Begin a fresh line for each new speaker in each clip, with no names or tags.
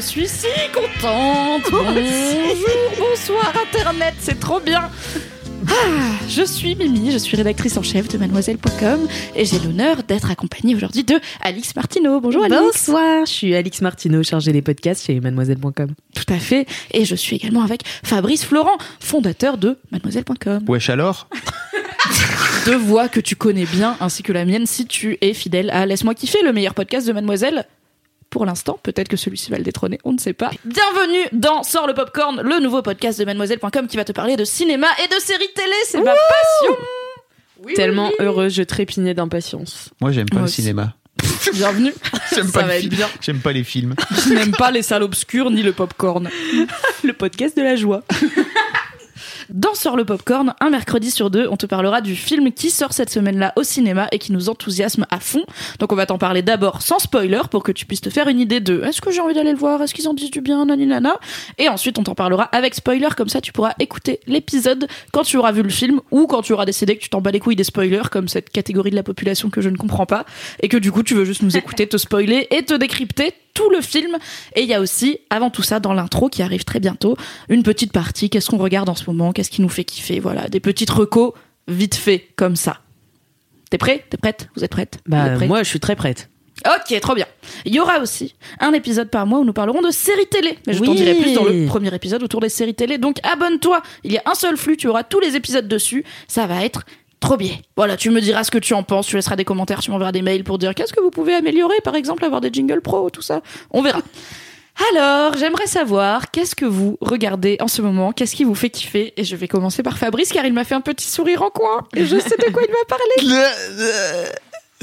Je suis si contente. Bonjour, bonsoir Internet, c'est trop bien. Ah, je suis Mimi, je suis rédactrice en chef de mademoiselle.com et j'ai l'honneur d'être accompagnée aujourd'hui de Alix Martineau. Bonjour Alix.
Bonsoir, je suis Alix Martineau, chargée des podcasts chez mademoiselle.com.
Tout à fait. Et je suis également avec Fabrice Florent, fondateur de mademoiselle.com.
Wesh alors?
Deux voix que tu connais bien ainsi que la mienne si tu es fidèle à Laisse-moi kiffer, le meilleur podcast de mademoiselle. Pour l'instant, peut-être que celui-ci va le détrôner, on ne sait pas. Bienvenue dans Sors le Popcorn, le nouveau podcast de mademoiselle.com qui va te parler de cinéma et de séries télé, c'est ma passion. Oui,
Tellement
oui, oui.
heureuse, je trépignais d'impatience.
Moi j'aime pas
Moi
le
aussi.
cinéma.
Bienvenue.
J'aime
Ça
pas,
va
le
être
film.
bien.
J'aime pas les films.
Je n'aime pas les salles obscures ni le popcorn.
Le podcast de la joie.
Dans Sort le Popcorn, un mercredi sur deux, on te parlera du film qui sort cette semaine-là au cinéma et qui nous enthousiasme à fond. Donc on va t'en parler d'abord sans spoiler pour que tu puisses te faire une idée de est-ce que j'ai envie d'aller le voir, est-ce qu'ils en disent du bien, naninana. Et ensuite on t'en parlera avec spoiler, comme ça tu pourras écouter l'épisode quand tu auras vu le film ou quand tu auras décidé que tu t'en bats les couilles des spoilers, comme cette catégorie de la population que je ne comprends pas, et que du coup tu veux juste nous écouter, te spoiler et te décrypter tout le film. Et il y a aussi, avant tout ça, dans l'intro qui arrive très bientôt, une petite partie. Qu'est-ce qu'on regarde en ce moment? Qu'est-ce qui nous fait kiffer? Voilà, des petites recos vite fait comme ça. T'es prêt? T'es prête? Vous êtes prête?
Bah, moi, je suis très prête.
Ok, trop bien. Il y aura aussi un épisode par mois où nous parlerons de séries télé. Mais je t'en dirai plus dans le premier épisode autour des séries télé. Donc abonne-toi. Il y a un seul flux, tu auras tous les épisodes dessus. Ça va être trop bien. Voilà, tu me diras ce que tu en penses, tu laisseras des commentaires, tu m'enverras des mails pour dire qu'est-ce que vous pouvez améliorer, par exemple avoir des jingles pro, tout ça. On verra. Alors, j'aimerais savoir qu'est-ce que vous regardez en ce moment, qu'est-ce qui vous fait kiffer? Et je vais commencer par Fabrice car il m'a fait un petit sourire en coin et je sais de quoi il va parler.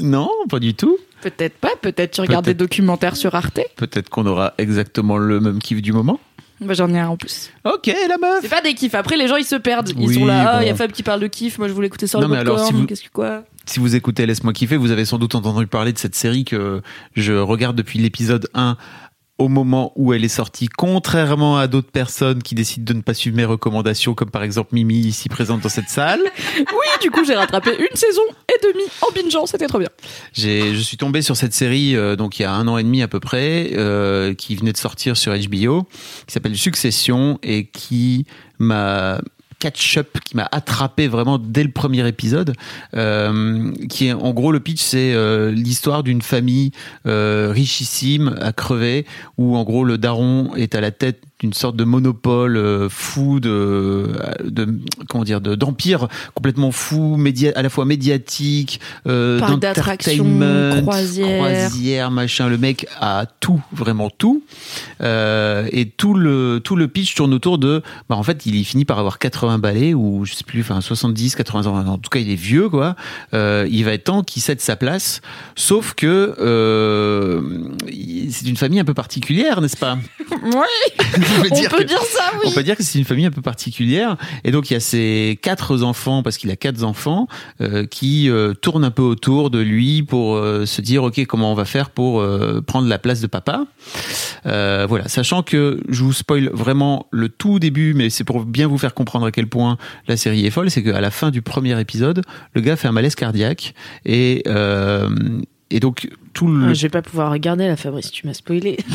non, pas du tout.
Peut-être pas, peut-être tu regardes des documentaires sur Arte.
Peut-être qu'on aura exactement le même kiff du moment.
Bah, j'en ai un en plus.
Ok, la meuf.
C'est pas des kiffs. Après, les gens, ils se perdent. Ils
Oui,
sont là, ah, il y a
bon.
Fab qui parle de kiff. Moi, je voulais écouter ça
Non, mais alors, si vous-
Qu'est-ce que quoi
Si vous écoutez Laisse-moi kiffer, vous avez sans doute entendu parler de cette série que je regarde depuis l'épisode 1 au moment où elle est sortie, contrairement à d'autres personnes qui décident de ne pas suivre mes recommandations, comme par exemple Mimi ici présente dans cette salle.
Oui, du coup, j'ai rattrapé une saison et demie en bingeant. C'était trop bien.
J'ai, je suis tombé sur cette série euh, donc il y a un an et demi à peu près, euh, qui venait de sortir sur HBO, qui s'appelle Succession et qui m'a catch-up qui m'a attrapé vraiment dès le premier épisode euh, qui est en gros le pitch c'est euh, l'histoire d'une famille euh, richissime à crever où en gros le daron est à la tête d'une sorte de monopole euh, fou de, de comment dire de d'empire complètement fou média à la fois médiatique euh, d'entertainment,
croisière.
croisière, machin. Le mec a tout vraiment tout. Euh, et tout le tout le pitch tourne autour de bah en fait il finit par avoir 80 balais ou je sais plus enfin 70 80 ans. En tout cas il est vieux quoi. Euh, il va être temps qu'il cède sa place. Sauf que euh, c'est une famille un peu particulière n'est-ce pas?
Oui,
On peut
on
dire
peut
que-
dire ça, oui.
on peut dire que c'est une famille un peu particulière. Et donc, il y a ces quatre enfants, parce qu'il a quatre enfants, euh, qui euh, tournent un peu autour de lui pour euh, se dire, OK, comment on va faire pour euh, prendre la place de papa Euh, Voilà, sachant que je vous spoil vraiment le tout début, mais c'est pour bien vous faire comprendre à quel point la série est folle, c'est qu'à la fin du premier épisode, le gars fait un malaise cardiaque. Et, euh, et donc, tout le...
Ah, Je vais pas pouvoir regarder la Fabrice, tu m'as spoilé.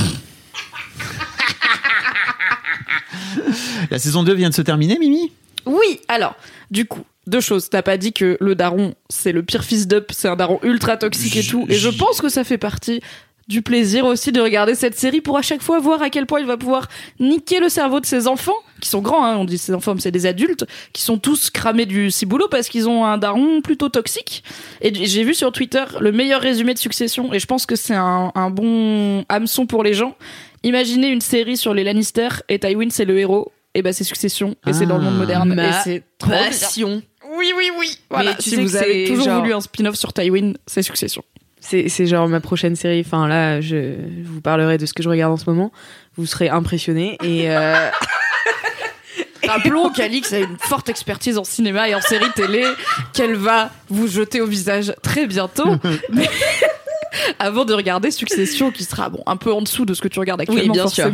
La saison 2 vient de se terminer, Mimi?
Oui, alors, du coup, deux choses. T'as pas dit que le daron, c'est le pire fils d'up, c'est un daron ultra toxique et tout. Et je pense que ça fait partie du plaisir aussi de regarder cette série pour à chaque fois voir à quel point il va pouvoir niquer le cerveau de ses enfants qui sont grands, hein, on dit ces enfants, mais c'est des adultes, qui sont tous cramés du ciboulot parce qu'ils ont un daron plutôt toxique. Et j'ai vu sur Twitter le meilleur résumé de Succession, et je pense que c'est un, un bon hameçon pour les gens. Imaginez une série sur les Lannister et Tywin c'est le héros. Et ben c'est Succession et c'est dans le monde
Ah.
moderne
Ma
et c'est.
Passion.
Oui oui oui. Voilà.
Mais tu
si
sais
vous
que
avez toujours
genre-
voulu un spin-off sur Tywin, c'est Succession.
C'est c'est genre ma prochaine série. Enfin là, je vous parlerai de ce que je regarde en ce moment. Vous serez impressionnés. Et euh,
Rappelons qu'Alix a une forte expertise en cinéma et en série télé qu'elle va vous jeter au visage très bientôt. Mais avant de regarder Succession, qui sera bon un peu en dessous de ce que tu regardes actuellement,
Oui, bien sûr.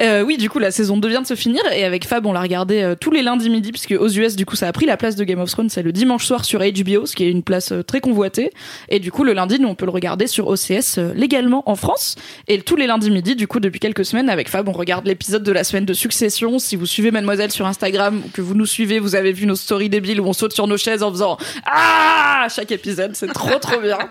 Euh, oui, du coup, la saison 2 vient de se finir et avec Fab, on l'a regardé euh, tous les lundis midi puisque aux US, du coup, ça a pris la place de Game of Thrones. C'est le dimanche soir sur HBO, ce qui est une place euh, très convoitée. Et du coup, le lundi, nous, on peut le regarder sur OCS euh, légalement en France. Et tous les lundis midi, du coup, depuis quelques semaines, avec Fab, on regarde l'épisode de la semaine de Succession. Si vous suivez Mademoiselle sur Instagram ou que vous nous suivez, vous avez vu nos stories débiles où on saute sur nos chaises en faisant ah chaque épisode. C'est trop trop bien.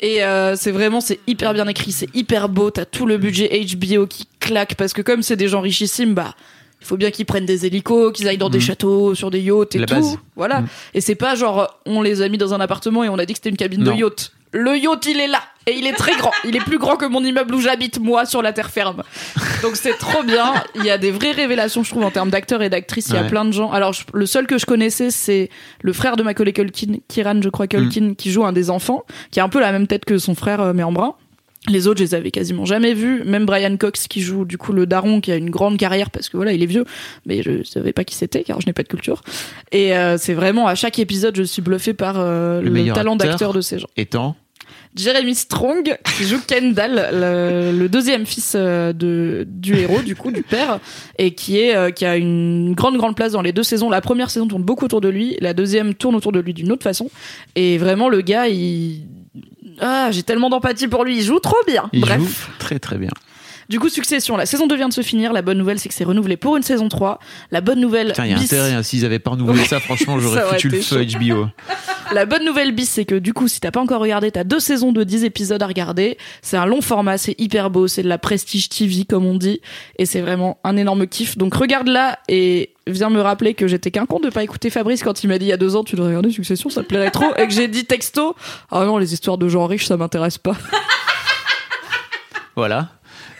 Et euh, c'est vraiment, c'est hyper bien écrit, c'est hyper beau. T'as tout le budget HBO qui claque parce que comme c'est des gens richissimes, bah il faut bien qu'ils prennent des hélicos, qu'ils aillent dans des
Mhm.
châteaux, sur des yachts et
La
tout.
base.
Voilà.
Mhm.
Et c'est pas genre on les a mis dans un appartement et on a dit que c'était une cabine
Non.
de yacht. Le yacht, il est là et il est très grand. Il est plus grand que mon immeuble où j'habite moi sur la terre ferme. Donc c'est trop bien. Il y a des vraies révélations, je trouve, en termes d'acteurs et d'actrices. Il y a
Ouais.
plein de gens. Alors je- le seul que je connaissais, c'est le frère de Macaulay Culkin, Kiran, je crois Culkin, qui joue un des enfants, qui a un peu la même tête que son frère, euh, mais en brun. Les autres, je les avais quasiment jamais vus. Même Brian Cox, qui joue du coup le daron, qui a une grande carrière parce que voilà, il est vieux, mais je savais pas qui c'était car je n'ai pas de culture. Et euh, c'est vraiment à chaque épisode, je suis bluffée par euh,
Le
le, talent
acteur.
d'acteur de ces gens.
Étant
Jeremy Strong qui joue Kendall, le, le deuxième fils euh, de du héros du coup du père et qui est euh, qui a une grande grande place dans les deux saisons. La première saison tourne beaucoup autour de lui, la deuxième tourne autour de lui d'une autre façon et vraiment le gars il ah, j'ai tellement d'empathie pour lui, il joue trop bien.
il
Bref.
joue très très bien.
Du coup, Succession, la saison 2 vient de se finir. La bonne nouvelle, c'est que c'est renouvelé pour une saison 3. La bonne nouvelle,
Putain, il y a
bis-
intérêt. hein. S'ils avaient pas renouvelé
Ouais.
ça, franchement, j'aurais foutu le feu HBO.
La bonne nouvelle bis, c'est que du coup, si t'as pas encore regardé, t'as deux saisons de 10 épisodes à regarder. C'est un long format, c'est hyper beau, c'est de la prestige TV, comme on dit. Et c'est vraiment un énorme kiff. Donc regarde-la et viens me rappeler que j'étais qu'un con de pas écouter Fabrice quand il m'a dit il y a deux ans, tu devrais regarder Succession, ça te plairait trop. Et que j'ai dit texto, ah non, les histoires de gens riches, ça m'intéresse pas.
Voilà.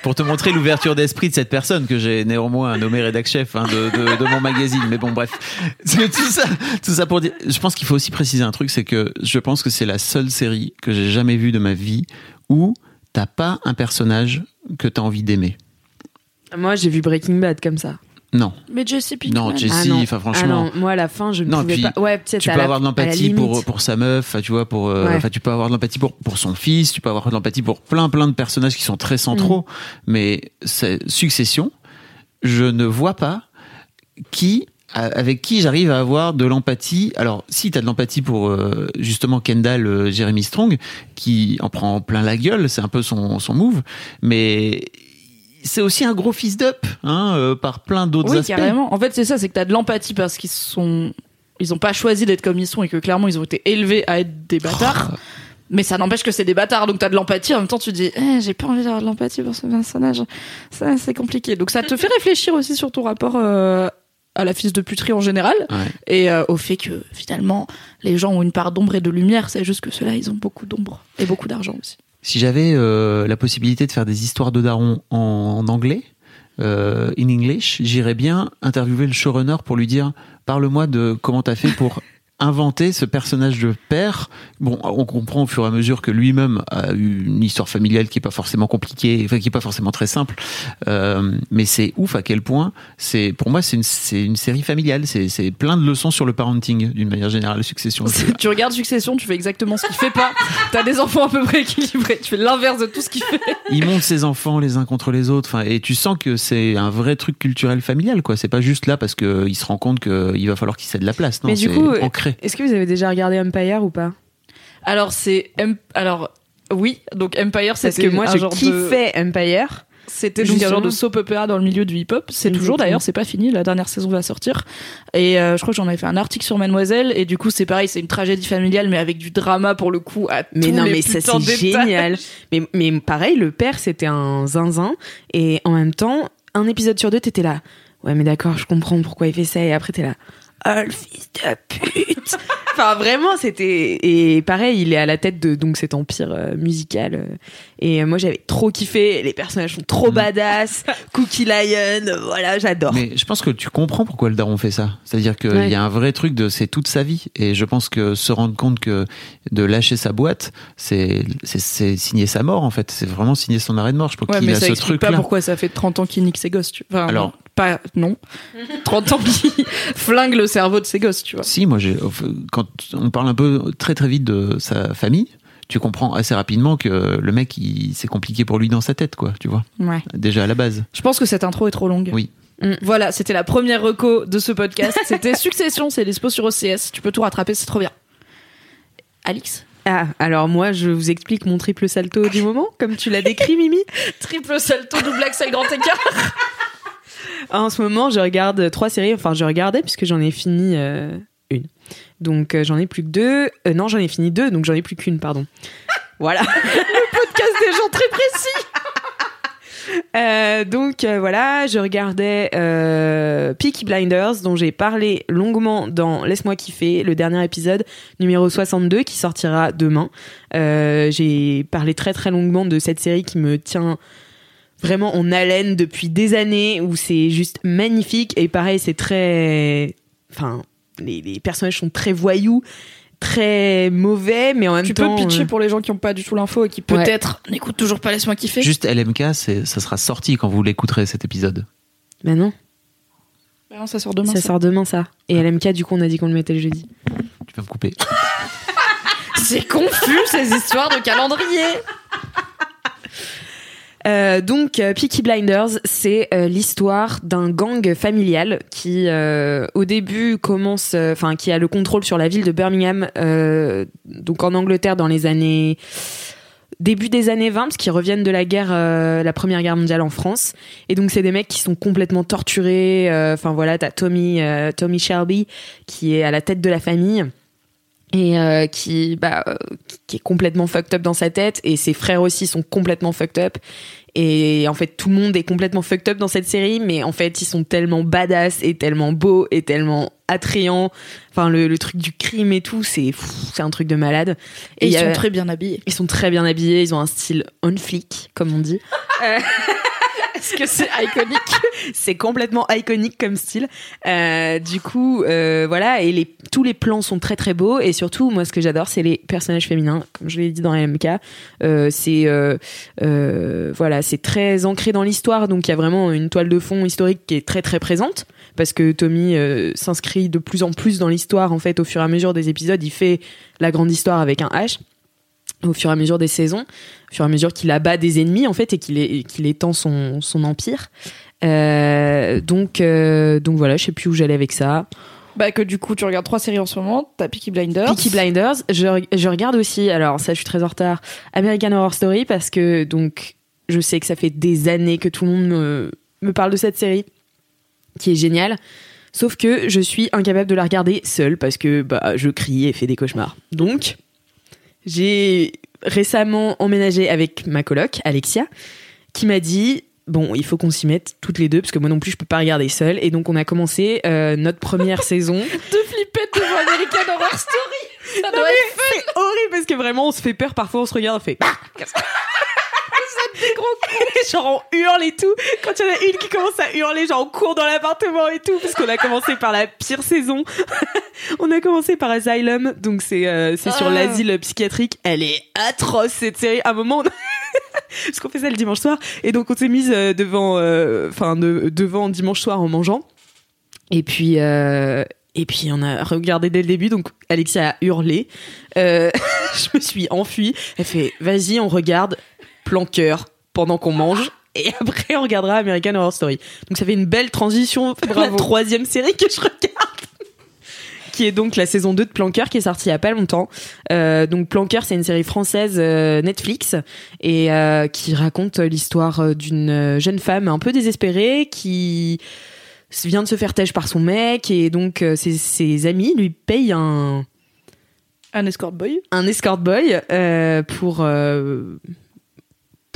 Pour te montrer l'ouverture d'esprit de cette personne que j'ai néanmoins nommé rédac chef hein, de, de, mon magazine. Mais bon, bref. Tout ça, tout ça pour dire. Je pense qu'il faut aussi préciser un truc, c'est que je pense que c'est la seule série que j'ai jamais vue de ma vie où t'as pas un personnage que t'as envie d'aimer.
moi, j'ai vu Breaking Bad comme ça.
Non.
Mais Jesse Pinkman.
Non, Jesse,
Ah
enfin franchement.
Ah non, moi à la fin, je ne pouvais
puis,
pas. Ouais,
tu peux
la-
avoir de l'empathie pour pour sa meuf tu vois pour euh,
Ouais.
enfin tu peux avoir de l'empathie pour pour son fils tu peux avoir de l'empathie pour plein plein de personnages qui sont très centraux
Mm.
mais succession je ne vois pas qui avec qui j'arrive à avoir de l'empathie alors si tu as de l'empathie pour euh, justement Kendall euh, Jeremy Strong qui en prend plein la gueule c'est un peu son son move mais c'est aussi un gros fils d'up hein, euh, par plein d'autres
Oui,
aspects
carrément. En fait, c'est ça, c'est que t'as de l'empathie parce qu'ils sont, ils ont pas choisi d'être comme ils sont et que clairement ils ont été élevés à être des bâtards.
Oh.
Mais ça n'empêche que c'est des bâtards, donc t'as de l'empathie. En même temps, tu te dis, eh, j'ai pas envie d'avoir de l'empathie pour ce personnage. Ça, c'est compliqué. Donc ça te fait réfléchir aussi sur ton rapport euh, à la fils de puterie en général
Ouais.
et euh, au fait que finalement les gens ont une part d'ombre et de lumière. C'est juste que ceux-là, ils ont beaucoup d'ombre et beaucoup d'argent aussi.
Si j'avais euh, la possibilité de faire des histoires de daron en, en anglais, euh, in English, j'irais bien interviewer le showrunner pour lui dire parle-moi de comment t'as fait pour inventer ce personnage de père. Bon, on comprend au fur et à mesure que lui-même a eu une histoire familiale qui est pas forcément compliquée, enfin qui est pas forcément très simple. Euh, mais c'est ouf à quel point c'est, pour moi, c'est une, une série familiale. C'est, plein de leçons sur le parenting d'une manière générale, succession.
tu regardes Succession, tu fais exactement ce qu'il fait pas. T'as des enfants à peu près équilibrés. Tu fais l'inverse de tout ce qu'il fait.
il monte ses enfants les uns contre les autres. Enfin, et tu sens que c'est un vrai truc culturel familial, quoi. C'est pas juste là parce que il se rend compte qu'il va falloir qu'il cède la place. Non,
Mais du coup,
ancré.
Est-ce que vous avez déjà regardé Empire ou pas?
Alors c'est alors oui, donc Empire
Parce
c'était
que moi,
un
je
genre de
kiffais Empire.
c'était donc un genre de soap opera dans le milieu du hip-hop. C'est toujours d'ailleurs, c'est pas fini, la dernière saison va sortir. Et euh, je crois que j'en avais fait un article sur Mademoiselle et du coup c'est pareil, c'est une tragédie familiale mais avec du drama pour le coup à
Mais
tous
non,
les
mais ça c'est
de
génial. Mais, mais pareil, le père c'était un zinzin et en même temps, un épisode sur deux, t'étais là. ouais mais d'accord, je comprends pourquoi il fait ça et après t'es là oh le fils de pute enfin vraiment c'était et pareil il est à la tête de donc cet empire euh, musical euh, et moi j'avais trop kiffé les personnages sont trop
Mm.
badass Cookie Lion euh, voilà j'adore
Mais je pense que tu comprends pourquoi le daron fait ça. C'est-à-dire qu'il
Ouais.
y a un vrai truc de c'est toute sa vie. Et je pense que se rendre compte que de lâcher sa boîte, c'est c'est- c'est signer sa mort en fait. C'est vraiment signer son arrêt de mort. Je pense
Ouais,
qu'il
mais
a
ça
ce truc
pas
là.
pourquoi ça fait 30 ans qu'il nique ses gosses, tu vois. Enfin,
Alors-
non, pas, non. 30 ans qu'il flingue le cerveau de ses gosses, tu vois.
Si, moi, j'ai, quand on parle un peu très très vite de sa famille, tu comprends assez rapidement que le mec, il, c'est compliqué pour lui dans sa tête, quoi, tu vois.
Ouais.
Déjà à la base.
Je pense que cette intro est trop longue.
Oui.
Mm.
Voilà, c'était la première reco de ce podcast. C'était Succession, c'est dispo sur OCS. Tu peux tout rattraper, c'est trop bien. Alix
ah alors moi je vous explique mon triple salto du moment comme tu l'as décrit Mimi
Triple salto, double axel, grand écart.
En ce moment, je regarde trois séries. Enfin, je regardais puisque j'en ai fini euh, une. Donc, euh, j'en ai plus que deux. Euh, non, j'en ai fini deux, donc j'en ai plus qu'une, pardon. Voilà.
Podcast des gens très précis.
Donc, voilà, je regardais Peaky Blinders, dont j'ai parlé longuement dans Laisse-moi kiffer, le dernier épisode numéro 62 qui sortira demain. J'ai parlé très très longuement de cette série qui me tient vraiment en haleine depuis des années où c'est juste magnifique et pareil c'est très enfin les, les personnages sont très voyous très mauvais mais en même
Tu peux
temps
pitcher
euh,
pour les gens qui n'ont pas du tout l'info et qui
Ouais.
peut-être n'écoutent toujours pas Laisse-moi kiffer.
Juste LMK, c'est, ça sera sorti quand vous l'écouterez cet épisode.
bah non
Bah non, ça sort demain.
ça
ça.
sort demain ça et LMK du coup on a dit qu'on le mettait le jeudi
Tu vas me couper.
C'est confus ces histoires de calendrier.
Euh, donc, euh, Peaky Blinders, c'est euh, l'histoire d'un gang familial qui, euh, au début, commence, enfin, qui a le contrôle sur la ville de Birmingham, donc en Angleterre dans les années début des années 20 parce qu'ils reviennent de la guerre euh, la première guerre mondiale en France. Et donc c'est des mecs qui sont complètement torturés enfin voilà t'as Tommy euh, Tommy Shelby qui est à la tête de la famille et euh, qui bah euh, qui est complètement fucked up dans sa tête. Et ses frères aussi sont complètement fucked up. Et en fait tout le monde est complètement fucked up dans cette série. Mais en fait ils sont tellement badass et tellement beaux et tellement attrayants. Enfin le, le truc du crime et tout c'est c'est un truc de malade.
Et
il
ils
a-
sont très bien habillés.
ils sont très bien habillés, ils ont un style on flick, comme on dit.
Est-ce que c'est iconique
C'est complètement iconique comme style. Euh, du coup, euh, voilà, et les, tous les plans sont très très beaux. Et surtout, moi, ce que j'adore, c'est les personnages féminins. Comme je l'ai dit dans MK, euh, c'est euh, voilà, c'est très ancré dans l'histoire. Donc, il y a vraiment une toile de fond historique qui est très très présente. Parce que Tommy s'inscrit de plus en plus dans l'histoire. En fait, au fur et à mesure des épisodes, il fait la grande histoire avec un H au fur et à mesure des saisons, au fur et à mesure qu'il abat des ennemis en fait et qu'il étend son, son empire. Euh, donc, euh, donc voilà, je sais plus où j'allais avec ça.
Bah que du coup tu regardes trois séries en ce moment. T'as Peaky Blinders.
Peaky Blinders, je regarde aussi, alors ça je suis très en retard, American Horror Story parce que donc je sais que ça fait des années que tout le monde me, me parle de cette série qui est géniale. Sauf que je suis incapable de la regarder seule parce que bah, je crie et fais des cauchemars. Donc, j'ai récemment emménagé avec ma coloc, Alexia, qui m'a dit bon, il faut qu'on s'y mette toutes les deux parce que moi non plus je peux pas regarder seule. Et donc on a commencé euh, notre première saison.
de flipper devant American Horror Story. Ça
Non,
doit
mais
être
c'est horrible parce que vraiment on se fait peur parfois on se regarde on fait Ah, que- des gros genre on hurle et tout. Quand il y en a une qui commence à hurler genre on court dans l'appartement et tout parce qu'on a commencé par la pire saison. On a commencé par Asylum. Donc c'est euh, c'est sur
Ah.
l'asile psychiatrique. Elle est atroce cette série. À un moment on- parce qu'on fait ça le dimanche soir. Et donc on s'est mise euh, devant euh, enfin de- devant dimanche soir en mangeant. Et puis euh, et puis on a regardé dès le début, donc Alexia a hurlé. Euh, je me suis enfuie. Elle fait vas-y, on regarde plan cœur pendant qu'on mange. Et après, on regardera American Horror Story. Donc ça fait une belle transition vers la troisième série que je regarde. Qui est donc la saison 2 de Planqueur qui est sortie il y a pas longtemps. Euh, donc Planqueur, c'est une série française euh, Netflix et euh, qui raconte l'histoire euh, d'une jeune femme un peu désespérée qui vient de se faire têche par son mec et donc ses, ses amis lui payent un,
un escort boy.
un escort boy pour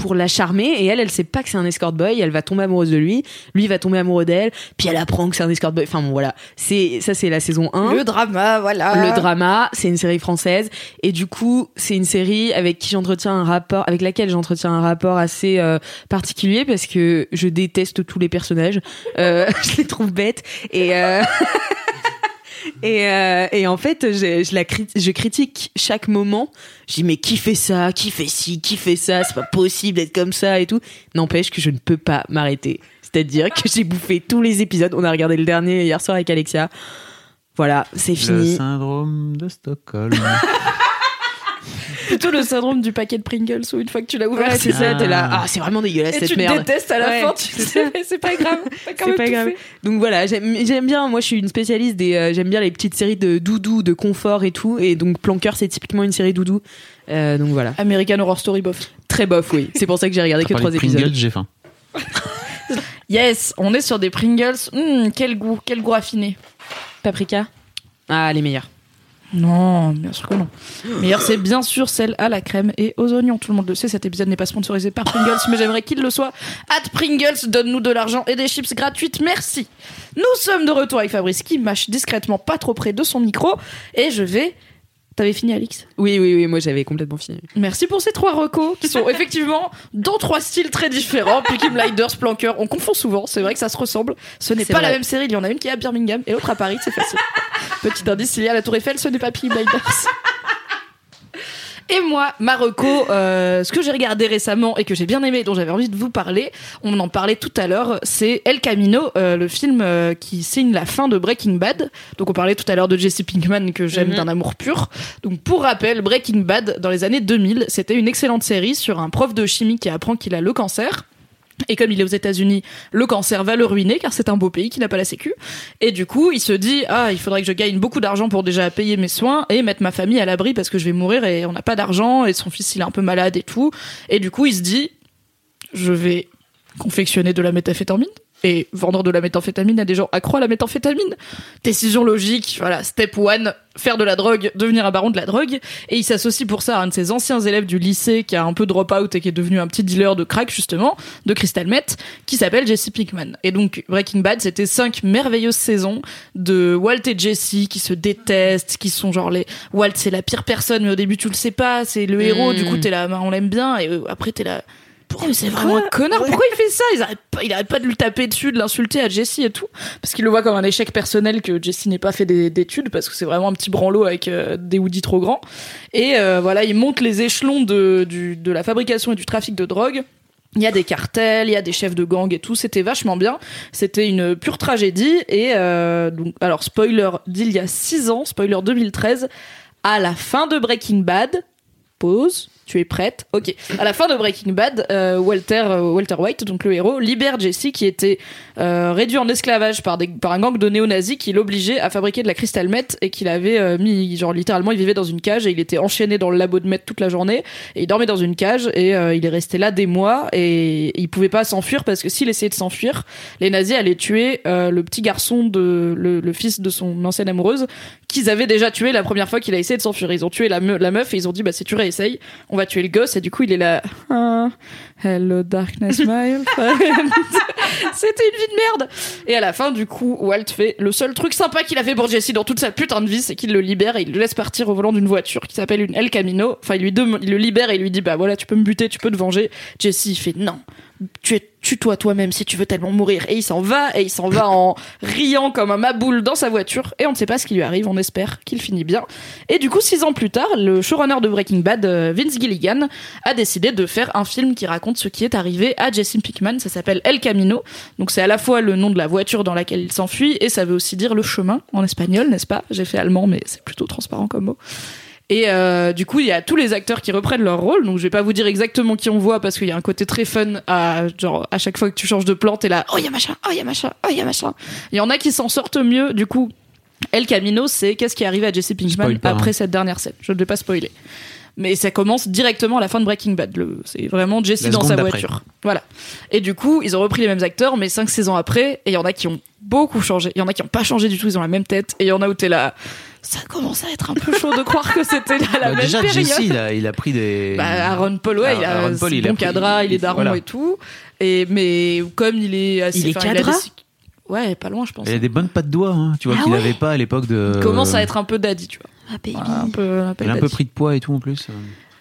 pour la charmer et elle elle sait pas que c'est un escort boy elle va tomber amoureuse de lui lui va tomber amoureux d'elle puis elle apprend que c'est un escort boy. Enfin bon voilà. C'est ça c'est la saison 1
Le drama, voilà.
le drama, c'est une série française. Et du coup, c'est une série avec qui j'entretiens un rapport avec laquelle j'entretiens un rapport assez euh, particulier parce que je déteste tous les personnages. Euh, je les trouve bêtes. Et euh, Et, euh, et en fait, je, je la crit- je critique chaque moment. Je dis mais qui fait ça, qui fait ci, qui fait ça, c'est pas possible d'être comme ça et tout. N'empêche que je ne peux pas m'arrêter. C'est-à-dire que j'ai bouffé tous les épisodes. On a regardé le dernier hier soir avec Alexia. Voilà, c'est
Le
fini.
syndrome de Stockholm.
Plutôt le syndrome du paquet de Pringles où une fois que tu l'as ouvert,
Ouais, c'est ça,
Ah.
t'es là. Ah, c'est vraiment dégueulasse
et
cette
tu te
merde.
détestes à la
Ouais,
fin. Tu
c'est
sais, c'est pas grave.
C'est pas grave.
fait.
Donc voilà, j'aime bien. Moi, je suis une spécialiste des. euh, j'aime bien les petites séries de doudou, de confort et tout. Et donc Planqueur, c'est typiquement une série doudou. Euh, donc voilà,
American Horror Story bof.
très bof, oui. C'est pour ça que j'ai regardé que trois épisodes.
j'ai faim.
Yes, on est sur des Pringles. Hum, quel goût, quel goût raffiné.
Paprika. Ah, les meilleurs.
Non, bien sûr que non. Meilleure, c'est bien sûr celle à la crème et aux oignons. Tout le monde le sait, cet épisode n'est pas sponsorisé par Pringles, mais j'aimerais qu'il le soit. At Pringles, donne-nous de l'argent et des chips gratuites, merci. Nous sommes de retour avec Fabrice qui mâche discrètement pas trop près de son micro et je vais. T'avais fini, Alix
Oui, oui, oui. Moi, j'avais complètement fini.
Merci pour ces trois recos qui sont effectivement dans trois styles très différents. Peaky Blinders, Planqueur, on confond souvent, c'est vrai que ça se ressemble. Ce n'est pas la même série, il y en a une qui est à Birmingham et l'autre à Paris, c'est facile. Petit indice, s'il y a la Tour Eiffel, ce n'est pas Peaky Blinders. Et moi, Marocco, euh, ce que j'ai regardé récemment et que j'ai bien aimé, dont j'avais envie de vous parler, on en parlait tout à l'heure, c'est El Camino, euh, le film euh, qui signe la fin de Breaking Bad. Donc on parlait tout à l'heure de Jesse Pinkman que j'aime
Mhm.
d'un amour pur. Donc pour rappel, Breaking Bad, dans les années 2000, c'était une excellente série sur un prof de chimie qui apprend qu'il a le cancer. Et comme il est aux États-Unis, le cancer va le ruiner car c'est un beau pays qui n'a pas la sécu. Et du coup, il se dit ah, il faudrait que je gagne beaucoup d'argent pour déjà payer mes soins et mettre ma famille à l'abri parce que je vais mourir et on n'a pas d'argent et son fils il est un peu malade et tout. Et du coup, il se dit je vais confectionner de la méthamphétamine et vendre de la méthamphétamine à des gens accro à la méthamphétamine. Décision logique, voilà, step one, faire de la drogue, devenir un baron de la drogue. Et il s'associe pour ça à un de ses anciens élèves du lycée qui a un peu drop out et qui est devenu un petit dealer de crack, justement, de crystal meth, qui s'appelle Jesse Pinkman. Et donc, Breaking Bad, c'était cinq merveilleuses saisons de Walt et Jesse qui se détestent, qui sont genre les, Walt c'est la pire personne, mais au début tu le sais pas, c'est le héros, du coup t'es là, on l'aime bien, et euh, après t'es là, c'est vraiment un connard. Pourquoi il fait ça pas, Il arrête pas de lui taper dessus, de l'insulter à Jesse et tout. Parce qu'il le voit comme un échec personnel que Jesse n'ait pas fait des- d'études, parce que c'est vraiment un petit branlot avec euh, des hoodies trop grands. Et euh, voilà, il monte les échelons de, du- de la fabrication et du trafic de drogue. Il y a des cartels, il y a des chefs de gang et tout. C'était vachement bien. C'était une pure tragédie. Et euh, donc, alors spoiler d'il y a 6 ans, spoiler 2013, à la fin de Breaking Bad, pause. Tu es prête Ok. À la fin de Breaking Bad, euh, Walter, euh, Walter White, donc le héros, libère Jesse qui était euh, réduit en esclavage par, des, par un gang de néo-nazis qui l'obligeait à fabriquer de la crystal meth et qu'il avait mis, genre littéralement, il vivait dans une cage et il était enchaîné dans le labo de meth toute la journée et il dormait dans une cage et il est resté là des mois et il pouvait pas s'enfuir parce que s'il essayait de s'enfuir, les nazis allaient tuer le petit garçon de le, fils de son ancienne amoureuse qu'ils avaient déjà tué la première fois qu'il a essayé de s'enfuir. Ils ont tué la meuf et ils ont dit bah si tu réessayes, on va tuer le gosse et du coup il est là. Ah, hello darkness my friend. C'était une vie de merde. Et à la fin du coup Walt fait le seul truc sympa qu'il a fait pour Jesse dans toute sa putain de vie, c'est qu'il le libère et il le laisse partir au volant d'une voiture qui s'appelle une El Camino. Enfin il lui il le libère et il lui dit bah voilà tu peux me buter, tu peux te venger. Jesse il fait non. Tu es tue-toi toi-même si tu veux tellement mourir. Et il s'en va, et il s'en va en riant comme un maboule dans sa voiture. Et on ne sait pas ce qui lui arrive, on espère qu'il finit bien. Et du coup, six ans plus tard, le showrunner de Breaking Bad, euh, Vince Gilligan, a décidé de faire un film qui raconte ce qui est arrivé à Jesse Pinkman. Ça s'appelle El Camino. Donc c'est à la fois le nom de la voiture dans laquelle il s'enfuit, et ça veut aussi dire le chemin en espagnol, n'est-ce pas? J'ai fait allemand, mais c'est plutôt transparent comme mot. Et euh, du coup, il y a tous les acteurs qui reprennent leur rôle. Donc, je vais pas vous dire exactement qui on voit parce qu'il y a un côté très fun à genre à chaque fois que tu changes de plan, t'es là, oh il y a machin, oh il y a machin, oh il y a machin. Il y en a qui s'en sortent mieux. Du coup, El Camino, c'est qu'est-ce qui est arrivé à Jesse Pinkman
pas,
après
hein.
cette dernière scène. Je ne vais pas spoiler. Mais ça commence directement à la fin de Breaking Bad. C'est vraiment Jesse
La
dans sa voiture. Voilà. Et du coup, ils ont repris les mêmes acteurs, mais cinq saisons après, et il y en a qui ont beaucoup changé. Il y en a qui ont pas changé du tout, ils ont la même tête. Et il y en a où t'es là. Ça commence à être un peu chaud de croire que c'était la, la
Bah,
même
déjà,
période.
Jesse, il a, il a pris des.
Bah, Aaron Paul, ouais, il a
Aaron Paul, il a
bon
pris-
cadra, il est daron
voilà.
et tout. Et, mais comme il est assez.
Il est
a
cadra
des- Ouais, pas loin, je pense.
Il a des bonnes pattes de doigts, hein, tu vois,
Ah
qu'il
ouais
n'avait pas à l'époque de.
Il commence à être un peu daddy, tu vois.
Ah, baby.
Voilà, un peu, un peu
Il a un peu pris de poids et tout en plus.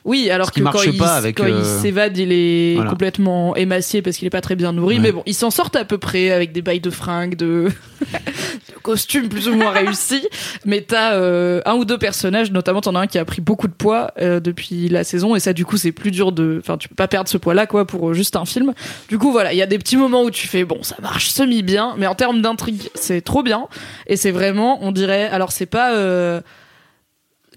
Oui, alors que quand, il, quand il
euh,
s'évade, il est
voilà.
complètement émacié parce qu'il est pas très bien nourri.
Ouais.
Mais bon, ils s'en sortent à peu près avec des bails de fringues, de, de costumes plus ou moins réussis. Mais t'as euh, un ou deux personnages, notamment t'en as un qui a pris beaucoup de poids euh, depuis la saison et ça du coup c'est plus dur de, enfin tu peux pas perdre ce poids-là quoi pour juste un film. Du coup voilà, il y a des petits moments où tu fais bon ça marche semi bien, mais en termes d'intrigue c'est trop bien et c'est vraiment, on dirait, alors c'est pas euh,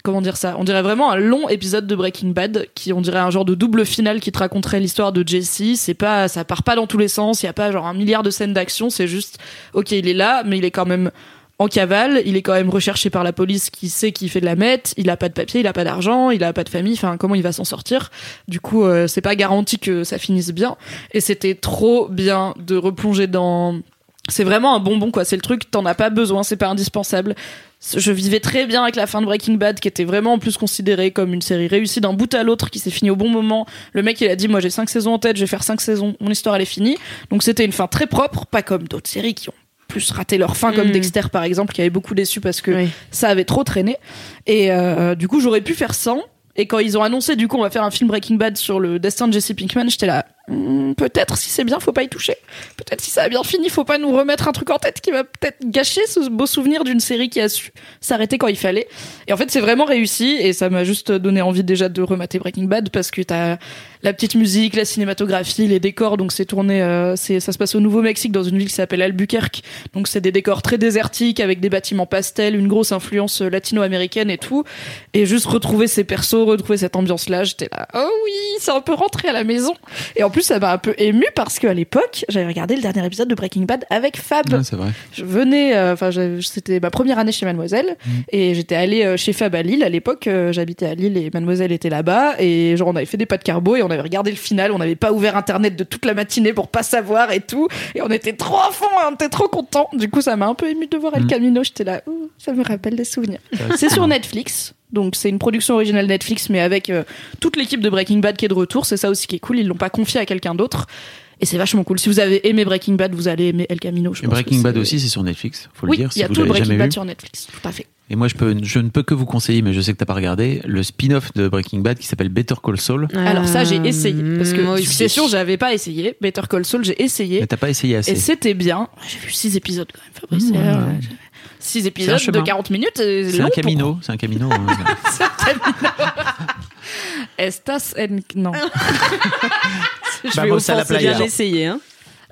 comment dire ça On dirait vraiment un long épisode de Breaking Bad qui on dirait un genre de double finale qui te raconterait l'histoire de Jesse. C'est pas, ça part pas dans tous les sens. Il y a pas genre un milliard de scènes d'action. C'est juste, ok, il est là, mais il est quand même en cavale. Il est quand même recherché par la police qui sait qu'il fait de la meth. Il a pas de papier, il a pas d'argent, il a pas de famille. Enfin, comment il va s'en sortir? Du coup, euh, c'est pas garanti que ça finisse bien. Et c'était trop bien de replonger dans c'est vraiment un bonbon quoi c'est le truc t'en as pas besoin c'est pas indispensable je vivais très bien avec la fin de Breaking Bad qui était vraiment en plus considérée comme une série réussie d'un bout à l'autre qui s'est finie au bon moment le mec il a dit moi j'ai cinq saisons en tête je vais faire cinq saisons mon histoire elle est finie donc c'était une fin très propre pas comme d'autres séries qui ont plus raté leur fin comme
Mm.
Dexter par exemple qui avait beaucoup déçu parce que
Oui.
ça avait trop traîné et euh, du coup j'aurais pu faire sans et quand ils ont annoncé du coup on va faire un film Breaking Bad sur le destin de Jesse Pinkman j'étais là Hmm, peut-être si c'est bien faut pas y toucher. Peut-être si ça a bien fini faut pas nous remettre un truc en tête qui va peut-être gâcher ce beau souvenir d'une série qui a su s'arrêter quand il fallait. Et en fait c'est vraiment réussi et ça m'a juste donné envie déjà de remater Breaking Bad parce que t'as la petite musique la cinématographie les décors donc c'est tourné euh, c'est ça se passe au Nouveau-Mexique dans une ville qui s'appelle Albuquerque. Donc c'est des décors très désertiques avec des bâtiments pastels une grosse influence euh, latino-américaine et tout. Et juste retrouver ces persos retrouver cette ambiance là j'étais là oh oui c'est un peu rentré à la maison et en plus ça m'a un peu ému parce qu'à l'époque j'avais regardé le dernier épisode de Breaking Bad avec Fab.
Ouais, c'est vrai.
je venais, euh, enfin, c'était ma première année chez Mademoiselle, et j'étais allée euh, chez Fab à Lille. À l'époque, j'habitais à Lille et Mademoiselle était là-bas, et genre on avait fait des pas de carbo et on avait regardé le final. On n'avait pas ouvert Internet de toute la matinée pour pas savoir et tout, et on était trop à fond, on était trop contents. Du coup, ça m'a un peu ému de voir El
Mm.
Camino. J'étais là, Ouh, ça me rappelle des souvenirs. C'est sur Netflix. Donc c'est une production originale Netflix, mais avec euh, toute l'équipe de Breaking Bad qui est de retour. C'est ça aussi qui est cool. Ils l'ont pas confié à quelqu'un d'autre. Et c'est vachement cool. Si vous avez aimé Breaking Bad, vous allez aimer El Camino. Je
Et
pense
Breaking Bad aussi, c'est sur Netflix, faut le
Oui,
dire.
il
si
y a
vous
tout Breaking Bad
vu.
sur Netflix. Tout à fait.
Et moi, je, peux, je ne peux que vous conseiller, mais je sais que t'as pas regardé, le spin-off de Breaking Bad qui s'appelle Better Call Saul.
Alors ça, j'ai essayé. Parce que
moi aussi.
Succession, j'avais pas essayé. Better Call Saul, j'ai essayé.
Mais t'as pas essayé assez.
Et c'était bien. J'ai vu six épisodes quand même, Fabrice.
Mmh,
Euh,
ouais, ouais.
Six épisodes de
chemin.
40 minutes. C'est
C'est un
pour-
camino, c'est un camino. hein.
C'est un camino. Estas en... Non. Je vais
Vamos à la playa.
bien
J'ai essayé, hein.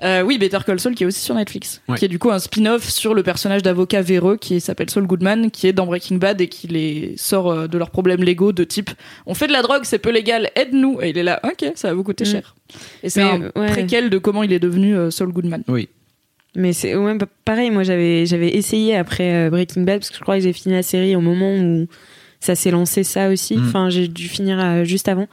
Euh, oui, Better Call Saul qui est aussi sur Netflix,
Ouais.
qui est du coup un spin-off sur le personnage d'avocat véreux qui s'appelle Saul Goodman, qui est dans Breaking Bad et qui les sort euh, de leurs problèmes légaux de type on fait de la drogue, c'est peu légal, aide-nous. Et il est là, ok, ça va vous coûter
Mm.
cher. Et c'est un
euh, ouais.
préquel de comment il est devenu euh, Saul Goodman.
oui.
Mais c'est ouais, bah, pareil, moi j'avais j'avais essayé après euh, Breaking Bad parce que je crois que j'ai fini la série au moment où ça s'est lancé ça aussi.
Mm.
Enfin, j'ai dû finir euh, juste avant.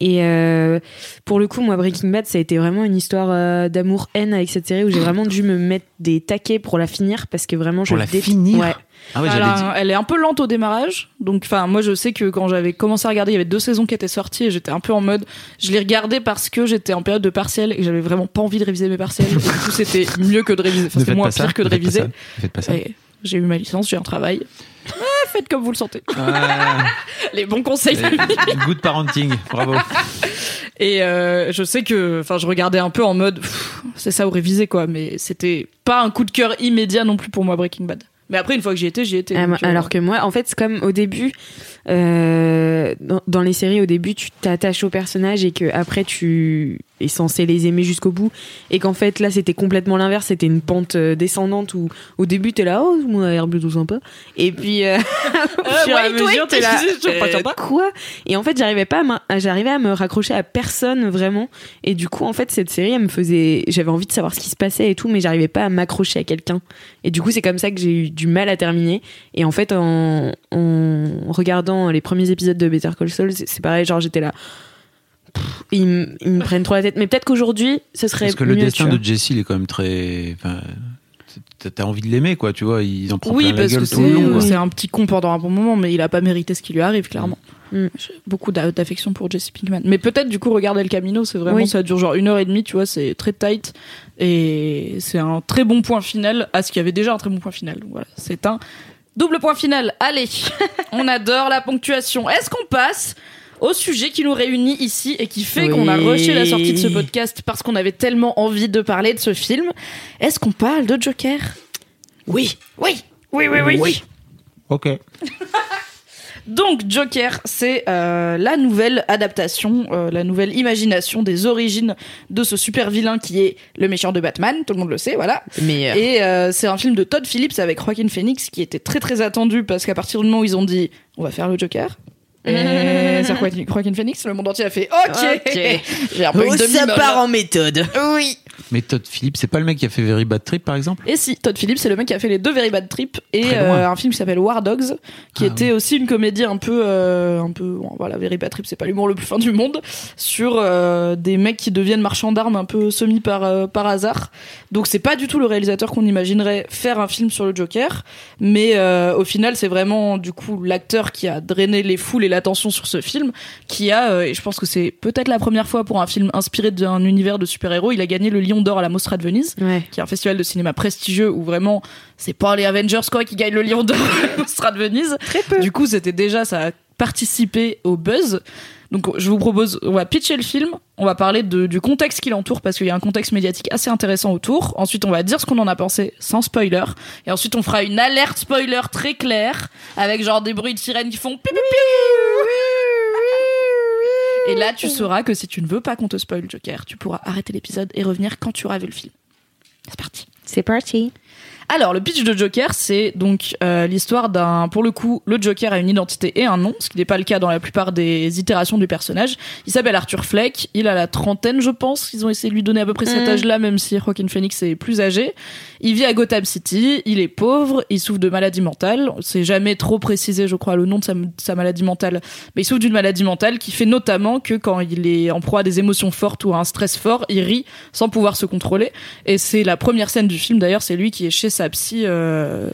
Et euh, pour le coup, moi Breaking Bad, ça a été vraiment une histoire euh, d'amour haine avec cette série où j'ai vraiment dû me mettre des taquets pour la finir parce que vraiment
Pour
je
la
dé-
finir
Ouais.
Ah ouais,
elle,
dit.
est un peu lente au démarrage. Donc, enfin, moi, je sais que quand j'avais commencé à regarder, il y avait deux saisons qui étaient sorties et j'étais un peu en mode. Je les regardais parce que j'étais en période de partiel et que j'avais vraiment pas envie de réviser mes partiels. Et du coup, c'était mieux que de réviser. Enfin,
faites
moins
ça,
pire que de
ne faites pas
réviser.
ça, ne faites pas ça.
Et J'ai eu ma licence, j'ai un travail. Faites comme vous le sentez.
Ah,
Les bons conseils.
good parenting, bravo.
Et euh, je sais que, enfin, je regardais un peu en mode, c'est ça ou réviser quoi, mais c'était pas un coup de cœur immédiat non plus pour moi Breaking Bad. Mais après, une fois que j'y étais, j'y étais.
Ah,
donc, euh,
alors que moi, en fait, c'est comme au début, euh, dans, dans les séries, au début, tu t'attaches au personnage et que après tu es censé les aimer jusqu'au bout. Et qu'en fait, là, c'était complètement l'inverse. C'était une pente euh, descendante où au début, t'es là, oh, moi, a l'air plutôt sympa. Et puis, euh, au
Euh,
fur et à mesure, t'es là, euh, quoi? Et en fait, j'arrivais pas, à j'arrivais à me raccrocher à personne vraiment. Et du coup, en fait, cette série, elle me faisait, j'avais envie de savoir ce qui se passait et tout, mais j'arrivais pas à m'accrocher à quelqu'un. Et du coup, c'est comme ça que j'ai eu du mal à terminer. Et en fait, en, en regardant les premiers épisodes de Better Call Saul, c'est pareil, genre j'étais là. Pff, Ils, me- ils me prennent trop la tête. Mais peut-être qu'aujourd'hui, ce serait
Parce que le destin de Jesse, il est quand même très. enfin, t'as- envie de l'aimer, quoi, tu vois. Ils en prennent
Oui,
plein la
parce que
gueule
c'est
tout le long.
c'est un petit con pendant un bon moment, mais il a pas mérité ce qui lui arrive, clairement.
Mm.
J'ai beaucoup d'a- d'affection pour Jesse Pinkman. Mais peut-être, du coup, regarder le Camino, c'est vraiment,
Oui.
ça dure genre une heure et demie, tu vois, c'est très tight. Et c'est un très bon point final à ce qu'il y avait déjà un très bon point final. Donc voilà, c'est un double point final. Allez, on adore la ponctuation. Est-ce qu'on passe au sujet qui nous réunit ici et qui fait
Oui.
qu'on a rushé la sortie de ce podcast parce qu'on avait tellement envie de parler de ce film? Est-ce qu'on parle de Joker? Oui, oui, oui, oui, oui.
Ok.
Donc Joker, c'est euh, la nouvelle adaptation, euh, la nouvelle imagination des origines de ce super vilain qui est le méchant de Batman, tout le monde le sait, voilà.
Mais
Et euh, c'est un film de Todd Phillips avec Joaquin Phoenix qui était très très attendu parce qu'à partir du moment où ils ont dit on va faire le Joker. Et c'est Joaquin Phoenix, le monde entier a fait OK.
Ok.
J'ai un peu une demi-molle.
en méthode.
Oui.
Mais Todd Phillips, c'est pas le mec qui a fait Very Bad Trip, par exemple?
Et si, Todd Phillips, c'est le mec qui a fait les deux Very Bad Trip et euh, un film qui s'appelle War Dogs, qui
Ah
était aussi une comédie un peu, euh, un peu, bon, voilà, Very Bad Trip, c'est pas l'humour le plus fin du monde, sur euh, des mecs qui deviennent marchands d'armes un peu semi par par hasard. Donc c'est pas du tout le réalisateur qu'on imaginerait faire un film sur le Joker, mais au final c'est vraiment du coup l'acteur qui a drainé les foules et l'attention sur ce film, qui a, et je pense que c'est peut-être la première fois pour un film inspiré d'un univers de super-héros, il a gagné le Lion d'or à la Mostra de Venise
Ouais.
qui est un festival de cinéma prestigieux où vraiment c'est pas les Avengers quoi qui gagnent le Lion d'or à la Mostra de Venise.
Très peu.
Du coup, c'était déjà ça a participé au buzz. Donc je vous propose, on va pitcher le film, on va parler de- du contexte qui l'entoure parce qu'il y a un contexte médiatique assez intéressant autour. Ensuite, on va dire ce qu'on en a pensé sans spoiler. Et ensuite, on fera une alerte spoiler très claire avec genre des bruits de sirènes qui font piou. Et là, tu sauras que si tu ne veux pas qu'on te spoil Joker, tu pourras arrêter l'épisode et revenir quand tu auras vu le film. C'est parti.
C'est parti.
Alors, le pitch de Joker, c'est donc euh, l'histoire d'un. Pour le coup, le Joker a une identité et un nom, ce qui n'est pas le cas dans la plupart des itérations du personnage. Il s'appelle Arthur Fleck. Il a la trentaine, je pense. Ils ont essayé de lui donner à peu près cet
Mm.
âge-là, même si Joaquin Phoenix est plus âgé. Il vit à Gotham City. Il est pauvre. Il souffre de maladie mentale. C'est jamais trop précisé, je crois, le nom de sa, sa maladie mentale. Mais il souffre d'une maladie mentale qui fait notamment que quand il est en proie à des émotions fortes ou à un stress fort, il rit sans pouvoir se contrôler. Et c'est la première scène du film d'ailleurs, c'est lui qui est chez sa psy, euh,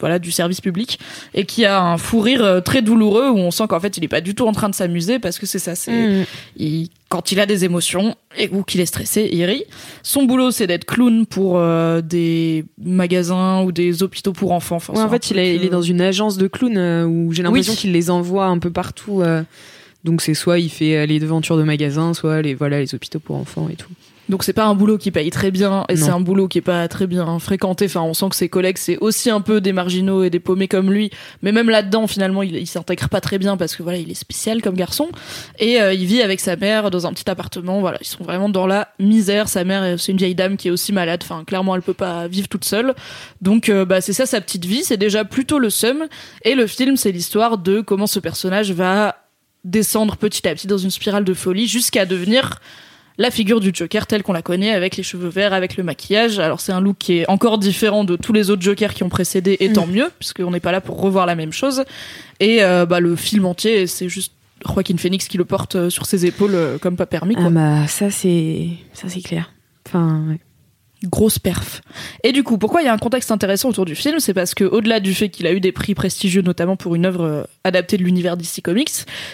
voilà, du service public, et qui a un fou rire euh, très douloureux où on sent qu'en fait il est pas du tout en train de s'amuser parce que c'est ça, c'est
Mm.
il- quand il a des émotions et ou qu'il est stressé, il rit. Son boulot c'est d'être clown pour euh, des magasins ou des hôpitaux pour enfants. Enfin,
Ouais, en fait, il est, il est dans une agence de clowns euh, où j'ai l'impression
Oui.
qu'il les envoie un peu partout. donc c'est soit il fait les devantures de magasins, soit les voilà les hôpitaux pour enfants et tout.
Donc c'est pas un boulot qui paye très bien et c'est un boulot qui est pas très bien fréquenté. Enfin, on sent que ses collègues c'est aussi un peu des marginaux et des paumés comme lui. Mais même là-dedans, finalement, il, il s'intègre pas très bien parce que voilà, il est spécial comme garçon et euh, il vit avec sa mère dans un petit appartement. Voilà, ils sont vraiment dans la misère. Sa mère, c'est une vieille dame qui est aussi malade. Enfin, clairement, elle peut pas vivre toute seule. Donc, euh, bah c'est ça sa petite vie. C'est déjà plutôt le seum. Et le film, c'est l'histoire de comment ce personnage va descendre petit à petit dans une spirale de folie jusqu'à devenir la figure du Joker telle qu'on la connaît avec les cheveux verts, avec le maquillage. Alors c'est un look qui est encore différent de tous les autres Jokers qui ont précédé, et tant mieux, puisqu'on n'est pas là pour revoir la même chose. Et euh, bah, le film entier, c'est juste Joaquin Phoenix qui le porte euh, sur ses épaules euh, comme pas permis. Quoi.
Ah bah ça c'est ça c'est clair. Enfin ouais.
Grosse perf. Et du coup, pourquoi il y a un contexte intéressant autour du film C'est parce que au-delà du fait qu'il a eu des prix prestigieux, notamment pour une œuvre euh, adaptée de l'univers DC Comics,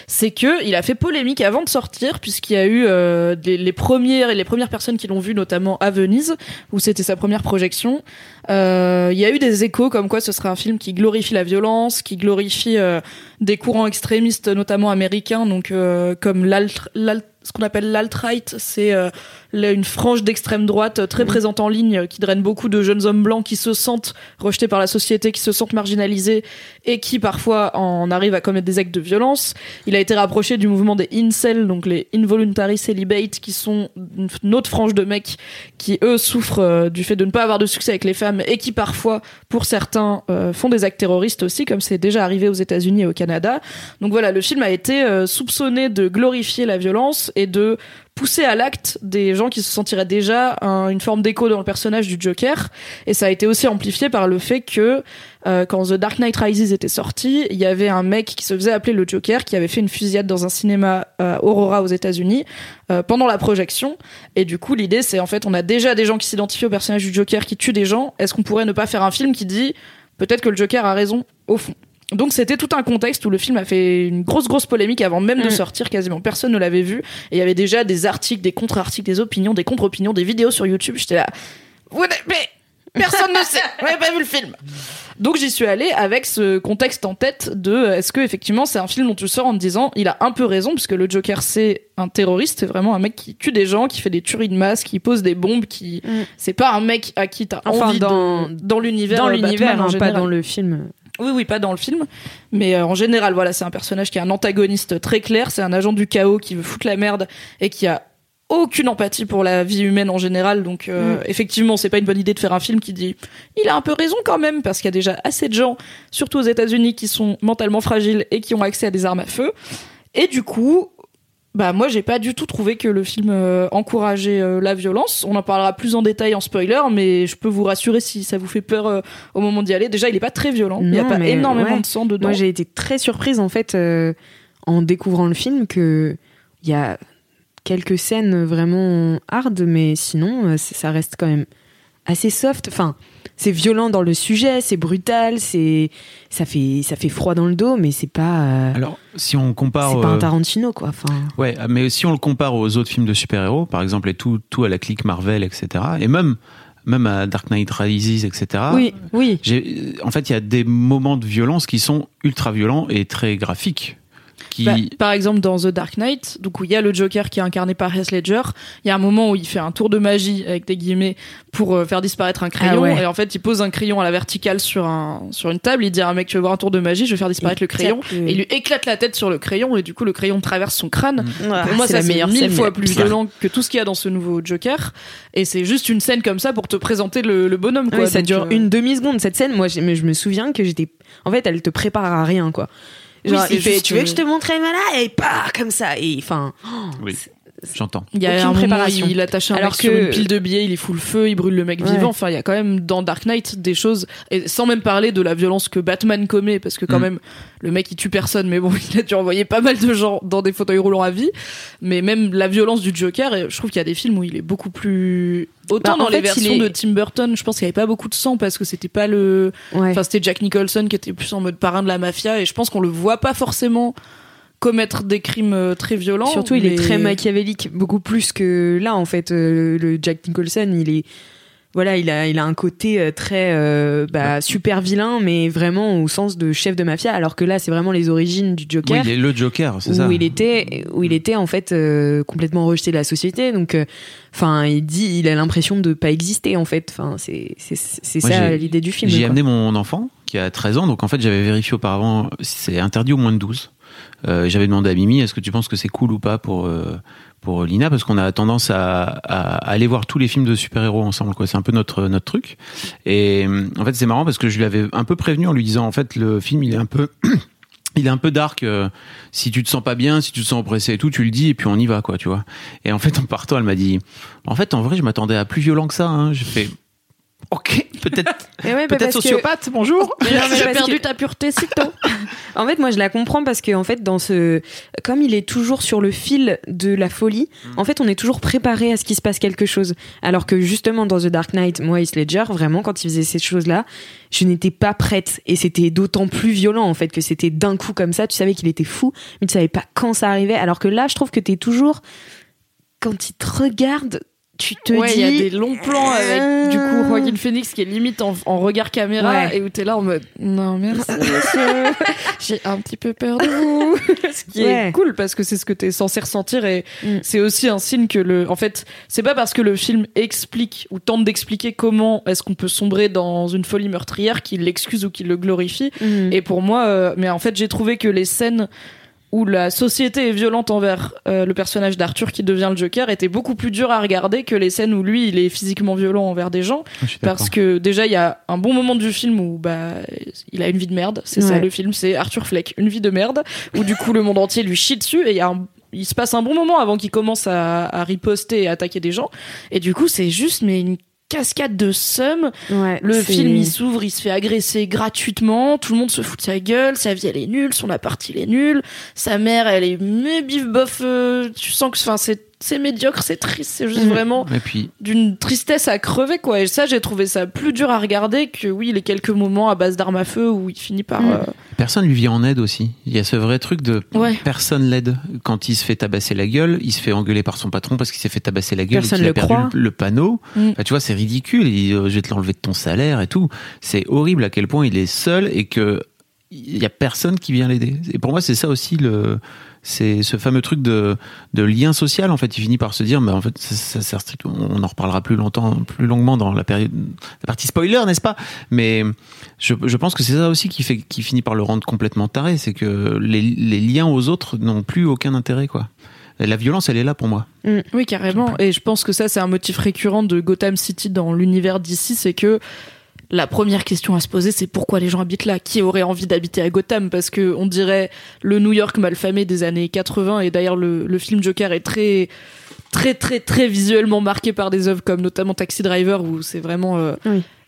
c'est que il a fait polémique avant de sortir, puisqu'il y a eu euh, les premières et les premières personnes qui l'ont vu, notamment à Venise, où c'était sa première projection. Euh, Il y a eu des échos comme quoi ce serait un film qui glorifie la violence, qui glorifie euh, des courants extrémistes, notamment américains, donc euh, comme l'alt, ce qu'on appelle l'alt-right, c'est euh, une frange d'extrême droite euh, très présente en ligne, qui draine beaucoup de jeunes hommes blancs qui se sentent rejetés par la société, qui se sentent marginalisés et qui parfois en arrivent à commettre des actes de violence. Il a été rapproché du mouvement des incels, donc les involuntary celibate, qui sont une autre frange de mecs qui eux souffrent euh, du fait de ne pas avoir de succès avec les femmes et qui parfois, pour certains, euh, font des actes terroristes aussi, comme c'est déjà arrivé aux États-Unis et au Canada. Donc voilà, le film a été soupçonné de glorifier la violence et de pousser à l'acte des gens qui se sentiraient déjà un- une forme d'écho dans le personnage du Joker. Et ça a été aussi amplifié par le fait que euh, quand The Dark Knight Rises était sorti, il y avait un mec qui se faisait appeler le Joker qui avait fait une fusillade dans un cinéma euh, Aurora aux États-Unis euh, pendant la projection. Et du coup, l'idée, c'est en fait, on a déjà des gens qui s'identifient au personnage du Joker qui tue des gens. Est-ce qu'on pourrait ne pas faire un film qui dit peut-être que le Joker a raison au fond? Donc c'était tout un contexte où le film a fait une grosse grosse polémique avant même de
Mm.
sortir, quasiment personne ne l'avait vu et il y avait déjà des articles, des contre-articles, des opinions, des contre-opinions, des vidéos sur YouTube. J'étais là, mais personne ne sait, vous n'avez pas vu le film. Donc j'y suis allée avec ce contexte en tête de est-ce que effectivement c'est un film dont tu sors en te disant il a un peu raison puisque le Joker c'est un terroriste, c'est vraiment un mec qui tue des gens, qui fait des tueries de masse, qui pose des bombes, qui
Mm.
c'est pas un mec à qui t'as
Enfin,
envie
dans-
de... dans l'univers
dans l'univers, hein, pas dans le film.
Oui, oui, pas dans le film. Mais euh, en général, voilà, c'est un personnage qui est un antagoniste très clair. C'est un agent du chaos qui veut foutre la merde et qui a aucune empathie pour la vie humaine en général. Donc, euh, effectivement, c'est pas une bonne idée de faire un film qui dit il a un peu raison quand même, parce qu'il y a déjà assez de gens, surtout aux États-Unis, qui sont mentalement fragiles et qui ont accès à des armes à feu. Et du coup, bah moi j'ai pas du tout trouvé que le film euh, encourageait euh, la violence. On en parlera plus en détail en spoiler, mais je peux vous rassurer si ça vous fait peur euh, au moment d'y aller. Déjà, il est pas très violent. il y a pas énormément
ouais.
de sang dedans.
Moi, j'ai été très surprise en fait en découvrant le film que il y a quelques scènes vraiment hard, mais sinon ça reste quand même assez soft. Enfin, c'est violent dans le sujet, c'est brutal, c'est ça fait ça fait froid dans le dos, mais c'est pas euh,
Alors, si on compare.
c'est pas un
euh,
Tarantino quoi. Enfin,
Ouais, mais si on le compare aux autres films de super-héros, par exemple, et tout, tout à la clique Marvel, etc., et même, même à Dark Knight Rises, etc.,
oui, oui.
en fait, il y a des moments de violence qui sont ultra violents et très graphiques. Qui...
Bah, par exemple, dans The Dark Knight, donc où il y a le Joker qui est incarné par Heath Ledger, il y a un moment où il fait un tour de magie avec des guillemets pour euh, faire disparaître un crayon,
Ah ouais.
et en fait, il pose un crayon à la verticale sur un sur une table. Il dit à un mec, tu veux voir un tour de magie, je vais faire disparaître le crayon. Et il lui éclate la tête sur le crayon, et du coup, le crayon traverse son crâne.
Ah,
Pour moi,
c'est
ça
la
c'est
meilleure
mille fois plus violent que tout ce qu'il y a dans ce nouveau Joker. Et c'est juste une scène comme ça pour te présenter le, le bonhomme. Quoi.
Oui, ça
Donc,
dure
euh,
une demi seconde cette scène. Moi, mais je me souviens que j'étais. En fait, elle te prépare à rien, quoi.
Oui,
Genre,
c'est
il fait, tu veux que je te montre voilà et pas comme ça et enfin.
Oui, j'entends.
Il y a
Aucune
un moment,
préparation.
il attache un
Alors
mec sur une pile de billets, il y fout le feu, il brûle le mec
Ouais.
vivant. Enfin, il y a quand même dans Dark Knight des choses, et sans même parler de la violence que Batman commet, parce que quand
Mm.
même, le mec il tue personne, mais bon, il a dû envoyer pas mal de gens dans des fauteuils roulants à vie. Mais même la violence du Joker, et je trouve qu'il y a des films où il est beaucoup plus. Autant
Bah,
dans les
fait,
versions
est-
de Tim Burton, je pense qu'il y avait pas beaucoup de sang parce que c'était pas le.
Ouais.
Enfin, c'était Jack Nicholson qui était plus en mode parrain de la mafia, et je pense qu'on le voit pas forcément commettre des crimes euh, très violents.
Surtout, il est très machiavélique, beaucoup plus que là en fait. euh, le Jack Nicholson, il est. Voilà, il a, il a un côté euh, très euh, bah, super vilain, mais vraiment au sens de chef de mafia. Alors que là, c'est vraiment les origines du
Oui,
Joker.
il est le Joker, c'est
où
ça.
il était où il était en fait euh, complètement rejeté de la société donc euh, enfin il dit il a l'impression de pas exister en fait enfin c'est c'est c'est
Moi,
ça
j'ai-
l'idée du film
J'y ai
quoi.
amené mon enfant qui a 13 ans, donc en fait j'avais vérifié auparavant, c'est interdit au moins de 12. Euh, j'avais demandé à Mimi, est-ce que tu penses que c'est cool ou pas pour euh, pour Lina? Parce qu'on a tendance à, à aller voir tous les films de super-héros ensemble c'est un peu notre notre truc. Et en fait c'est marrant parce que je lui avais un peu prévenu en lui disant en fait le film il est un peu il est un peu dark. euh, si tu te sens pas bien, si tu te sens oppressé et tout, tu le dis et puis on y va, quoi, tu vois. Et en fait, en partant, elle m'a dit, en fait, en vrai, je m'attendais à plus violent que ça. Hein. J'ai fait, ok, peut-être,
Et ouais, bah,
peut-être
parce que-
sociopathe. Bonjour.
Mais non, mais
J'ai
parce
perdu
que-
ta pureté sitôt.
En fait, moi, je la comprends parce que, en fait, dans ce, comme il est toujours sur le fil de la folie,
Mm.
en fait, on est toujours préparé à ce qu'il se passe quelque chose. Alors que justement, dans The Dark Knight, moi, Heath Ledger, vraiment, quand il faisait ces choses-là, je n'étais pas prête. Et c'était d'autant plus violent, en fait, que c'était d'un coup comme ça. Tu savais qu'il était fou, mais tu savais pas quand ça arrivait. Alors que là, je trouve que t'es toujours, quand il te regarde, tu te
ouais,
dis.
il y a des longs plans avec
Euh,
du coup Joaquin Phoenix qui est limite en, en regard caméra
Ouais.
et où t'es là en mode non merci monsieur, j'ai un petit peu peur de vous. ce qui
Ouais.
est cool parce que c'est ce que t'es censé ressentir et
Mm.
c'est aussi un signe que le, en fait, c'est pas parce que le film explique ou tente d'expliquer comment est-ce qu'on peut sombrer dans une folie meurtrière qu'il l'excuse ou qu'il le glorifie.
Mhm.
Et pour moi, euh, mais en fait, j'ai trouvé que les scènes où la société est violente envers euh, le personnage d'Arthur qui devient le Joker étaient beaucoup plus dures à regarder que les scènes où lui, il est physiquement violent envers des gens.
D'accord.
Parce que déjà, il y a un bon moment du film où bah, il a une vie de merde. C'est ça le film, c'est Arthur Fleck, une vie de merde, où du coup le monde entier lui chie dessus et il y a un il il se passe un bon moment avant qu'il commence à, à riposter et attaquer des gens. Et du coup, c'est juste mais une cascade de seum.
Ouais,
Le film, il s'ouvre, il se fait agresser gratuitement, tout le monde se fout de sa gueule, sa vie, elle est nulle, son appart, il est nul, sa mère, elle est mais bif bof, euh, tu sens que, enfin, c'est, c'est médiocre, c'est triste, c'est juste vraiment
puis,
d'une tristesse à crever, quoi. Et ça, j'ai trouvé ça plus dur à regarder que, oui, les quelques moments à base d'armes à feu où il finit par,
Mhm.
euh,
personne lui vient en aide aussi. Il y a ce vrai truc de
Ouais.
personne l'aide. Quand il se fait tabasser la gueule, il se fait engueuler par son patron parce qu'il s'est fait tabasser la gueule
Personne
et qu'il a
le
perdu
croit.
le, le panneau.
Mm.
Bah, tu vois, c'est ridicule. Il dit, euh, je vais te l'enlever de ton salaire et tout. C'est horrible à quel point il est seul et que il y a personne qui vient l'aider. Et pour moi, c'est ça aussi le, c'est ce fameux truc de, de lien social. En fait, il finit par se dire, bah, en fait, ça, sert strict- On en reparlera plus longtemps, plus longuement dans la période, la partie spoiler, n'est-ce pas? Mais je, je pense que c'est ça aussi qui fait, qui finit par le rendre complètement taré, c'est que les, les liens aux autres n'ont plus aucun intérêt, quoi. La violence, elle est là pour moi.
Oui, carrément. Et je pense que ça, c'est un motif récurrent de Gotham City dans l'univers d'ici, c'est que la première question à se poser, c'est pourquoi les gens habitent là? Qui aurait envie d'habiter à Gotham? Parce que on dirait le New York malfamé des années 80. Et d'ailleurs, le, film Joker est très, très, très, très visuellement marqué par des œuvres comme notamment Taxi Driver, où c'est vraiment. euh.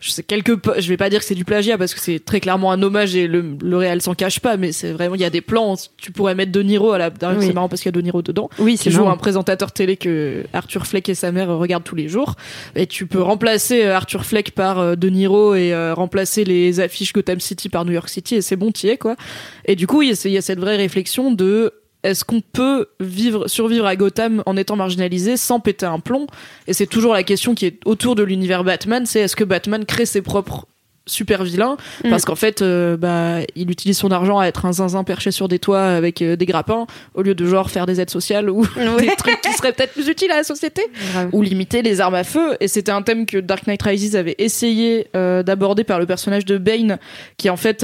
Je sais quelque je vais pas dire que c'est du plagiat parce que c'est très clairement un hommage et le, le réel s'en cache pas, mais c'est vraiment il y a des plans. Tu pourrais mettre De Niro à la.
Oui.
C'est marrant parce qu'il y a De Niro dedans
Oui, c'est
joue un présentateur télé que Arthur Fleck et sa mère regardent tous les jours. Et tu peux remplacer euh, Arthur Fleck par euh, De Niro et euh, remplacer les affiches Gotham City par New York City et c'est bon, t'y es quoi. Et du coup, il y a- il y a cette vraie réflexion de est-ce qu'on peut vivre, survivre à Gotham en étant marginalisé sans péter un plomb? Et c'est toujours la question qui est autour de l'univers Batman, c'est est-ce que Batman crée ses propres super vilains
Mm.
parce qu'en fait euh, bah il utilise son argent à être un zinzin perché sur des toits avec euh, des grappins au lieu de genre faire des aides sociales ou des trucs qui seraient peut-être plus utiles à la société. Ou limiter les armes à feu. Et c'était un thème que Dark Knight Rises avait essayé euh, d'aborder par le personnage de Bane, qui en fait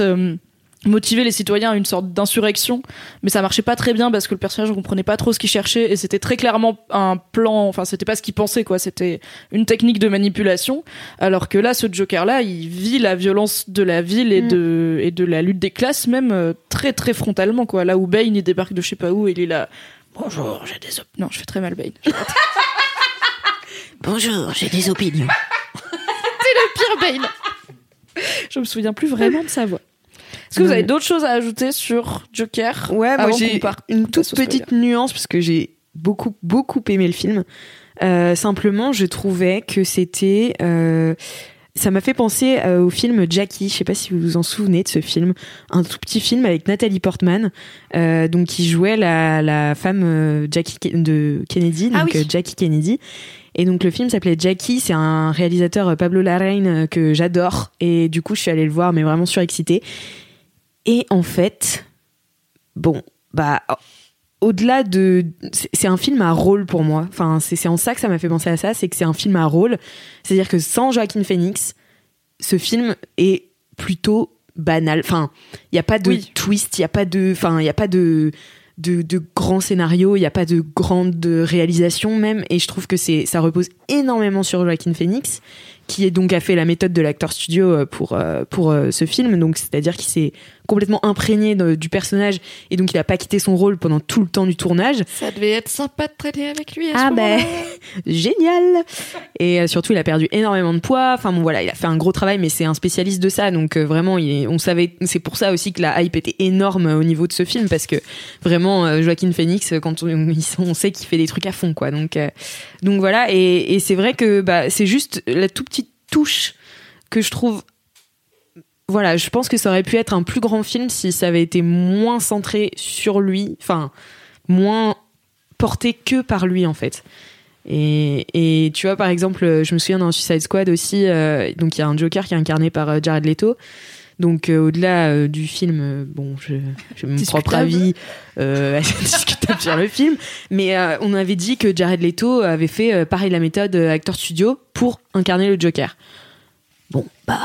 motivait les citoyens à une sorte d'insurrection. Mais ça marchait pas très bien parce que le personnage ne comprenait pas trop ce qu'il cherchait et c'était très clairement un plan. Enfin, c'était pas ce qu'il pensait, quoi. C'était une technique de manipulation. Alors que là, ce Joker-là, il vit la violence de la ville et
Mm.
de et de la lutte des classes même euh, très très frontalement, quoi. Là où Bane il débarque de je sais pas où et il est là. Bonjour, j'ai des op- non, je fais très mal Bane.
Bonjour, j'ai des opinions.
pire Bane. Je me souviens plus vraiment de sa voix. Est-ce que vous avez d'autres choses à ajouter sur Joker
Ouais, moi j'ai une toute petite nuance parce que j'ai beaucoup beaucoup aimé le film. Euh, simplement, je trouvais que c'était euh, ça m'a fait penser euh, au film Jackie. Je sais pas si vous vous en souvenez de ce film, un tout petit film avec Nathalie Portman, donc qui jouait la, la femme Jackie de Kennedy, donc
Ah oui.
euh, Jackie Kennedy. Et donc le film s'appelait Jackie. C'est un réalisateur Pablo Larraín euh, que j'adore. Et du coup, je suis allée le voir, mais vraiment surexcitée. Et en fait, bon, bah, au-delà de. c'est- un film à rôle pour moi. Enfin, c'est en ça que ça m'a fait penser à ça, c'est que c'est un film à rôle. C'est-à-dire que sans Joaquin Phoenix, ce film est plutôt banal. Enfin, il n'y a pas de
Oui.
twist, il n'y a pas de. Enfin, il n'y a pas de. De, de grands scénarios, il n'y a pas de grande réalisation même, et je trouve que c'est ça repose énormément sur Joaquin Phoenix, qui est donc a fait la méthode de l'acteur studio euh, pour euh, pour euh, ce film, donc c'est-à-dire qu'il s'est complètement imprégné de- du personnage et donc il a pas quitté son rôle pendant tout le temps du tournage.
Ça devait être sympa de traîner avec lui à
Ah
ce
ben. Génial Et euh, surtout, il a perdu énormément de poids. Enfin bon, voilà, il a fait un gros travail, mais c'est un spécialiste de ça, donc euh, vraiment, il est- on savait. C'est pour ça aussi que la hype était énorme euh, au niveau de ce film, parce que vraiment, euh, Joaquin Phoenix, quand on, on sait qu'il fait des trucs à fond, quoi. Donc, euh, donc voilà, et, et c'est vrai que bah, c'est juste la toute petite touche que je trouve. Voilà, je pense que ça aurait pu être un plus grand film si ça avait été moins centré sur lui, enfin, moins porté que par lui en fait. Et, et tu vois, par exemple, je me souviens dans Suicide Squad aussi, euh, donc il y a un Joker qui est incarné par euh, Jared Leto. Donc euh, au-delà euh, du film, bon, je- j'ai mon propre avis assez discutable sur le film, mais on avait dit que Jared Leto avait fait pareil la méthode acteur studio pour incarner le Joker. Bon, bah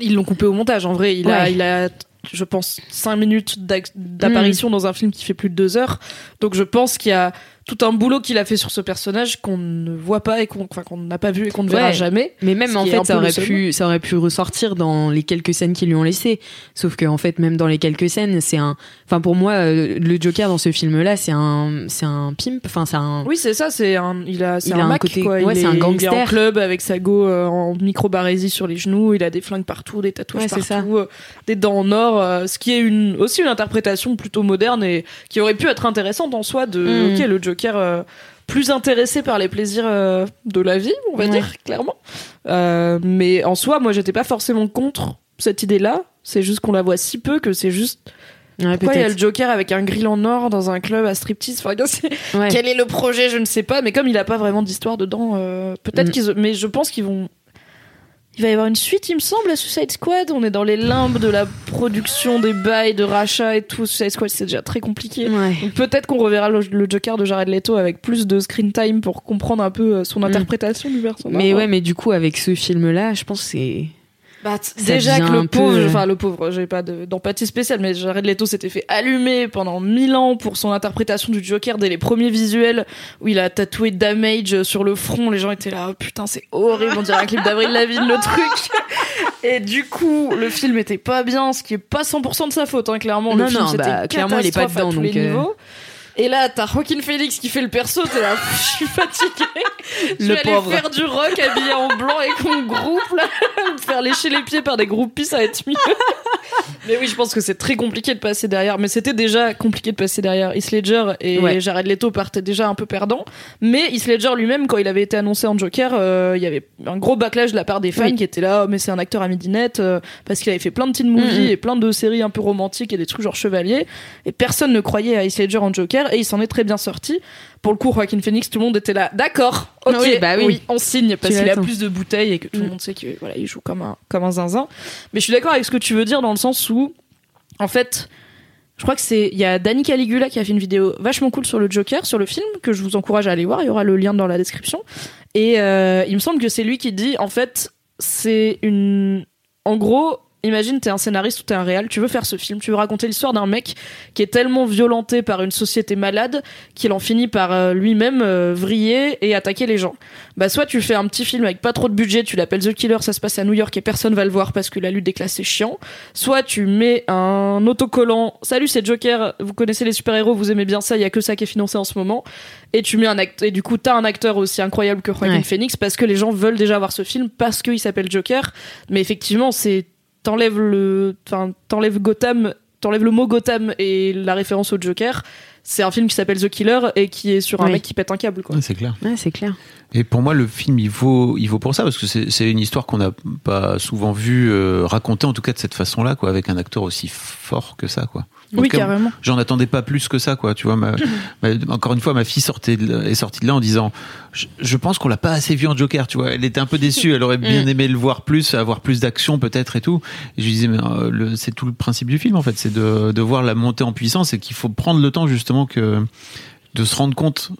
Ils l'ont coupé au montage. En vrai, il a, il a, je pense, 5 minutes d'apparition dans un film qui fait plus de 2 heures. Donc je pense qu'il y a tout un boulot qu'il a fait sur ce personnage qu'on ne voit pas et qu'on enfin, qu'on n'a pas vu et qu'on ne verra
Ouais.
jamais.
Mais même en fait, ça aurait pu, ça aurait pu ressortir dans les quelques scènes qu'ils lui ont laissées. Sauf que en fait, même dans les quelques scènes, c'est un, enfin pour moi, euh, le Joker dans ce film-là, c'est un, c'est un pimp. Enfin, c'est un.
Oui, c'est ça, c'est un il a c'est
Il
un
un
Mac,
côté-
quoi.
ouais, c'est un
est- Il est en
gangster.
club avec sa go euh, en micro-barésie sur les genoux, il a des flingues partout, des tatouages
Ouais,
partout, euh, des dents en or, ce qui est une aussi une interprétation plutôt moderne et qui aurait pu être intéressante en soi de
Mm.
OK, le Joker euh, plus intéressé par les plaisirs euh, de la vie, on va
Ouais.
dire clairement. Euh, mais en soi, moi j'étais pas forcément contre cette idée-là, c'est juste qu'on la voit si peu que c'est juste
Ouais,
pourquoi il y a le. Joker avec un grill en or dans un club à striptease? Enfin, c'est-
Ouais.
quel est le projet? Je ne sais pas, mais comme il a pas vraiment d'histoire dedans, euh, peut-être
Mm.
qu'ils. Mais je pense qu'ils vont. Il va y avoir une suite, il me semble, à Suicide Squad. On est dans les limbes de la production des bails, de rachat et tout. Suicide Squad, c'est déjà très compliqué.
Ouais.
Peut-être qu'on reverra le, le Joker de Jared Leto avec plus de screen time pour comprendre un peu euh, son interprétation du personnage.
Mais ouais, mais du coup, avec ce film-là, je pense que c'est.
Bah, déjà que le
peu,
pauvre, enfin le pauvre, j'ai pas de- d'empathie spéciale, mais Jared Leto s'était fait allumer pendant mille ans pour son interprétation du Joker dès les premiers visuels où il a tatoué Damage sur le front. Les gens étaient là, oh, putain, c'est horrible, on dirait un clip d'Avril Lavigne le truc. Et du coup, le film était pas bien, ce qui est pas 100% de sa faute, hein, clairement. le
Non,
film,
non,
c'était
bah, clairement, il est pas dedans, donc, euh.
Et là, t'as Joaquin Phoenix qui fait le perso, t'es là, je suis fatiguée. Je vais aller faire du rock habillé en blanc et qu'on groupe, là. Me faire lécher les pieds par des groupies, ça va être mieux. Mais oui, je pense que c'est très compliqué de passer derrière. Mais c'était déjà compliqué de passer derrière Heath Ledger et
Ouais.
Jared Leto partaient déjà un peu perdants. Mais Heath Ledger lui-même, quand il avait été annoncé en Joker, euh, il y avait un gros backlash de la part des fans
Oui.
qui étaient là, Oh, mais c'est un acteur à midinette, euh, parce qu'il avait fait plein de teen movies et plein de séries un peu romantiques et des trucs genre chevalier. Et personne ne croyait à Heath Ledger en Joker et il s'en est très bien sorti. Pour le coup, Joaquin Phoenix, tout le monde était là, d'accord, ok,
Oui, bah oui.
on signe parce qu'il a plus de bouteilles et que tout le
Mm.
monde sait que voilà, il joue comme un comme un zinzin. Mais je suis d'accord avec ce que tu veux dire dans le sens où, en fait, je crois que c'est il y a Danny Caligula qui a fait une vidéo vachement cool sur le Joker, sur le film que je vous encourage à aller voir. Il y aura le lien dans la description. Et euh, il me semble que c'est lui qui dit en fait c'est une en gros Imagine, t'es un scénariste ou t'es un réal, tu veux faire ce film, tu veux raconter l'histoire d'un mec qui est tellement violenté par une société malade qu'il en finit par euh, lui-même euh, vriller et attaquer les gens. Bah soit tu fais un petit film avec pas trop de budget, tu l'appelles The Killer, ça se passe à New York et personne va le voir parce que la lutte des classes c'est chiant. Soit tu mets un autocollant, salut c'est Joker, vous connaissez les super-héros, vous aimez bien ça, il y a que ça qui est financé en ce moment. Et tu mets un acteur, et du coup t'as un acteur aussi incroyable que Joaquin
Ouais.
Phoenix parce que les gens veulent déjà voir ce film parce qu'il s'appelle Joker. Mais effectivement c'est t'enlèves le, enfin t'enlèves Gotham, t'enlèves le mot Gotham et la référence au Joker. C'est un film qui s'appelle The Killer et qui est sur un
Oui.
mec qui pète un câble quoi.
Ouais, c'est clair.
Ouais, c'est clair.
Et pour moi, le film, il vaut, il vaut pour ça, parce que c'est c'est une histoire qu'on n'a pas souvent vu euh, raconter, en tout cas de cette façon-là, quoi, avec un acteur aussi fort que ça, quoi. En
Oui
cas,
carrément.
J'en attendais pas plus que ça, quoi. Tu vois, ma- ma- encore une fois, ma fille sortait de- est sortie de là en disant, je, je pense qu'on l'a pas assez vu en Joker, tu vois. Elle était un peu déçue, elle aurait bien
Mm.
aimé le voir plus, avoir plus d'action peut-être et tout. Et je lui disais, mais euh, c'est tout le principe du film, en fait, c'est de, de voir la montée en puissance et qu'il faut prendre le temps justement que de se rendre compte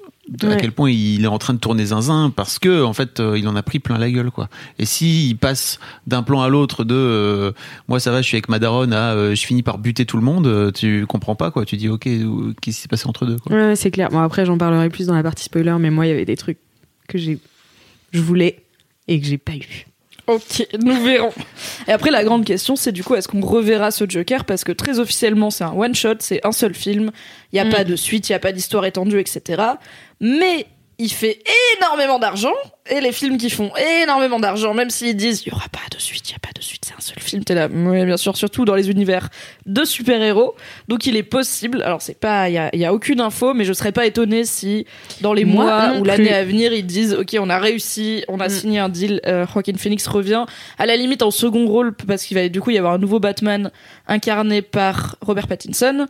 à quel point il est en train de tourner zinzin parce que en fait euh, il en a pris plein la gueule quoi. Et si il passe d'un plan à l'autre de euh, moi ça va je suis avec ma daronne à euh, je finis par buter tout le monde, tu comprends pas quoi. Tu dis ok qu'est-ce qui s'est passé entre deux quoi.
Ouais, ouais, c'est clair. Bon, après, j'en parlerai plus dans la partie spoiler, mais moi, il y avait des trucs que j'ai, je voulais et que j'ai pas eu.
Ok, nous verrons. Et après, la grande question, c'est du coup, est-ce qu'on reverra ce Joker? Parce que très officiellement, c'est un one-shot, c'est un seul film. Il n'y a
Mm.
pas de suite, il n'y a pas d'histoire étendue, etc. Mais il fait énormément d'argent. Et les films qui font énormément d'argent, même s'ils disent il n'y aura pas de suite, il n'y a pas de suite, c'est un seul film, t'es là. Oui, bien sûr, surtout dans les univers de super-héros. Donc il est possible, alors c'est pas, il y a, y a aucune info, mais je serais pas étonnée si dans les
Moi
mois ou l'année à venir, ils disent ok, on a réussi, on a
Mm.
signé un deal, euh, Joaquin Phoenix revient, à la limite en second rôle, parce qu'il va du coup y avoir un nouveau Batman incarné par Robert Pattinson.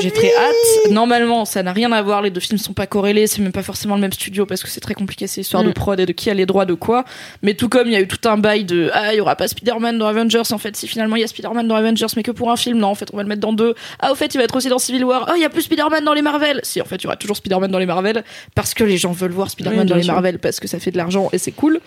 J'ai très hâte. Normalement, ça n'a rien à voir. Les deux films sont pas corrélés. C'est même pas forcément le même studio parce que c'est très compliqué ces histoires de
Mm.
prod et de qui a les droits de quoi. Mais tout comme il y a eu tout un bail de ah il y aura pas Spider-Man dans Avengers. En fait, si finalement il y a Spider-Man dans Avengers, mais que pour un film, non. En fait, on va le mettre dans deux. Ah au fait, il va être aussi dans Civil War. Ah il y a plus Spider-Man dans les Marvel. Si en fait, il y aura toujours Spider-Man dans les Marvel parce que les gens veulent voir Spider-Man
Oui,
dans les
sûr.
Marvel parce que ça fait de l'argent et c'est cool.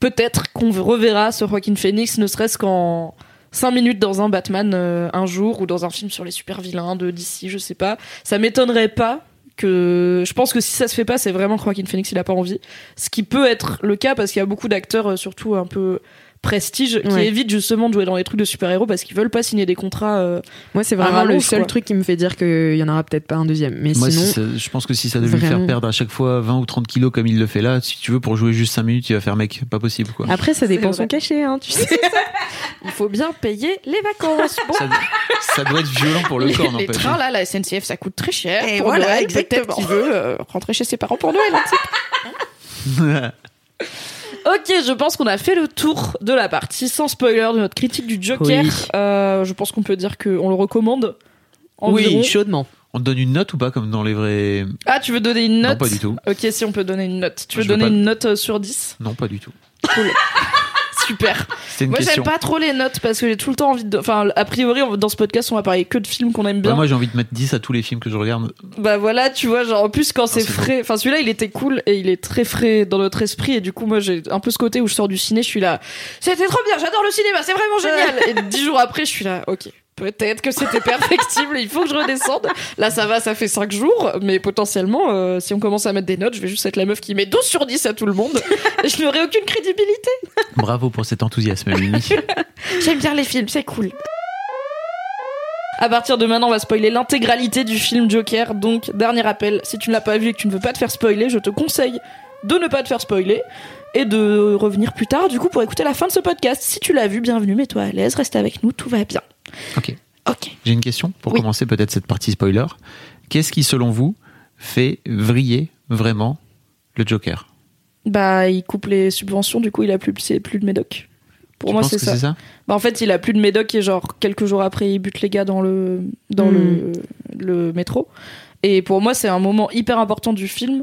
Peut-être qu'on reverra ce Joaquin Phoenix, ne serait-ce qu'en 5 minutes dans un Batman euh, un jour ou dans un film sur les super vilains de DC, je sais pas. Ça m'étonnerait pas que je pense que si ça se fait pas, c'est vraiment Joaquin Phoenix il a pas envie. Ce qui peut être le cas parce qu'il y a beaucoup d'acteurs, euh, surtout un peu prestige, qui
Ouais.
évitent justement de jouer dans les trucs de super-héros parce qu'ils veulent pas signer des contrats. euh,
Moi, c'est vraiment le seul
quoi.
truc qui me fait dire qu'il y en aura peut-être pas un deuxième. Mais
Moi,
sinon,
si ça- je pense que si ça devait lui faire perdre à chaque fois 20 ou 30 kilos comme il le fait là, si tu veux, pour jouer juste 5 minutes, il va faire mec, pas possible quoi.
après, ça dépend son cachet, hein, tu sais.
Il faut bien payer les vacances. Bon.
Ça, ça doit être violent pour le
les,
corps,
les
n'empêche.
trains là, la SNCF ça coûte très cher.
Et
pour
voilà,
Noël,
exactement.
Peut-être qu'il veut euh, rentrer chez ses parents pour Noël. un type. Ok, je pense qu'on a fait le tour de la partie sans spoiler de notre critique du Joker.
Oui.
Euh, je pense qu'on peut dire qu'on le recommande. Environ.
Oui, chaudement.
On te donne une note ou pas comme dans les vrais
Ah, tu veux donner une note
Non, pas du tout.
Ok, si on peut donner une note. Tu veux
Je veux
donner
pas-
une note euh, sur 10
Non, pas du tout.
Super.
Une
Moi, j'aime pas trop les notes parce que j'ai tout le temps envie de. Enfin, a priori, dans ce podcast, on va parler que de films qu'on aime bien.
Ouais, moi, j'ai envie de mettre 10 à tous les films que je regarde.
Bah voilà, tu vois, genre en plus quand c'est
c'est
frais, enfin celui-là il était cool et il est très frais dans notre esprit et du coup moi j'ai un peu ce côté où je sors du ciné, je suis là, c'était trop bien, j'adore le cinéma, c'est vraiment génial. et dix jours après je suis là, ok, peut-être que c'était perfectible, il faut que je redescende. Là ça va, ça fait 5 jours, mais potentiellement euh, si on commence à mettre des notes, je vais juste être la meuf qui met 12 sur 10 à tout le monde et je n'aurai aucune crédibilité.
Bravo pour cet enthousiasme, Mimi.
J'aime bien les films, c'est cool. À partir de maintenant, on va spoiler l'intégralité du film Joker. Donc, dernier appel, si tu ne l'as pas vu et que tu ne veux pas te faire spoiler, je te conseille de ne pas te faire spoiler et de revenir plus tard, du coup, pour écouter la fin de ce podcast. Si tu l'as vu, bienvenue, mets-toi à l'aise, reste avec nous, tout va bien.
ok.
Ok.
J'ai une question pour
Oui.
commencer peut-être cette partie spoiler. Qu'est-ce qui, selon vous, fait vriller vraiment le Joker?
Bah, il coupe les subventions, du coup, il a plus, c'est plus de médoc. Pour
Tu
moi, c'est ça. Bah, en fait, il a plus de médoc et genre quelques jours après, il bute les gars dans le dans le, le métro. Et pour moi, c'est un moment hyper important du film.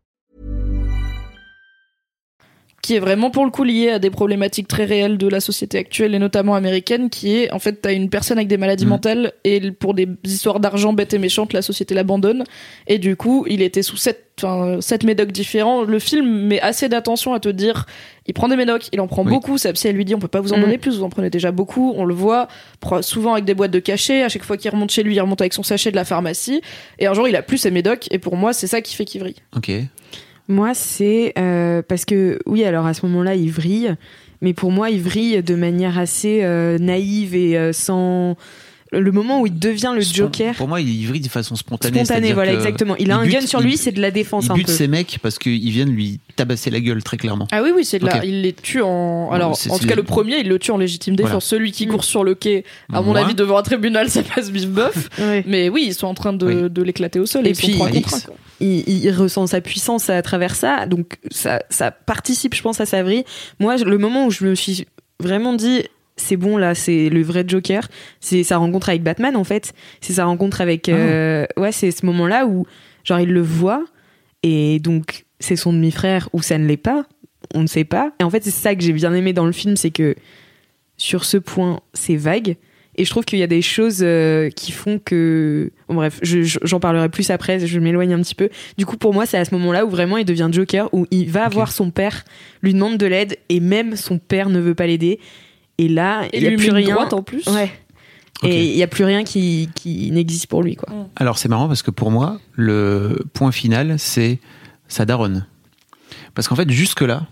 Qui est vraiment pour le coup lié à des problématiques très réelles de la société actuelle et notamment américaine, qui est en fait t'as une personne avec des maladies
Mhm.
mentales et pour des histoires d'argent bêtes et méchantes, la société l'abandonne et du coup il était sous sept, enfin, sept médocs différents. Le film met assez d'attention à te dire, il prend des médocs, il en prend
Oui.
beaucoup. Sa psy elle lui dit on peut pas vous en
Mhm.
donner plus, vous en prenez déjà beaucoup. On le voit souvent avec des boîtes de cachet. À chaque fois qu'il remonte chez lui, il remonte avec son sachet de la pharmacie et un jour il a plus ses médocs et pour moi c'est ça qui fait qu'il vrille.
Ok.
Moi, c'est euh, parce que, oui, alors à ce moment-là, il vrille, mais pour moi, il vrille de manière assez euh, naïve et euh, sans. Le moment où il devient le
Spon-
Joker.
Pour moi, il vrille de façon spontanée.
Spontané,
c'est-à-dire
voilà, exactement. Il a
il
un gun sur lui, c'est de la défense
Il
un
bute
peu.
ces mecs parce qu'ils viennent lui tabasser la gueule très clairement.
Ah oui, oui, c'est de là.
Ok.
Il les tue en. Alors, en tout cas, le premier, il le tue en légitime défense.
Voilà.
Celui qui
Mm.
court sur le quai, à mon
Moi,
avis, devant un tribunal, ça passe bif bof. Mais oui, ils sont en train de,
Oui.
de l'éclater au sol.
Et
Et, ils sont
puis,
un,
il, il ressent sa puissance à travers ça, donc ça, ça participe, je pense, à sa vrille. Moi, le moment où je me suis vraiment dit, c'est bon là, c'est le vrai Joker, c'est sa rencontre avec Batman en fait, c'est sa rencontre avec, euh, ouais, c'est ce moment-là où genre il le voit et donc c'est son demi-frère ou ça ne l'est pas, on ne sait pas. Et en fait, c'est ça que j'ai bien aimé dans le film, c'est que sur ce point, c'est vague. Et je trouve qu'il y a des choses euh, qui font que. Bon, bref, je- je- j'en parlerai plus après, je m'éloigne un petit peu. Du coup, pour moi, c'est à ce moment-là où vraiment il devient Joker, où il va voir son père, lui demande de l'aide, et même son père ne veut pas l'aider. Et là, il n'y a plus rien.
droite en plus.
Ouais. Et il n'y a plus rien qui, qui n'existe pour lui, quoi.
Alors c'est marrant parce que pour moi, le point final, c'est sa daronne. Parce qu'en fait, jusque-là,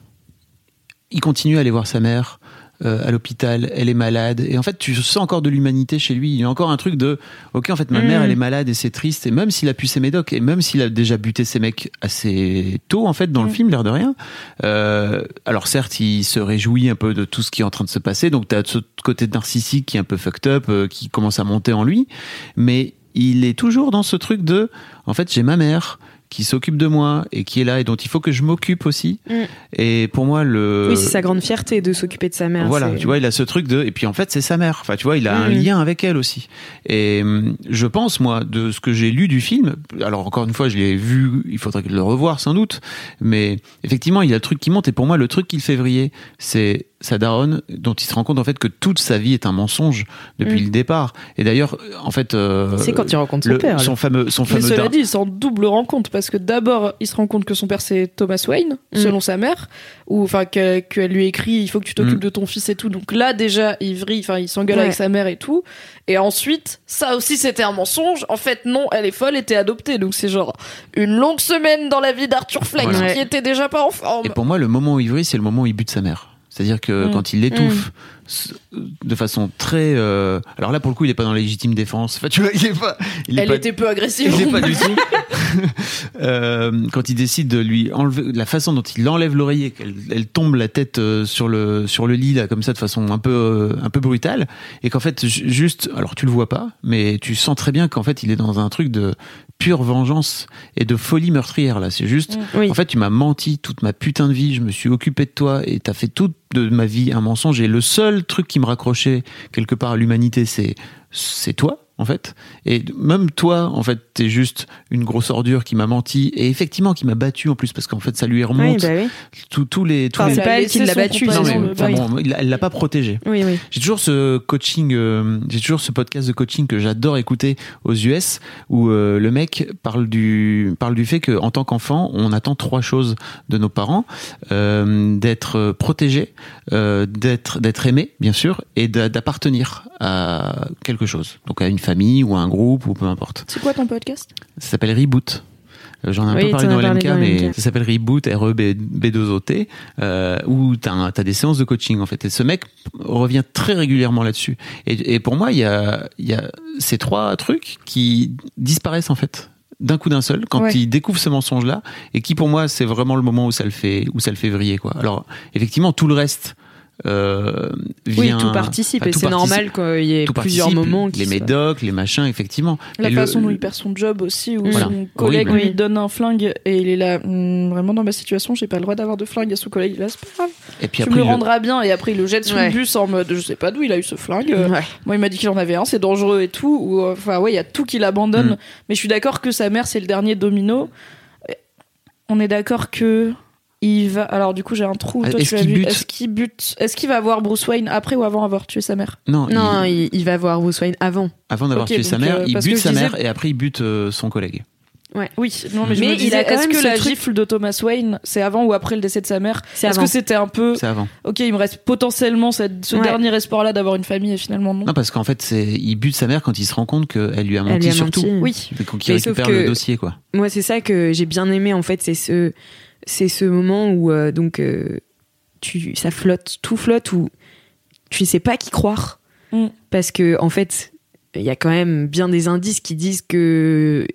il continue à aller voir sa mère euh, à l'hôpital, elle est malade. Et en fait, tu sens encore de l'humanité chez lui. Il y a encore un truc de, ok, en fait, ma
Mm.
mère, elle est malade et c'est triste. Et même s'il a pu ses médocs, et même s'il a déjà buté ses mecs assez tôt, en fait, dans le
Mm.
film, l'air de rien. euh, alors certes, il se réjouit un peu de tout ce qui est en train de se passer. Donc, tu as ce côté narcissique qui est un peu fucked up, euh, qui commence à monter en lui. Mais il est toujours dans ce truc de, en fait, j'ai ma mère qui s'occupe de moi et qui est là et dont il faut que je m'occupe aussi.
Mm.
Et pour moi, le.
Oui, c'est sa grande fierté de s'occuper de sa mère.
Voilà, tu vois, il a ce truc de. Et puis en fait, c'est sa mère. Enfin, tu vois, il a un
Mhm.
lien avec elle aussi. Et hum, je pense, moi, de ce que j'ai lu du film, alors encore une fois, je l'ai vu, il faudrait le revoir sans doute, mais effectivement, il y a le truc qui monte. Et pour moi, le truc qui le fait vriller, c'est sa daronne, dont il se rend compte en fait que toute sa vie est un mensonge depuis
Mhm.
le départ. Et d'ailleurs, en fait. euh,
C'est quand il rencontre son
le-
père.
son fameux, son
Mais
fameux
cela dit, il s'en double rencontre parce que d'abord, il se rend compte que son père c'est Thomas Wayne,
Mm.
selon sa mère, ou enfin que- qu'elle lui écrit il faut que tu t'occupes
Mm.
de ton fils et tout. Donc là déjà, il vrille, enfin il s'engueule
Ouais.
avec sa mère et tout. Et ensuite, ça aussi c'était un mensonge. En fait, non, elle est folle, était adoptée. Donc c'est genre une longue semaine dans la vie d'Arthur Fleck
Voilà.
qui était déjà pas en forme.
Et pour moi, le moment où il vrille, c'est le moment où il bute sa mère. C'est-à-dire que
Mm.
quand il l'étouffe s- de façon très. euh, Alors là, pour le coup, il est pas dans la légitime défense. Enfin, tu vois, il est pas. Il est
Elle
pas,
était peu agressive.
il est pas du tout. Euh, quand il décide de lui enlever la façon dont il enlève l'oreiller, qu'elle elle tombe la tête euh, sur le sur le lit là comme ça de façon un peu euh, un peu brutale, et qu'en fait ju- juste, alors tu le vois pas, mais tu sens très bien qu'en fait il est dans un truc de pure vengeance et de folie meurtrière là. C'est juste,
Oui.
en fait tu m'as menti toute ma putain de vie, je me suis occupé de toi et t'as fait toute de ma vie un mensonge. Et le seul truc qui me raccrochait quelque part à l'humanité, c'est c'est toi en fait. Et même toi, en fait, t'es juste une grosse ordure qui m'a menti et effectivement qui m'a battu en plus parce qu'en fait ça lui
Oui,
remonte
bah oui.
tous tous les tous
Enfin,
les
c'est pas elle qui l'a
son
battu.
non, mais, enfin, bon, elle l'a pas protégé.
Oui, oui.
J'ai toujours ce coaching, euh, j'ai toujours ce podcast de coaching que j'adore écouter aux US où euh, le mec parle du parle du fait que en tant qu'enfant, on attend trois choses de nos parents euh, d'être protégé, euh, d'être d'être aimé, bien sûr, et d'a- d'appartenir à quelque chose, donc à une famille ou à un groupe ou peu importe.
C'est quoi ton podcast?
Ça s'appelle Reboot. Euh, J'en ai un
Oui,
peu parlé dans LMK, mais
LMK.
ça s'appelle Reboot, E R-E-B-2-O-T, euh, où t'as as des séances de coaching en fait. Et ce mec revient très régulièrement là-dessus. Et, et pour moi, il y a, il y a ces trois trucs qui disparaissent en fait d'un coup d'un seul quand
Ouais.
il découvre ce mensonge là et qui pour moi c'est vraiment le moment où ça le fait où ça le fait vriller quoi alors effectivement tout le reste euh,
Oui, tout participe
enfin,
et c'est normal qu'il y ait
tout
plusieurs moments qui
les médocs les machins effectivement
La
Et le-
façon dont il perd son job aussi, où
Voilà.
son collègue
Horrible.
lui donne un flingue et il est là, Hum, vraiment dans ma situation, j'ai pas le droit d'avoir de flingue. Et son collègue, là, c'est pas grave,
et puis
tu
après
me le rendras bien. Et après, il le jette sur
Ouais.
le bus en mode, je sais pas d'où il a eu ce flingue. Euh,
Ouais.
Moi, il m'a dit qu'il en avait un, c'est dangereux et tout. Ou, euh, Enfin, ouais, il y a tout qui l'abandonne.
Mm.
Mais je suis d'accord que sa mère, c'est le dernier domino. Et On est d'accord que. Il va. Alors, du coup, j'ai un trou.
Ah,
Toi,
est-ce
tu l'as
qu'il
vu.
bute
Est-ce qu'il bute Est-ce qu'il va voir Bruce Wayne après ou avant avoir tué sa mère?
Non,
Non,
il-
il, il va voir Bruce Wayne avant.
Avant d'avoir
Ok,
tué sa
donc,
mère,
euh,
il
parce
bute
je
sa
disais-
mère et après il bute euh, son collègue.
Oui, non, mais je
Mais
me
il
disais,
a quand
est-ce
même
que
ce
la
truc-
gifle de Thomas Wayne, c'est avant ou après le décès de sa mère?
C'est
Est-ce
avant.
que c'était un peu,
C'est avant.
ok, il me reste potentiellement cette- ce
Ouais.
dernier espoir-là d'avoir une famille et finalement non.
Non, parce qu'en fait, c'est il bute sa mère quand il se rend compte qu'elle lui a
Elle
menti
lui a
surtout.
menti.
Oui,
Quand il
Mais sauf
récupère
que-
le dossier, quoi.
Moi, c'est ça que j'ai bien aimé en fait, c'est ce, c'est ce moment où euh, donc euh, tu, ça flotte, tout flotte, où tu sais pas qui croire,
Mm.
parce que en fait, il y a quand même bien des indices qui disent que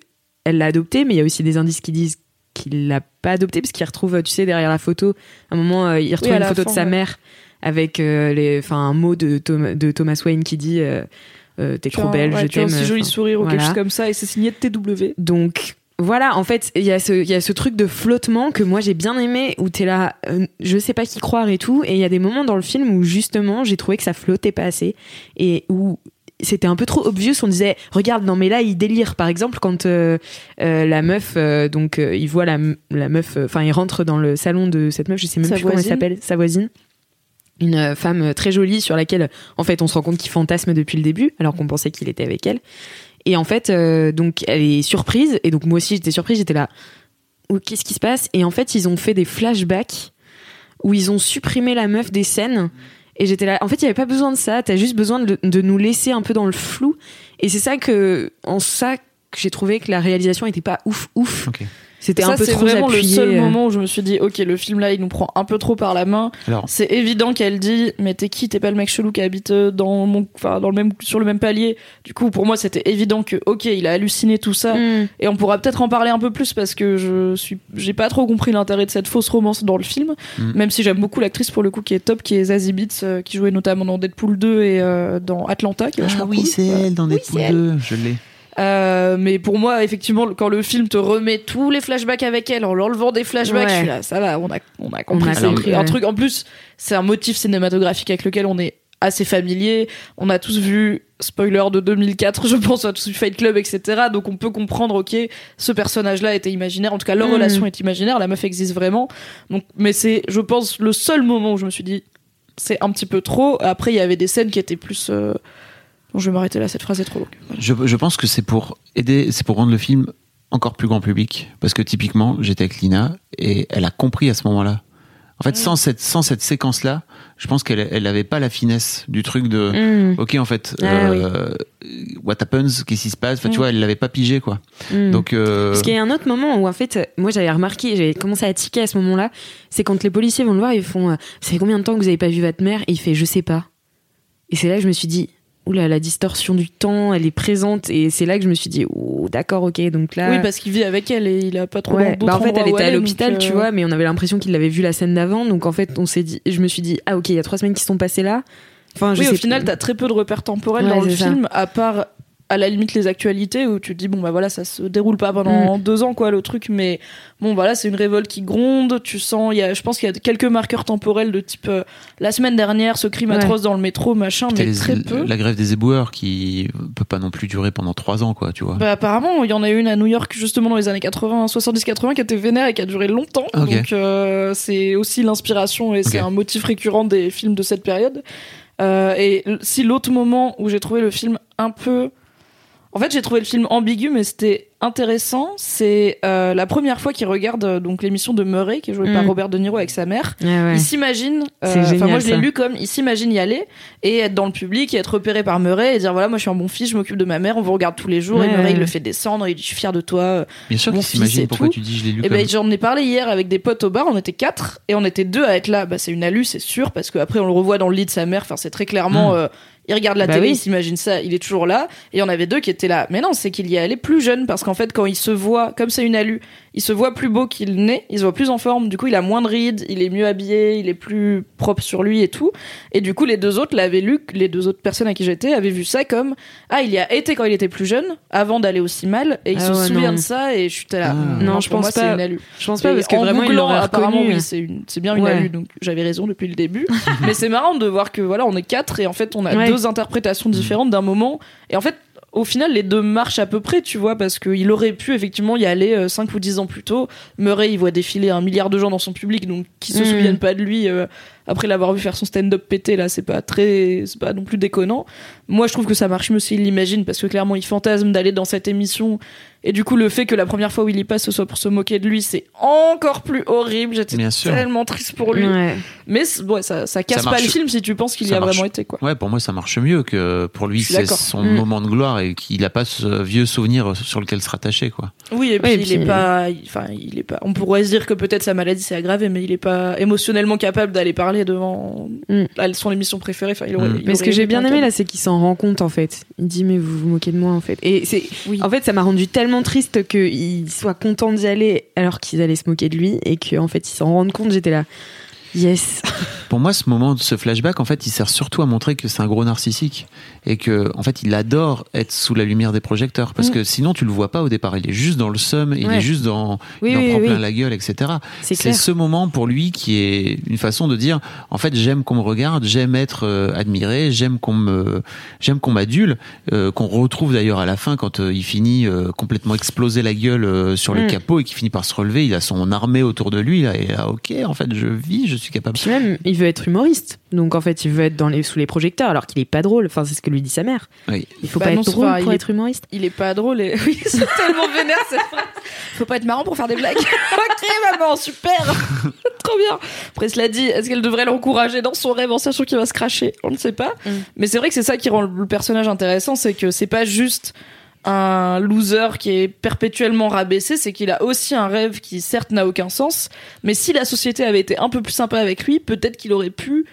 elle l'a adopté, mais il y a aussi des indices qui disent qu'il l'a pas adopté, parce qu'il retrouve, tu sais, derrière la photo, à un moment, euh, il retrouve
à
une
la
photo
fin,
de sa
ouais.
mère avec les, enfin un mot de, Tom- de Thomas Wayne qui dit t'es trop belle,
ouais,
je
as un
t'aime.
si joli sourire ou quelque
voilà.
chose comme ça et c'est signé TW.
donc voilà, en fait, il y, a ce- il y a ce truc de flottement que moi j'ai bien aimé, où t'es là, euh, je sais pas qui croire et tout, et il y a des moments dans le film où justement j'ai trouvé que ça flottait pas assez, et où c'était un peu trop obvious, on disait, regarde, non mais là il délire, par exemple, quand euh, euh, la meuf, euh, donc il voit la, la meuf, enfin il rentre dans le salon de cette meuf, je sais même
Sa
plus comment elle s'appelle, sa voisine. Une femme très jolie sur laquelle, en fait, on se rend compte qu'il fantasme depuis le début, alors qu'on pensait qu'il était avec elle. Et en fait, euh, donc, elle est surprise. Et donc, moi aussi, j'étais surprise. J'étais là. Oh, Qu'est-ce qui se passe? Et en fait, ils ont fait des flashbacks où ils ont supprimé la meuf des scènes. Et j'étais là. En fait, il n'y avait pas besoin de ça. T'as juste besoin de, nous laisser un peu dans le flou. Et c'est ça que, en ça, que j'ai trouvé que la réalisation était pas ouf, ouf. C'était un peu
c'est
trop
vraiment
appuyé.
le seul
euh.
moment où je me suis dit, ok, le film là, il nous prend un peu trop par la main. C'est évident qu'elle dit, mais t'es qui? T'es pas le mec chelou qui habite euh, dans mon, enfin, dans le même, sur le même palier. Du coup, pour moi, c'était évident que, ok, il a halluciné tout ça.
Mm.
Et on pourra peut-être en parler un peu plus parce que je suis, j'ai pas trop compris l'intérêt de cette fausse romance dans le film.
Mm.
Même si j'aime beaucoup l'actrice pour le coup qui est top, qui est Zazie Beetz, euh, qui jouait notamment dans Deadpool 2 et euh, dans Atlanta, qui est
ah
vachement
oui,
cool.
c'est elle dans Deadpool
c'est elle.
2, je l'ai.
Euh, mais pour moi, effectivement, quand le film te remet tous les flashbacks avec elle en l'enlevant des flashbacks,
Ouais.
je suis là, ça va, on a, on a compris.
a compris,
un truc. En plus, c'est un motif cinématographique avec lequel on est assez familier. On a tous vu, spoiler de 2004, je pense, on a tous vu Fight Club, etc. Donc on peut comprendre, ok, ce personnage-là était imaginaire. En tout cas, leur
Mhm.
relation est imaginaire. La meuf existe vraiment. Donc, mais c'est, je pense, le seul moment où je me suis dit, c'est un petit peu trop. Après, il y avait des scènes qui étaient plus. euh, Bon, je vais m'arrêter là. Cette phrase est trop longue. Voilà.
Je, je pense que c'est pour aider, c'est pour rendre le film encore plus grand public. Parce que typiquement, j'étais avec Lina et elle a compris à ce moment-là. En fait, sans cette, sans cette séquence-là, je pense qu'elle elle avait pas la finesse du truc de.
Mm.
Ok, en fait,
Ah
euh, what happens, qu'est-ce qui se passe? Enfin, tu
Mm.
vois, elle l'avait pas pigé, quoi.
Mm.
Donc, euh,
Parce qu'il y a un autre moment où en fait, moi j'avais remarqué, j'avais commencé à tiquer à ce moment-là, c'est quand les policiers vont le voir, ils font, euh, ça fait combien de temps que vous avez pas vu votre mère? Et il fait, je sais pas. Et c'est là que je me suis dit, oula, la distorsion du temps, elle est présente, et c'est là que je me suis dit, oh, d'accord, ok, donc là.
Oui, parce qu'il vit avec elle et il a pas trop
Ouais, bah en fait, elle était à l'hôpital,
donc,
tu
euh,
vois, mais on avait l'impression qu'il avait vu la scène d'avant, donc en fait, on s'est dit, je me suis dit, ah ok, il y a trois semaines qui sont passées là. Enfin, je
Oui, au final, t'as très peu de repères temporels
Ouais,
dans le
ça.
film, à part à la limite les actualités où tu te dis bon bah voilà ça se déroule pas pendant deux ans quoi le truc mais bon voilà c'est une révolte qui gronde tu sens il y a je pense qu'il y a quelques marqueurs temporels de type euh, la semaine dernière ce crime
Ouais.
atroce dans le métro machin mais
les-
très peu
la grève des éboueurs qui peut pas non plus durer pendant trois ans, quoi, tu vois.
Bah, apparemment, il y en a une à New York justement dans les années 80, 70-80 qui était vénère et qui a duré longtemps. Donc euh, c'est aussi l'inspiration et c'est un motif récurrent des films de cette période. Euh, et si l'autre moment où j'ai trouvé le film un peu... En fait, j'ai trouvé le film ambigu, mais c'était intéressant. C'est euh, la première fois qu'il regarde euh, donc l'émission de Murray, qui est jouée par
Mm.
Robert De Niro avec sa mère.
Ouais, ouais.
Il s'imagine, euh,
C'est
enfin
génial,
moi je l'ai lu comme il s'imagine y aller et être dans le public et être repéré par Murray et dire voilà moi je suis un bon fils, je m'occupe de ma mère, on vous regarde tous les jours et
Ouais.
Murray il le fait descendre, il dit je suis fier de toi.
Bien sûr
et
s'imaginent pourquoi
tout.
tu dis je l'ai lu
Et
comme...
ben j'en ai parlé hier avec des potes au bar, on était quatre et on était deux à être là. Bah c'est une alu c'est sûr parce qu'après on le revoit dans le lit de sa mère. Enfin c'est très clairement.
Mm.
Il regarde la
Bah
télé,
oui.
il s'imagine ça, il est toujours là. Et il y en avait deux qui étaient là. Mais non, c'est qu'il y allait plus jeune parce qu'en fait, quand il se voit, comme c'est une alu, il se voit plus beau qu'il n'est, il se voit plus en forme. Du coup, il a moins de rides, il est mieux habillé, il est plus propre sur lui et tout. Et du coup, les deux autres l'avaient lu, les deux autres personnes à qui j'étais avaient vu ça comme ah, il y a été quand il était plus jeune, avant d'aller aussi mal, et il
Ah
se
ouais,
souvient
non.
de ça. Et je suis là.
Ah.
Non, je pense
moi,
pas.
C'est une alu.
Je pense pas
Et
parce que
en
vraiment il
googlant,
l'aurait
apparemment
reconnu.
oui c'est une- c'est bien une
Ouais.
alu donc j'avais raison depuis le début mais c'est marrant de voir que voilà on est quatre et en fait on a
Ouais.
deux interprétations différentes d'un moment et en fait au final les deux marchent à peu près tu vois parce qu'il aurait pu effectivement y aller euh, 5 ou 10 ans plus tôt Murray il voit défiler un milliard de gens dans son public donc qui se
Mhm.
souviennent pas de lui euh, après l'avoir vu faire son stand-up pété là c'est pas très c'est pas non plus déconnant moi je trouve que ça marche mieux s'il l'imagine parce que clairement il fantasme d'aller dans cette émission et du coup le fait que la première fois où il y passe ce soit pour se moquer de lui c'est encore plus horrible j'étais tellement triste pour lui
Ouais.
mais ouais, ça, ça casse
Ça
pas le film si tu penses qu'il y a
marche.
vraiment été quoi
Ouais, pour moi, ça marche mieux que pour lui, c'est son
Mm.
moment de gloire et qu'il n'a pas ce vieux souvenir sur lequel se rattacher, quoi.
oui et puis,
Ouais, et
il est
puis-
pas enfin il est pas on pourrait se dire que peut-être sa maladie s'est aggravée mais il est pas émotionnellement capable d'aller parler devant
Mm.
là, son émission préférée enfin il aurait,
Mm.
il
Mais ce que j'ai bien aimé là, c'est qu'il s'en rend compte en fait. Il dit mais vous vous moquez de moi en fait. Et c'est,
Oui.
en fait, ça m'a rendu tellement triste qu'il soit content d'y aller alors qu'ils allaient se moquer de lui et qu'en fait ils s'en rendent compte. J'étais là, yes.
Pour moi, ce moment, ce flashback, en fait, il sert surtout à montrer que c'est un gros narcissique et que, en fait, il adore être sous la lumière des projecteurs parce
Mm.
que sinon, tu le vois pas au départ. Il est juste dans le seum, il est juste dans,
Oui,
il en prend
oui.
plein la gueule, etc.
C'est
ce moment pour lui qui est une façon de dire, en fait, j'aime qu'on me regarde, j'aime être euh, admiré, j'aime qu'on me, j'aime qu'on m'adule, euh, qu'on retrouve d'ailleurs à la fin quand euh, il finit complètement exploser la gueule sur le
Mm.
capot et qu'il finit par se relever. Il a son armée autour de lui là, et là, ok, en fait, je vis, je suis capable.
Puis même, il veut être humoriste. Donc en fait, il veut être dans les, sous les projecteurs alors qu'il est pas drôle. Enfin, c'est ce que lui dit sa mère.
Oui.
Il faut
Bah
pas
non,
être drôle
pas-
pour
il est-
être humoriste.
il est pas drôle et oui c'est tellement vénère cette phrase faut pas être marrant pour faire des blagues ok maman super trop bien après cela dit est-ce qu'elle devrait l'encourager dans son rêve en sachant qu'il va se cracher? On ne sait pas
Mm.
mais c'est vrai que c'est ça qui rend le personnage intéressant c'est que c'est pas juste un loser qui est perpétuellement rabaissé, c'est qu'il a aussi un rêve qui certes n'a aucun sens, mais si la société avait été un peu plus sympa avec lui, peut-être qu'il aurait pu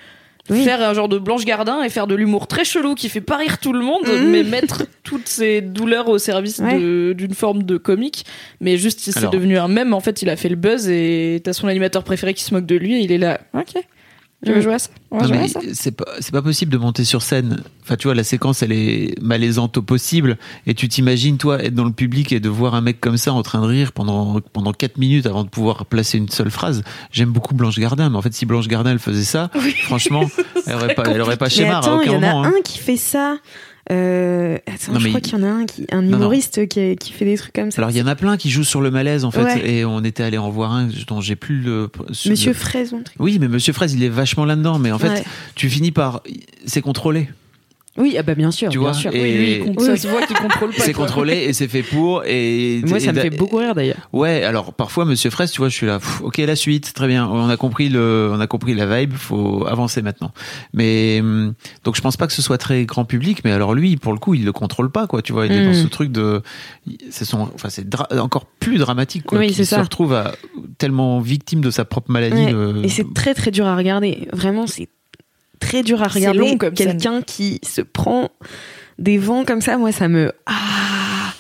Oui.
faire un genre de Blanche Gardin et faire de l'humour très chelou qui fait pas rire tout le monde,
Mhm.
mais mettre toutes ses douleurs au service
Ouais.
d'une forme de comique. Mais juste, c'est devenu un mème. En fait, il a fait le buzz et t'as son animateur préféré qui se moque de lui et il est là. Ok. Tu veux jouer à ça On va
Non,
jouer à ça
c'est pas possible de monter sur scène. Enfin, tu vois, la séquence elle est malaisante au possible, et tu t'imagines toi être dans le public et de voir un mec comme ça en train de rire pendant pendant quatre minutes avant de pouvoir placer une seule phrase. J'aime beaucoup Blanche Gardin, mais en fait, si Blanche Gardin elle faisait ça, franchement, elle aurait pas, elle aurait pas schéma à
il y en a
hein.
un qui fait ça. Euh, attends,
Non,
je crois
il-
qu'il y en a un, qui, un
non.
humoriste Qui, qui fait des trucs comme ça.
Alors il y en a plein qui jouent sur le malaise en fait,
Ouais.
et on était allé en voir un dont j'ai plus le.
Monsieur
le-
Fraise, truc.
Oui, mais Monsieur Fraise, il est vachement là-dedans, mais en fait,
Ouais.
tu finis par. C'est contrôlé.
Oui, ah bah bien sûr,
Tu
bien
vois,
sûr.
et-
Oui, il ça se voit qu'il contrôle pas.
C'est contrôlé et c'est fait pour. Et
Moi, ça
et
me fait beaucoup rire d'ailleurs.
Ouais, alors parfois Monsieur Fraisse, tu vois, je suis là. pff, ok, la suite, très bien. On a compris le, on a compris la vibe. Faut avancer maintenant. Mais hum, donc je pense pas que ce soit très grand public. Mais alors lui, pour le coup, il le contrôle pas, quoi. Tu vois, il est dans
Mm.
ce truc de, c'est son, enfin c'est encore plus dramatique, quoi.
C'est
se
ça.
retrouve à, tellement victime de sa propre maladie.
Ouais,
de-
Et c'est très très dur à regarder. Vraiment, c'est très dur à regarder. Quelqu'un qui se prend des vents comme ça, moi, ça me. Ah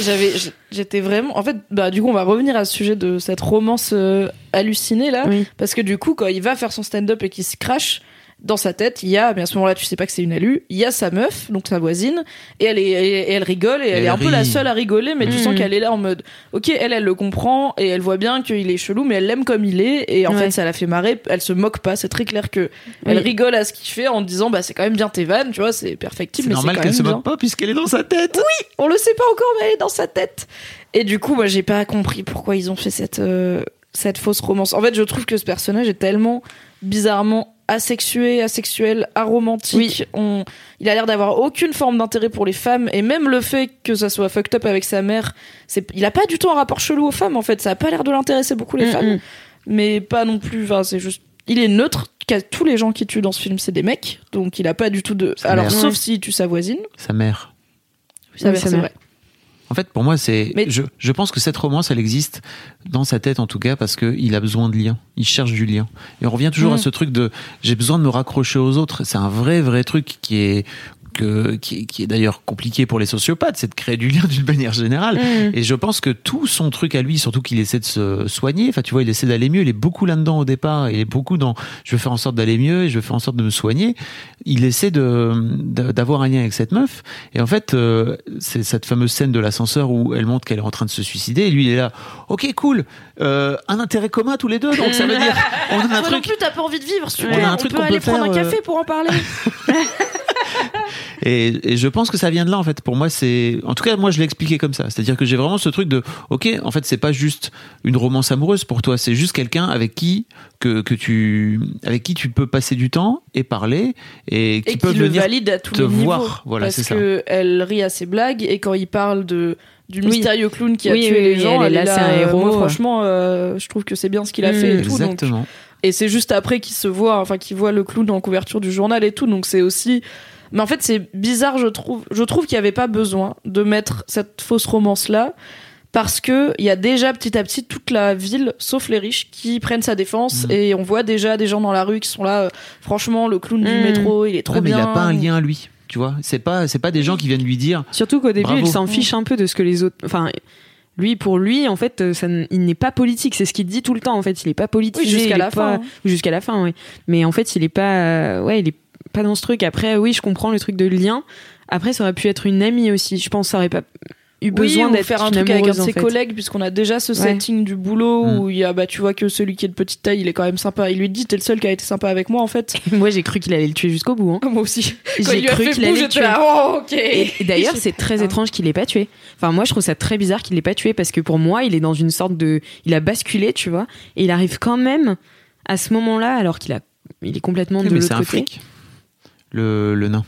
J'avais, j'étais vraiment. En fait, bah, du coup, on va revenir à ce sujet de cette romance euh, hallucinée là.
Oui.
Parce que du coup, quand il va faire son stand-up et qu'il se crache, dans sa tête, il y a, mais à ce moment-là, tu sais pas que c'est une alu, il y a sa meuf, donc sa voisine, et elle est, elle rigole, et elle,
Elle
est un peu la seule à rigoler, mais tu
Mm.
sens qu'elle est là en mode, ok, elle, elle le comprend, et elle voit bien qu'il est chelou, mais elle l'aime comme il est, et en
Ouais.
fait, ça la fait marrer, elle se moque pas, c'est très clair que elle
Oui.
rigole à ce qu'il fait en disant, bah, c'est quand même bien tes vannes, tu vois, c'est perfectible,
C'est
mais c'est
normal qu'elle se
bien.
moque pas puisqu'elle est dans sa tête.
On le sait pas encore, mais elle est dans sa tête. Et du coup, moi, j'ai pas compris pourquoi ils ont fait cette, euh, cette fausse romance. En fait, je trouve que ce personnage est tellement bizarrement asexué, asexuel, aromantique. On... Il a l'air d'avoir aucune forme d'intérêt pour les femmes. Et même le fait que ça soit fucked up avec sa mère, c'est... il a pas du tout un rapport chelou aux femmes, en fait. Ça a pas l'air de l'intéresser beaucoup, les
Mm,
femmes.
mm.
Mais pas non plus. Enfin, c'est juste. Il est neutre. Qu'à tous les gens qui tuent dans ce film, c'est des mecs. Donc, il a pas du tout de.
Sa
Alors,
mère.
sauf
Ouais.
s'il tue sa voisine.
Sa mère.
Ça,
Oui,
c'est
mère.
vrai.
En fait, pour moi, c'est.
Mais-
Je, je pense que cette romance, elle existe dans sa tête en tout cas parce qu'il a besoin de lien. Il cherche du lien. Et on revient toujours
Mm.
à ce truc de j'ai besoin de me raccrocher aux autres. C'est un vrai, vrai truc qui est que qui est, qui est d'ailleurs compliqué pour les sociopathes, c'est de créer du lien d'une manière générale.
Mm.
Et je pense que tout son truc à lui, surtout qu'il essaie de se soigner, enfin tu vois, il essaie d'aller mieux, il est beaucoup là-dedans au départ, il est beaucoup dans je veux faire en sorte d'aller mieux et je veux faire en sorte de me soigner. Il essaie de de- d'avoir un lien avec cette meuf et en fait euh, c'est cette fameuse scène de l'ascenseur où elle montre qu'elle est en train de se suicider et lui il est là, ok cool, euh, un intérêt commun tous les deux, donc ça veut dire on a un
Toi non
truc
plus, t'as pas envie de vivre, super.
On a un
on
truc
peut
qu'on
aller
peut
prendre un café
euh,
pour en parler.
Et, et je pense que ça vient de là en fait. Pour moi, c'est en tout cas moi je l'ai expliqué comme ça. C'est-à-dire que j'ai vraiment ce truc de ok, en fait c'est pas juste une romance amoureuse pour toi, c'est juste quelqu'un avec qui que, que tu avec qui tu peux passer du temps et parler et qui
et
peut
qui le
venir.
valide à tous
te
les
voir.
niveaux.
Voilà,
parce
c'est ça.
que elle rit à ses blagues et quand il parle de du
Oui.
mystérieux clown qui a
Oui,
tué
oui,
les gens,
elle est là, c'est un héros.
moi, franchement, euh, je trouve que c'est bien ce qu'il a fait et tout. donc- et c'est juste après qu'il se voit, enfin qu'il voit le clown en couverture du journal et tout. Donc c'est aussi. Mais en fait, c'est bizarre, je trouve. Je trouve qu'il n'y avait pas besoin de mettre cette fausse romance là. Parce que il y a déjà petit à petit toute la ville, sauf les riches, qui prennent sa défense
Mm.
et on voit déjà des gens dans la rue qui sont là. euh, franchement, le clown du
Mm.
métro, il est trop
Ouais, mais
bien.
il a pas un lien à lui. Tu vois, c'est pas c'est pas des gens qui viennent lui dire
Surtout qu'au début,
Bravo.
il s'en fiche un peu de ce que les autres. Enfin, lui, pour lui, en fait, euh, ça, il n'est pas politique. C'est ce qu'il dit tout le temps. En fait, il est pas politique
Oui, jusqu'à la fin. hein.
Jusqu'à la fin, oui. Mais en fait, il est pas. euh, ouais, il est pas dans ce truc. Après, oui, je comprends le truc de lien. Après, ça aurait pu être une amie aussi. Je pense que ça aurait pas eu besoin
oui, ou
d'être
faire un truc avec un de ses
fait.
collègues puisqu'on a déjà ce
Ouais.
setting du boulot
Mm.
où il y a bah tu vois que celui qui est de petite taille il est quand même sympa il lui dit t'es le seul qui a été sympa avec moi en fait
Moi, j'ai cru qu'il allait le tuer jusqu'au bout. hein.
moi aussi quand
J'ai
il lui a
cru qu'il allait le tuer.
là oh ok
Et, et d'ailleurs, c'est très
Ah.
étrange qu'il l'ait pas tué. Enfin, moi, je trouve ça très bizarre qu'il l'ait pas tué parce que pour moi, il est dans une sorte de, il a basculé, tu vois, et il arrive quand même à ce moment-là, alors qu'il a, il est complètement
Oui,
de l'autre
un
côté.
le nain.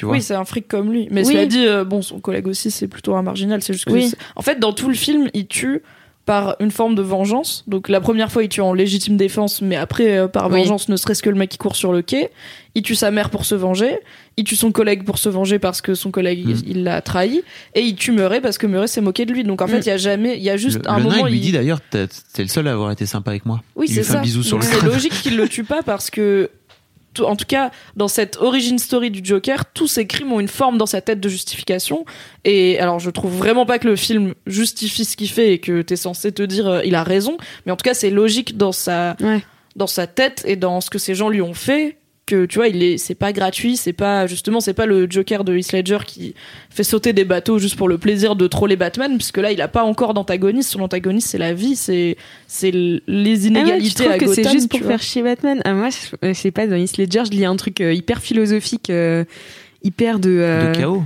Tu vois.
oui c'est un fric comme lui mais
Oui.
cela dit euh, bon son collègue aussi c'est plutôt un marginal c'est juste que
Oui.
en fait dans tout le film il tue par une forme de vengeance donc la première fois il tue en légitime défense mais après euh, par
Oui.
vengeance ne serait-ce que le mec qui court sur le quai il tue sa mère pour se venger il tue son collègue pour se venger parce que son collègue
Mm.
il- il l'a trahi et il tue Murray parce que Murray s'est moqué de lui donc en fait
Mm.
il y a jamais il y a juste
le,
un
le nain,
moment
il lui dit d'ailleurs t'es le seul à avoir été sympa avec moi.
oui
il
c'est
lui fait
ça
un bisou sur le
c'est logique qu'il le tue pas parce que en tout cas dans cette origin story du Joker tous ces crimes ont une forme dans sa tête de justification. Et alors je trouve vraiment pas que le film justifie ce qu'il fait et que t'es censé te dire euh, il a raison. Mais en tout cas c'est logique dans sa
Ouais.
dans sa tête et dans ce que ces gens lui ont fait que tu vois il est c'est pas gratuit c'est pas justement c'est pas le Joker de Heath Ledger qui fait sauter des bateaux juste pour le plaisir de troller Batman puisque là il a pas encore d'antagoniste son antagoniste c'est la vie c'est c'est les
Ah ouais, tu
inégalités
trouves
à
que c'est juste pour faire chier Batman ah, Moi, je, je sais pas, dans Heath Ledger, je lis un truc euh, hyper philosophique, euh, hyper de... euh,
De chaos.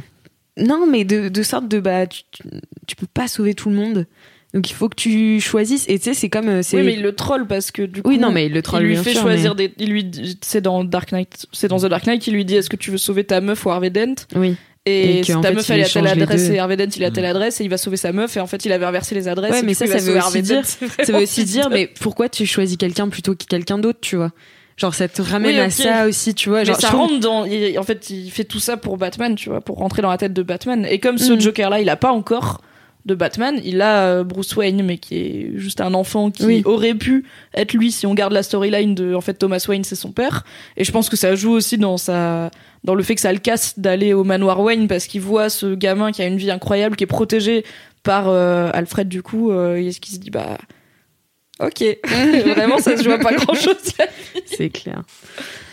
Non, mais de, de sorte de... Bah, tu peux pas sauver tout le monde. Donc il faut que tu choisisses. Et tu sais, c'est comme... euh,
oui mais il le troll parce que du coup
Oui, non, mais il le troll,
il lui fait
sûr,
choisir des il lui c'est dans Dark Knight c'est dans The Dark Knight il lui dit est-ce que tu veux sauver ta meuf ou Harvey Dent?
Oui.
et, ta
fait,
meuf elle est à telle adresse et Harvey Dent il a telle adresse et il va sauver sa meuf et en fait il avait inversé les adresses
Ouais, mais ça, ça veut aussi dire- Ça veut aussi dire, mais pourquoi tu choisis quelqu'un plutôt que quelqu'un d'autre, tu vois? Genre ça te ramène
Oui,
à ça aussi, tu vois.
Mais
Genre,
ça rentre dans. il- en fait, il fait tout ça pour Batman, tu vois, pour rentrer dans la tête de Batman. Et comme ce
Mhm.
Joker-là, il a pas encore de Batman, il a euh, Bruce Wayne, mais qui est juste un enfant qui
Oui.
aurait pu être lui si on garde la storyline de. En fait, Thomas Wayne, c'est son père. Et je pense que ça joue aussi dans sa. Dans le fait que ça le casse d'aller au manoir Wayne parce qu'il voit ce gamin qui a une vie incroyable, qui est protégé par euh, Alfred, du coup, euh, et qui se dit, bah. Ok, vraiment ça se joue à pas grand chose.
C'est clair.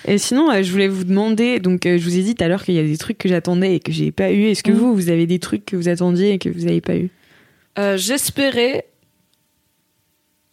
Et sinon, euh, je voulais vous demander, donc euh, je vous ai dit tout à l'heure qu'il y a des trucs que j'attendais et que j'ai pas eu. Est-ce que
Mhm.
vous, vous avez des trucs que vous attendiez et que vous avez pas eu?
Euh, j'espérais.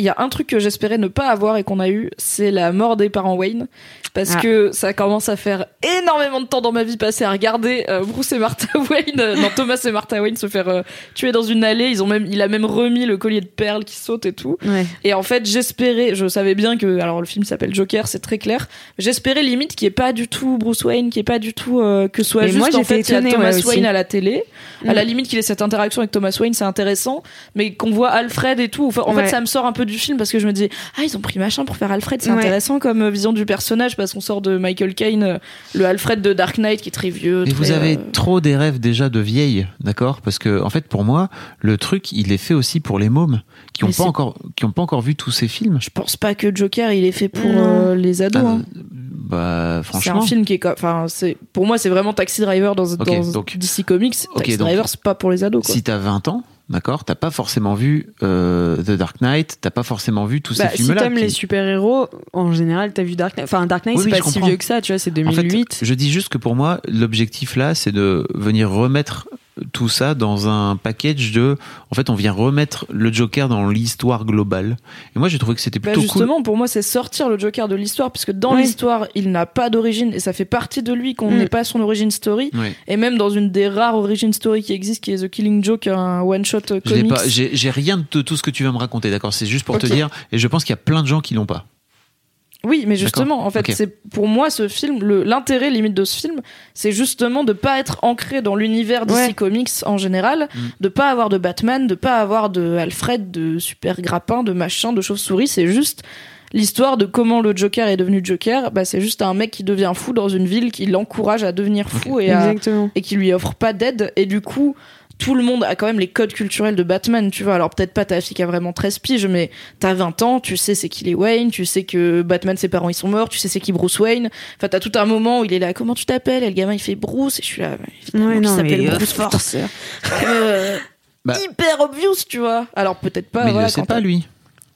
Il y a un truc que j'espérais ne pas avoir et qu'on a eu, c'est la mort des parents Wayne. Parce
Ah.
que ça commence à faire énormément de temps dans ma vie passée à regarder euh, Bruce et Martha Wayne, euh, non Thomas et Martha Wayne se faire euh, tuer dans une allée. Ils ont même, il a même remis le collier de perles qui saute et tout.
Ouais.
Et en fait, j'espérais, je savais bien que, alors le film s'appelle Joker, c'est très clair. J'espérais limite qu'il n'y ait pas du tout Bruce Wayne, qu'il n'y ait pas du tout euh, que soit
Mais
juste
moi,
en fait a
étonnée,
Thomas
ouais.
Wayne à la télé. À
Mm.
la limite qu'il ait cette interaction avec Thomas Wayne, c'est intéressant, mais qu'on voit Alfred et tout. Enfin, en
Ouais.
fait, ça me sort un peu du film parce que je me dis ah ils ont pris machin pour faire Alfred, c'est
Ouais.
intéressant comme euh, vision du personnage parce qu'on sort de Michael Caine, euh, le Alfred de Dark Knight qui est très vieux.
Et
très,
vous avez
euh,
trop des rêves déjà de vieille, d'accord? Parce que en fait, pour moi, le truc, il est fait aussi pour les mômes qui
Mais
n'ont pas
c'est-
encore, qui ont pas encore vu tous ces films.
Je pense pas que Joker il est fait pour euh, les ados.
Ah,
hein.
bah,
C'est
franchement.
un film qui est, enfin, c'est pour moi c'est vraiment Taxi Driver dans,
Ok,
dans
donc-
DC Comics. Taxi
donc-
Driver c'est pas pour les ados. Quoi.
Si t'as 20 ans, d'accord, t'as pas forcément vu euh, The Dark Knight, t'as pas forcément vu tous
Bah,
ces
si
films-là.
t'aimes
qui-
les super-héros, en général, t'as vu Dark Knight. Enfin, Dark Knight,
Oui,
c'est
oui,
pas si
comprends.
vieux que ça, tu vois, c'est
En fait,
2008.
je dis juste que pour moi, l'objectif là, c'est de venir remettre tout ça dans un package de. En fait, on vient remettre le Joker dans l'histoire globale. Et moi, j'ai trouvé que c'était
Bah,
plutôt cool.
justement, pour moi, c'est sortir le Joker de l'histoire, puisque dans
Oui.
l'histoire, il n'a pas d'origine, et ça fait partie de lui qu'on
Mm.
n'ait pas son origin story. Et même dans une des rares origin story qui existe, qui est The Killing Joke, un one shot comics.
j'ai rien de tout ce que tu vas me raconter, d'accord? C'est juste pour te dire, et je pense qu'il y a plein de gens qui l'ont pas.
Oui, mais justement, en fait, c'est pour moi ce film, le- l'intérêt limite de ce film, c'est justement de pas être ancré dans l'univers DC
Ouais.
Comics en général,
Mm.
de pas avoir de Batman, de pas avoir de Alfred, de super grappin, de machin, de chauve-souris. C'est juste l'histoire de comment le Joker est devenu Joker. Bah, c'est juste un mec qui devient fou dans une ville qui l'encourage à devenir fou et, à- et qui lui offre pas d'aide. Et du coup, tout le monde a quand même les codes culturels de Batman, tu vois. Alors peut-être pas ta fille qui a vraiment 13 piges, mais t'as 20 ans, tu sais c'est qui les Wayne, tu sais que Batman, ses parents, ils sont morts, tu sais c'est qui Bruce Wayne. Enfin, t'as tout un moment où il est là, comment tu t'appelles? Et le gamin, il fait Bruce, et je suis là,
Ouais, non,
s'appelle
euh,
Bruce
force.
Euh,
Bah.
hyper obvious, tu vois. Alors peut-être pas,
mais il
voilà, quand
pas, lui.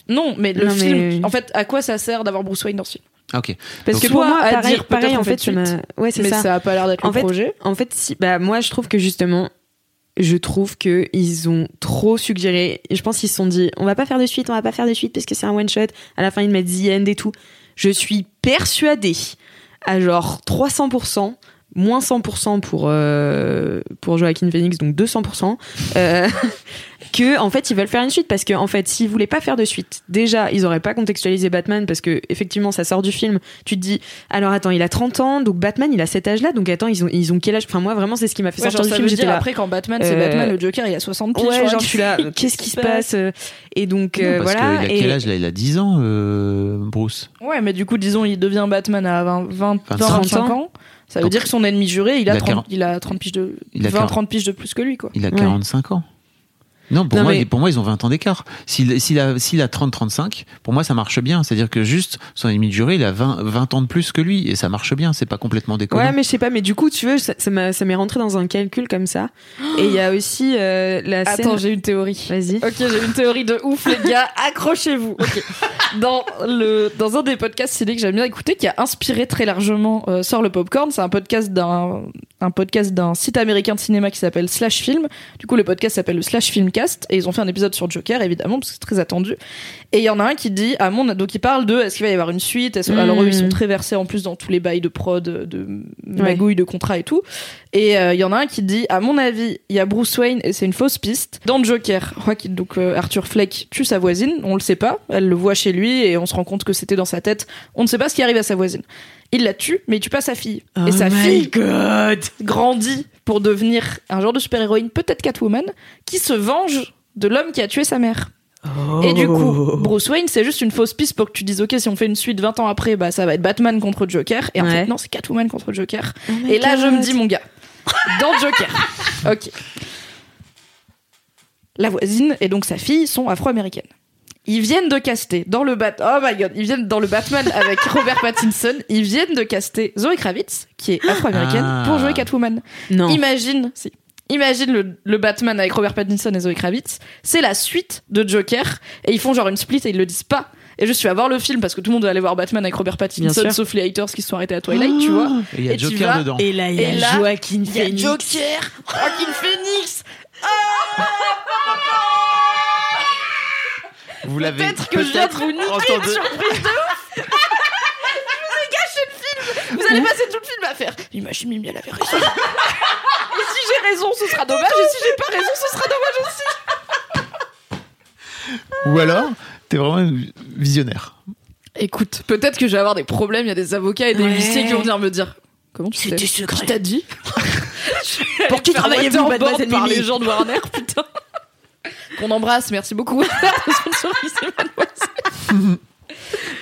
Non, mais le
Non,
film,
mais-
en fait, à quoi ça sert d'avoir Bruce Wayne dans ce film?
Ah, ok.
Parce
Donc,
que pour moi,
à
pareil,
dire
pareil en fait, m'a- Ouais, c'est
Mais
ça.
ça. a pas l'air d'être
En
le
fait,
projet.
En fait, si, bah, moi, je trouve que justement, je trouve que ils ont trop suggéré. Je pense qu'ils se sont dit, on va pas faire de suite, on va pas faire de suite parce que c'est un one shot. À la fin, ils mettent the end et tout. Je suis persuadée, à genre 300%, moins 100% pour, euh, pour Joaquin Phoenix, donc 200%, euh, que en fait ils veulent faire une suite parce que en fait s'ils voulaient pas faire de suite, déjà ils auraient pas contextualisé Batman parce que effectivement ça sort du film. Tu te dis alors attends il a 30 ans donc Batman il a cet âge-là donc attends ils ont ils ont quel âge? Enfin moi vraiment c'est ce qui m'a fait
Ouais,
sortir
genre,
du
ça
film.
veut dire
là.
après quand Batman c'est
Euh,
Batman, le Joker il a 60 piges.
Ouais, genre
tu
je suis là. Qu'est-ce qui se passe euh, Et donc
Non,
euh,
parce
voilà.
qu'il a
et-
quel âge là? Il a 10 ans, euh, Bruce.
Ouais, mais du coup, disons, il devient Batman à 20, 20, 20
25
25 ans. Ça veut
Donc,
dire que son ennemi juré, il a,
il a
30,
40
il a 30 piges de,
Il a
20,
40
30 piges de plus que lui, quoi.
Il a
Ouais.
45 ans. Non, pour,
Non,
moi,
mais-
pour moi, ils ont 20 ans d'écart. S'il s'il a, s'il a 30-35, pour moi, ça marche bien. C'est-à-dire que juste, son ennemi de juré, il a 20, 20 ans de plus que lui. Et ça marche bien. C'est pas complètement déconnant.
Ouais, mais je sais pas, mais du coup, tu veux, ça, ça m'a- ça m'est rentré dans un calcul comme ça. Et il y a aussi euh, la scène.
Attends, j'ai une théorie.
Vas-y.
Ok, j'ai une théorie de ouf, les gars. Accrochez-vous. Ok. Dans le dans un des podcasts ciné que j'aime bien écouter, qui a inspiré très largement euh, sort le popcorn, c'est un podcast d'un un podcast d'un site américain de cinéma qui s'appelle Slash Film. Du coup, le podcast s'appelle le Slash Filmcast et ils ont fait un épisode sur Joker, évidemment, parce que c'est très attendu. Et il y en a un qui dit à mon donc il parle de est-ce qu'il va y avoir une suite Est-ce-
Mhm.
Alors eux, ils sont très versés en plus dans tous les bails de prod, de magouilles, de contrats et tout. Et euh, il y en a un qui dit, à mon avis, il y a Bruce Wayne et c'est une fausse piste. Dans Joker, donc euh, Arthur Fleck tue sa voisine, on le sait pas, elle le voit chez lui et on se rend compte que c'était dans sa tête. On ne sait pas ce qui arrive à sa voisine. Il la tue, mais il tue pas sa fille.
Oh
et sa fille grandit pour devenir un genre de super-héroïne, peut-être Catwoman, qui se venge de l'homme qui a tué sa mère. Et du coup, Bruce Wayne, c'est juste une fausse piste pour que tu dises, ok, si on fait une suite 20 ans après, bah ça va être Batman contre Joker. Et en
Ouais.
fait, non, c'est Catwoman contre Joker.
Oh my
Et là, je
God.
me dis, mon gars, dans Joker, ok. La voisine et donc sa fille sont afro-américaines. Ils viennent de caster dans le Bat, oh my god, ils viennent dans le Batman avec Robert Pattinson. Ils viennent de caster Zoe Kravitz, qui est afro-américaine,
Ah.
pour jouer Catwoman.
Non.
Imagine, si. Imagine le, le Batman avec Robert Pattinson et Zoe Kravitz. C'est la suite de Joker. Et ils font genre une split et ils le disent pas. Et je suis à voir le film parce que tout le monde va aller voir Batman avec Robert Pattinson, sauf les haters qui se sont arrêtés à Twilight, tu vois.
Et il y a
Et tu
Joker
vas-
dedans.
Et là, il y a Joaquin
Il y a
Phoenix.
Joker, Joaquin Phoenix.
Vous l'avez
Peut-être que je viens de vous niquer surprise de ouf. je vous ai gâché le film. Vous allez passer tout le film à faire. Imagine Mimi, elle avait raison. et si j'ai raison, ce sera dommage. Et si j'ai pas raison, ce sera dommage aussi.
Ou alors, t'es vraiment un visionnaire.
Écoute, peut-être que je vais avoir des problèmes. Il y a des avocats et des
Ouais.
huissiers qui vont venir me dire. Comment tu sais
C'était secret.
Qui t'a dit?
Pour qui travaillez-vous, mademoiselle
par les gens de Warner, putain. Qu'on embrasse, merci beaucoup.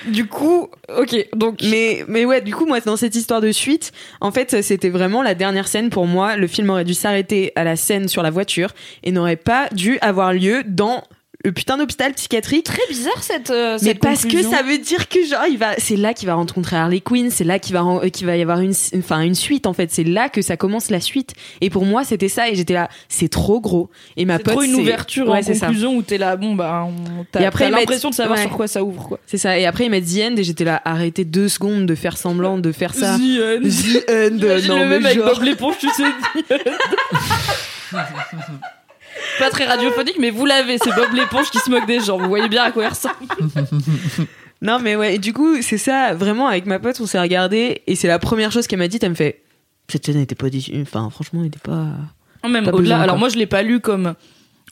du coup, ok, donc
Mais, mais ouais, du coup, moi, dans cette histoire de suite, en fait, c'était vraiment la dernière scène pour moi. Le film aurait dû s'arrêter à la scène sur la voiture et n'aurait pas dû avoir lieu dans le putain d'hôpital psychiatrique.
très bizarre cette. euh,
Mais
cette
parce
conclusion.
que ça veut dire que genre il va, c'est là qu'il va rencontrer Harley Quinn, c'est là qu'il va, ren- qu'il va y avoir une, enfin une suite en fait, c'est là que ça commence la suite. Et pour moi c'était ça et j'étais là, c'est trop gros. Et ma
C'est
pote,
trop une ouverture
ouais,
en
c'est ça.
conclusion où t'es là, bon bah, on- t'as
Et après,
t'as
ils mettent-
l'impression de savoir
ouais.
sur quoi ça ouvre quoi.
C'est ça. Et après ils mettent The End et j'étais là, arrêtez deux secondes de faire semblant de faire ça.
The End.
The End, non
le
mais
même avec
genre.
Bob l'éponge, tu sais. Pas très radiophonique, mais vous l'avez, c'est Bob l'éponge qui se moque des gens. Vous voyez bien à quoi il ressemble.
Non mais ouais. Et du coup c'est ça. Vraiment avec ma pote on s'est regardé et c'est la première chose qu'elle m'a dit. Elle me fait, cette scène n'était pas, enfin franchement elle était pas.
Même
Pas
au-delà.
besoin,
Alors moi, je l'ai pas lu comme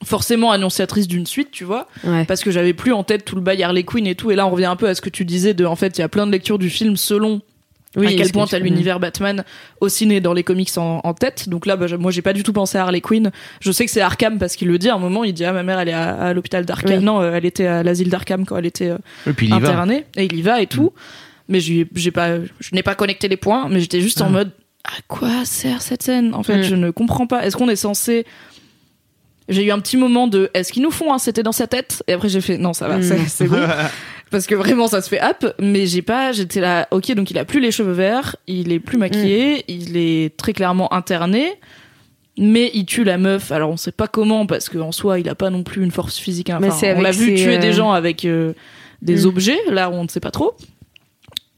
forcément annonciatrice d'une suite, tu vois,
Ouais.
parce que j'avais plus en tête tout le bail Harley Quinn et tout. Et là, on revient un peu à ce que tu disais de, en fait, il y a plein de lectures du film selon à
parce
quel
que
point
tu-
t'as l'univers Batman au ciné dans les comics en, en tête. Donc là, bah, je- moi, j'ai pas du tout pensé à Harley Quinn. Je sais que c'est Arkham parce qu'il le dit à un moment. Il dit ah ma mère elle est à, à l'hôpital d'Arkham.
Oui.
Non, euh, elle était à l'asile d'Arkham quand elle était euh,
Et puis il y va.
internée et il y va et tout. Mais j'ai j'ai pas, je n'ai pas connecté les points. Mais j'étais juste en
Ah.
mode à quoi sert cette scène? En fait,
Mm.
je ne comprends pas. Est-ce qu'on est censé j'ai eu un petit moment de est-ce qu'ils nous font un c'était dans sa tête? Et après j'ai fait non ça va
Mm.
c'est- c'est bon parce que vraiment ça se fait up mais j'ai pas j'étais là ok donc il a plus les cheveux verts il est plus maquillé il est très clairement interné mais il tue la meuf alors on sait pas comment parce qu'en soi il a pas non plus une force physique hein.
Mais
Enfin,
c'est
on l'a vu tuer
euh,
des gens avec euh, des
Mm.
objets là on ne sait pas trop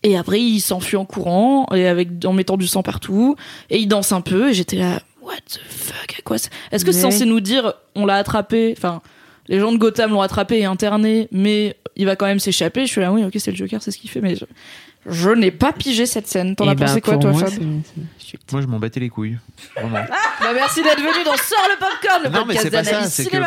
et après il s'enfuit en courant et avec en mettant du sang partout et il danse un peu et j'étais là what the fuck à quoi est-ce que c'est censé nous dire on l'a attrapé enfin les gens de Gotham l'ont attrapé et interné mais il va quand même s'échapper je suis là oui ok c'est le Joker c'est ce qu'il fait mais je, je n'ai pas pigé cette scène t'en
Eh
as
ben,
pensé quoi toi
moi,
Fab
Moi, je m'en battais les couilles. Vraiment.
bah merci d'être venu dans Sort le popcorn le
non, mais c'est pas ça. C'est que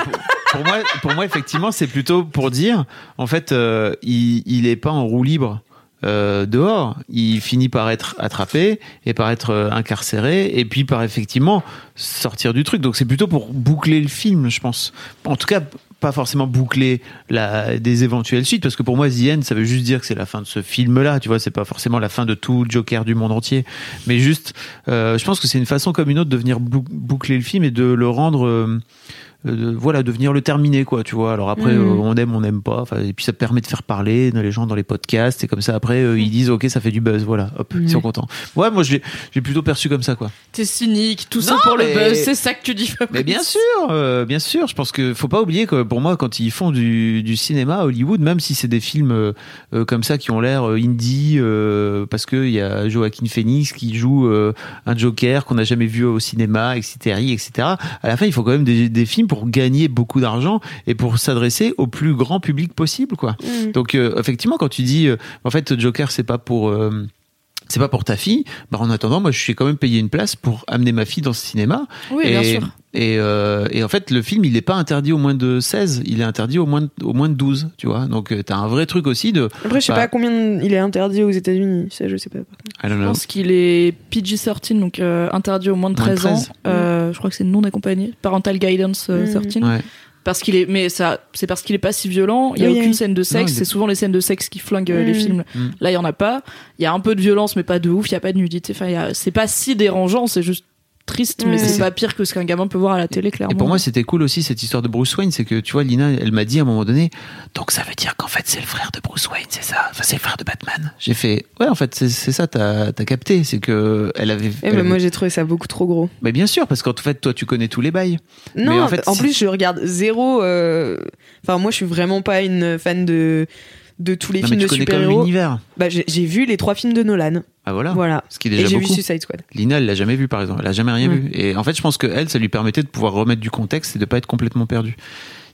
pour moi, pour moi, effectivement, c'est plutôt pour dire, en fait, euh, il, il est pas en roue libre. euh, dehors, il finit par être attrapé et par être euh, incarcéré et puis par effectivement sortir du truc. Donc c'est plutôt pour boucler le film, je pense. En tout cas, pas forcément boucler la, des éventuelles suites, parce que pour moi, The ça veut juste dire que c'est la fin de ce film-là. Tu vois, c'est pas forcément la fin de tout Joker du monde entier, mais juste, euh, je pense que c'est une façon comme une autre de venir bou- boucler le film et de le rendre. euh, de, voilà, de venir le terminer, quoi, tu vois. Alors après,
Mm.
euh, on aime, on n'aime pas. Et puis ça permet de faire parler les gens dans les podcasts. Et comme ça, après, euh, ils disent, ok, ça fait du buzz, voilà, hop, ils sont contents. Ouais, moi, j'ai plutôt perçu comme ça, quoi.
T'es cynique, tout ça pour le buzz, c'est ça que tu dis.
Mais bien sûr, euh, bien sûr. Je pense que faut pas oublier que pour moi, quand ils font du, du cinéma à Hollywood, même si c'est des films euh, euh, comme ça qui ont l'air euh, indie, euh, parce que il y a Joaquin Phoenix qui joue euh, un Joker qu'on n'a jamais vu au cinéma, etc., etc. À la fin, il faut quand même des, des films pour gagner beaucoup d'argent et pour s'adresser au plus grand public possible, quoi.
Mm.
Donc euh, effectivement, quand tu dis, euh, en fait, Joker, c'est pas pour euh, c'est pas pour ta fille. Bah, en attendant, moi, je suis quand même payé une place pour amener ma fille dans ce cinéma.
Oui,
et,
bien sûr.
Et, euh, et en fait, le film, il n'est pas interdit au moins de 16, il est interdit au moins de, au moins de 12, tu vois. Donc, tu as un vrai truc aussi de.
Après, je sais
Bah.
pas combien il est interdit aux États-Unis. Ça, je sais pas.
I don't
Je
know.
pense qu'il est PG-13, donc euh, interdit au moins de
Moins de
13 ans.
13.
Euh, je crois que c'est non accompagné. Parental Guidance euh,
Mm.
13.
Ouais.
Parce qu'il est, mais ça, c'est parce qu'il est pas si violent. Il y a
Oui,
aucune
oui.
scène de sexe. C'est souvent les scènes de sexe qui flinguent euh, les
Mm.
films.
Mm.
Là, il y en a pas. Il y a un peu de violence, mais pas de ouf. Il y a pas de nudité. Enfin, a- c'est pas si dérangeant. C'est juste triste, mais c'est pas pire que ce qu'un gamin peut voir à la télé, clairement.
Et pour moi, c'était cool aussi cette histoire de Bruce Wayne, c'est que tu vois, Lina, elle m'a dit à un moment donné, donc ça veut dire qu'en fait c'est le frère de Bruce Wayne, c'est ça? Enfin, c'est le frère de Batman? J'ai fait, ouais, en fait, c'est ça, t'as as capté, c'est que elle avait.
Eh
elle
ben,
avait-
moi, j'ai trouvé ça beaucoup trop gros.
Mais bien sûr, parce qu'en fait, toi, tu connais tous les bails.
Non,
Mais en
en,
fait, si-
plus, je regarde zéro. euh, Enfin, moi, je suis vraiment pas une fan de de tous les
Non, mais
films
tu
de super-héros.
l'univers.
Bah, j'ai j'ai vu les trois films de Nolan.
Ah voilà.
Voilà.
Ce qui est
Et
déjà
j'ai vu
beaucoup.
Suicide Squad.
Lina, elle l'a jamais vu, par exemple. Elle a jamais rien
Ouais.
vu. Et en fait, je pense que elle, ça lui permettait de pouvoir remettre du contexte et de pas être complètement perdu.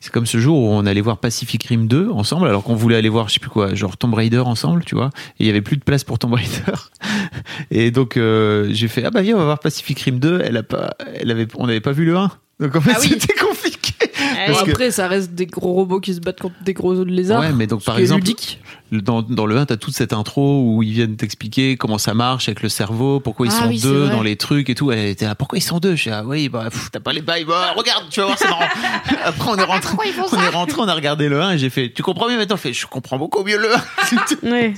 C'est comme ce jour où on allait voir Pacific Rim 2 ensemble, alors qu'on voulait aller voir, je sais plus quoi, genre Tomb Raider ensemble, tu vois. Et il y avait plus de place pour Tomb Raider. Et donc, euh, j'ai fait, ah bah viens, on va voir Pacific Rim 2. Elle a pas, elle avait, on n'avait pas vu le 1. Donc en fait,
Ah oui.
c'était compliqué.
Bon,
Parce que-
après, ça reste des gros robots qui se battent contre des gros lézards.
Ouais, mais donc
ce
par
qui est
exemple,
ludique.
dans, dans le 1, t'as toute cette intro où ils viennent t'expliquer comment ça marche avec le cerveau, pourquoi ils
Ah
sont
oui, c'est
deux
vrai.
dans les trucs et tout. Elle était là, pourquoi ils sont deux? Je suis ah oui, bah pff, t'as pas les bails. Bah, regarde, tu vas voir, c'est marrant. Après, on est rentré, on est rentré, on a regardé le 1 et j'ai fait, tu comprends mieux maintenant? Je comprends beaucoup mieux le 1.
Ouais.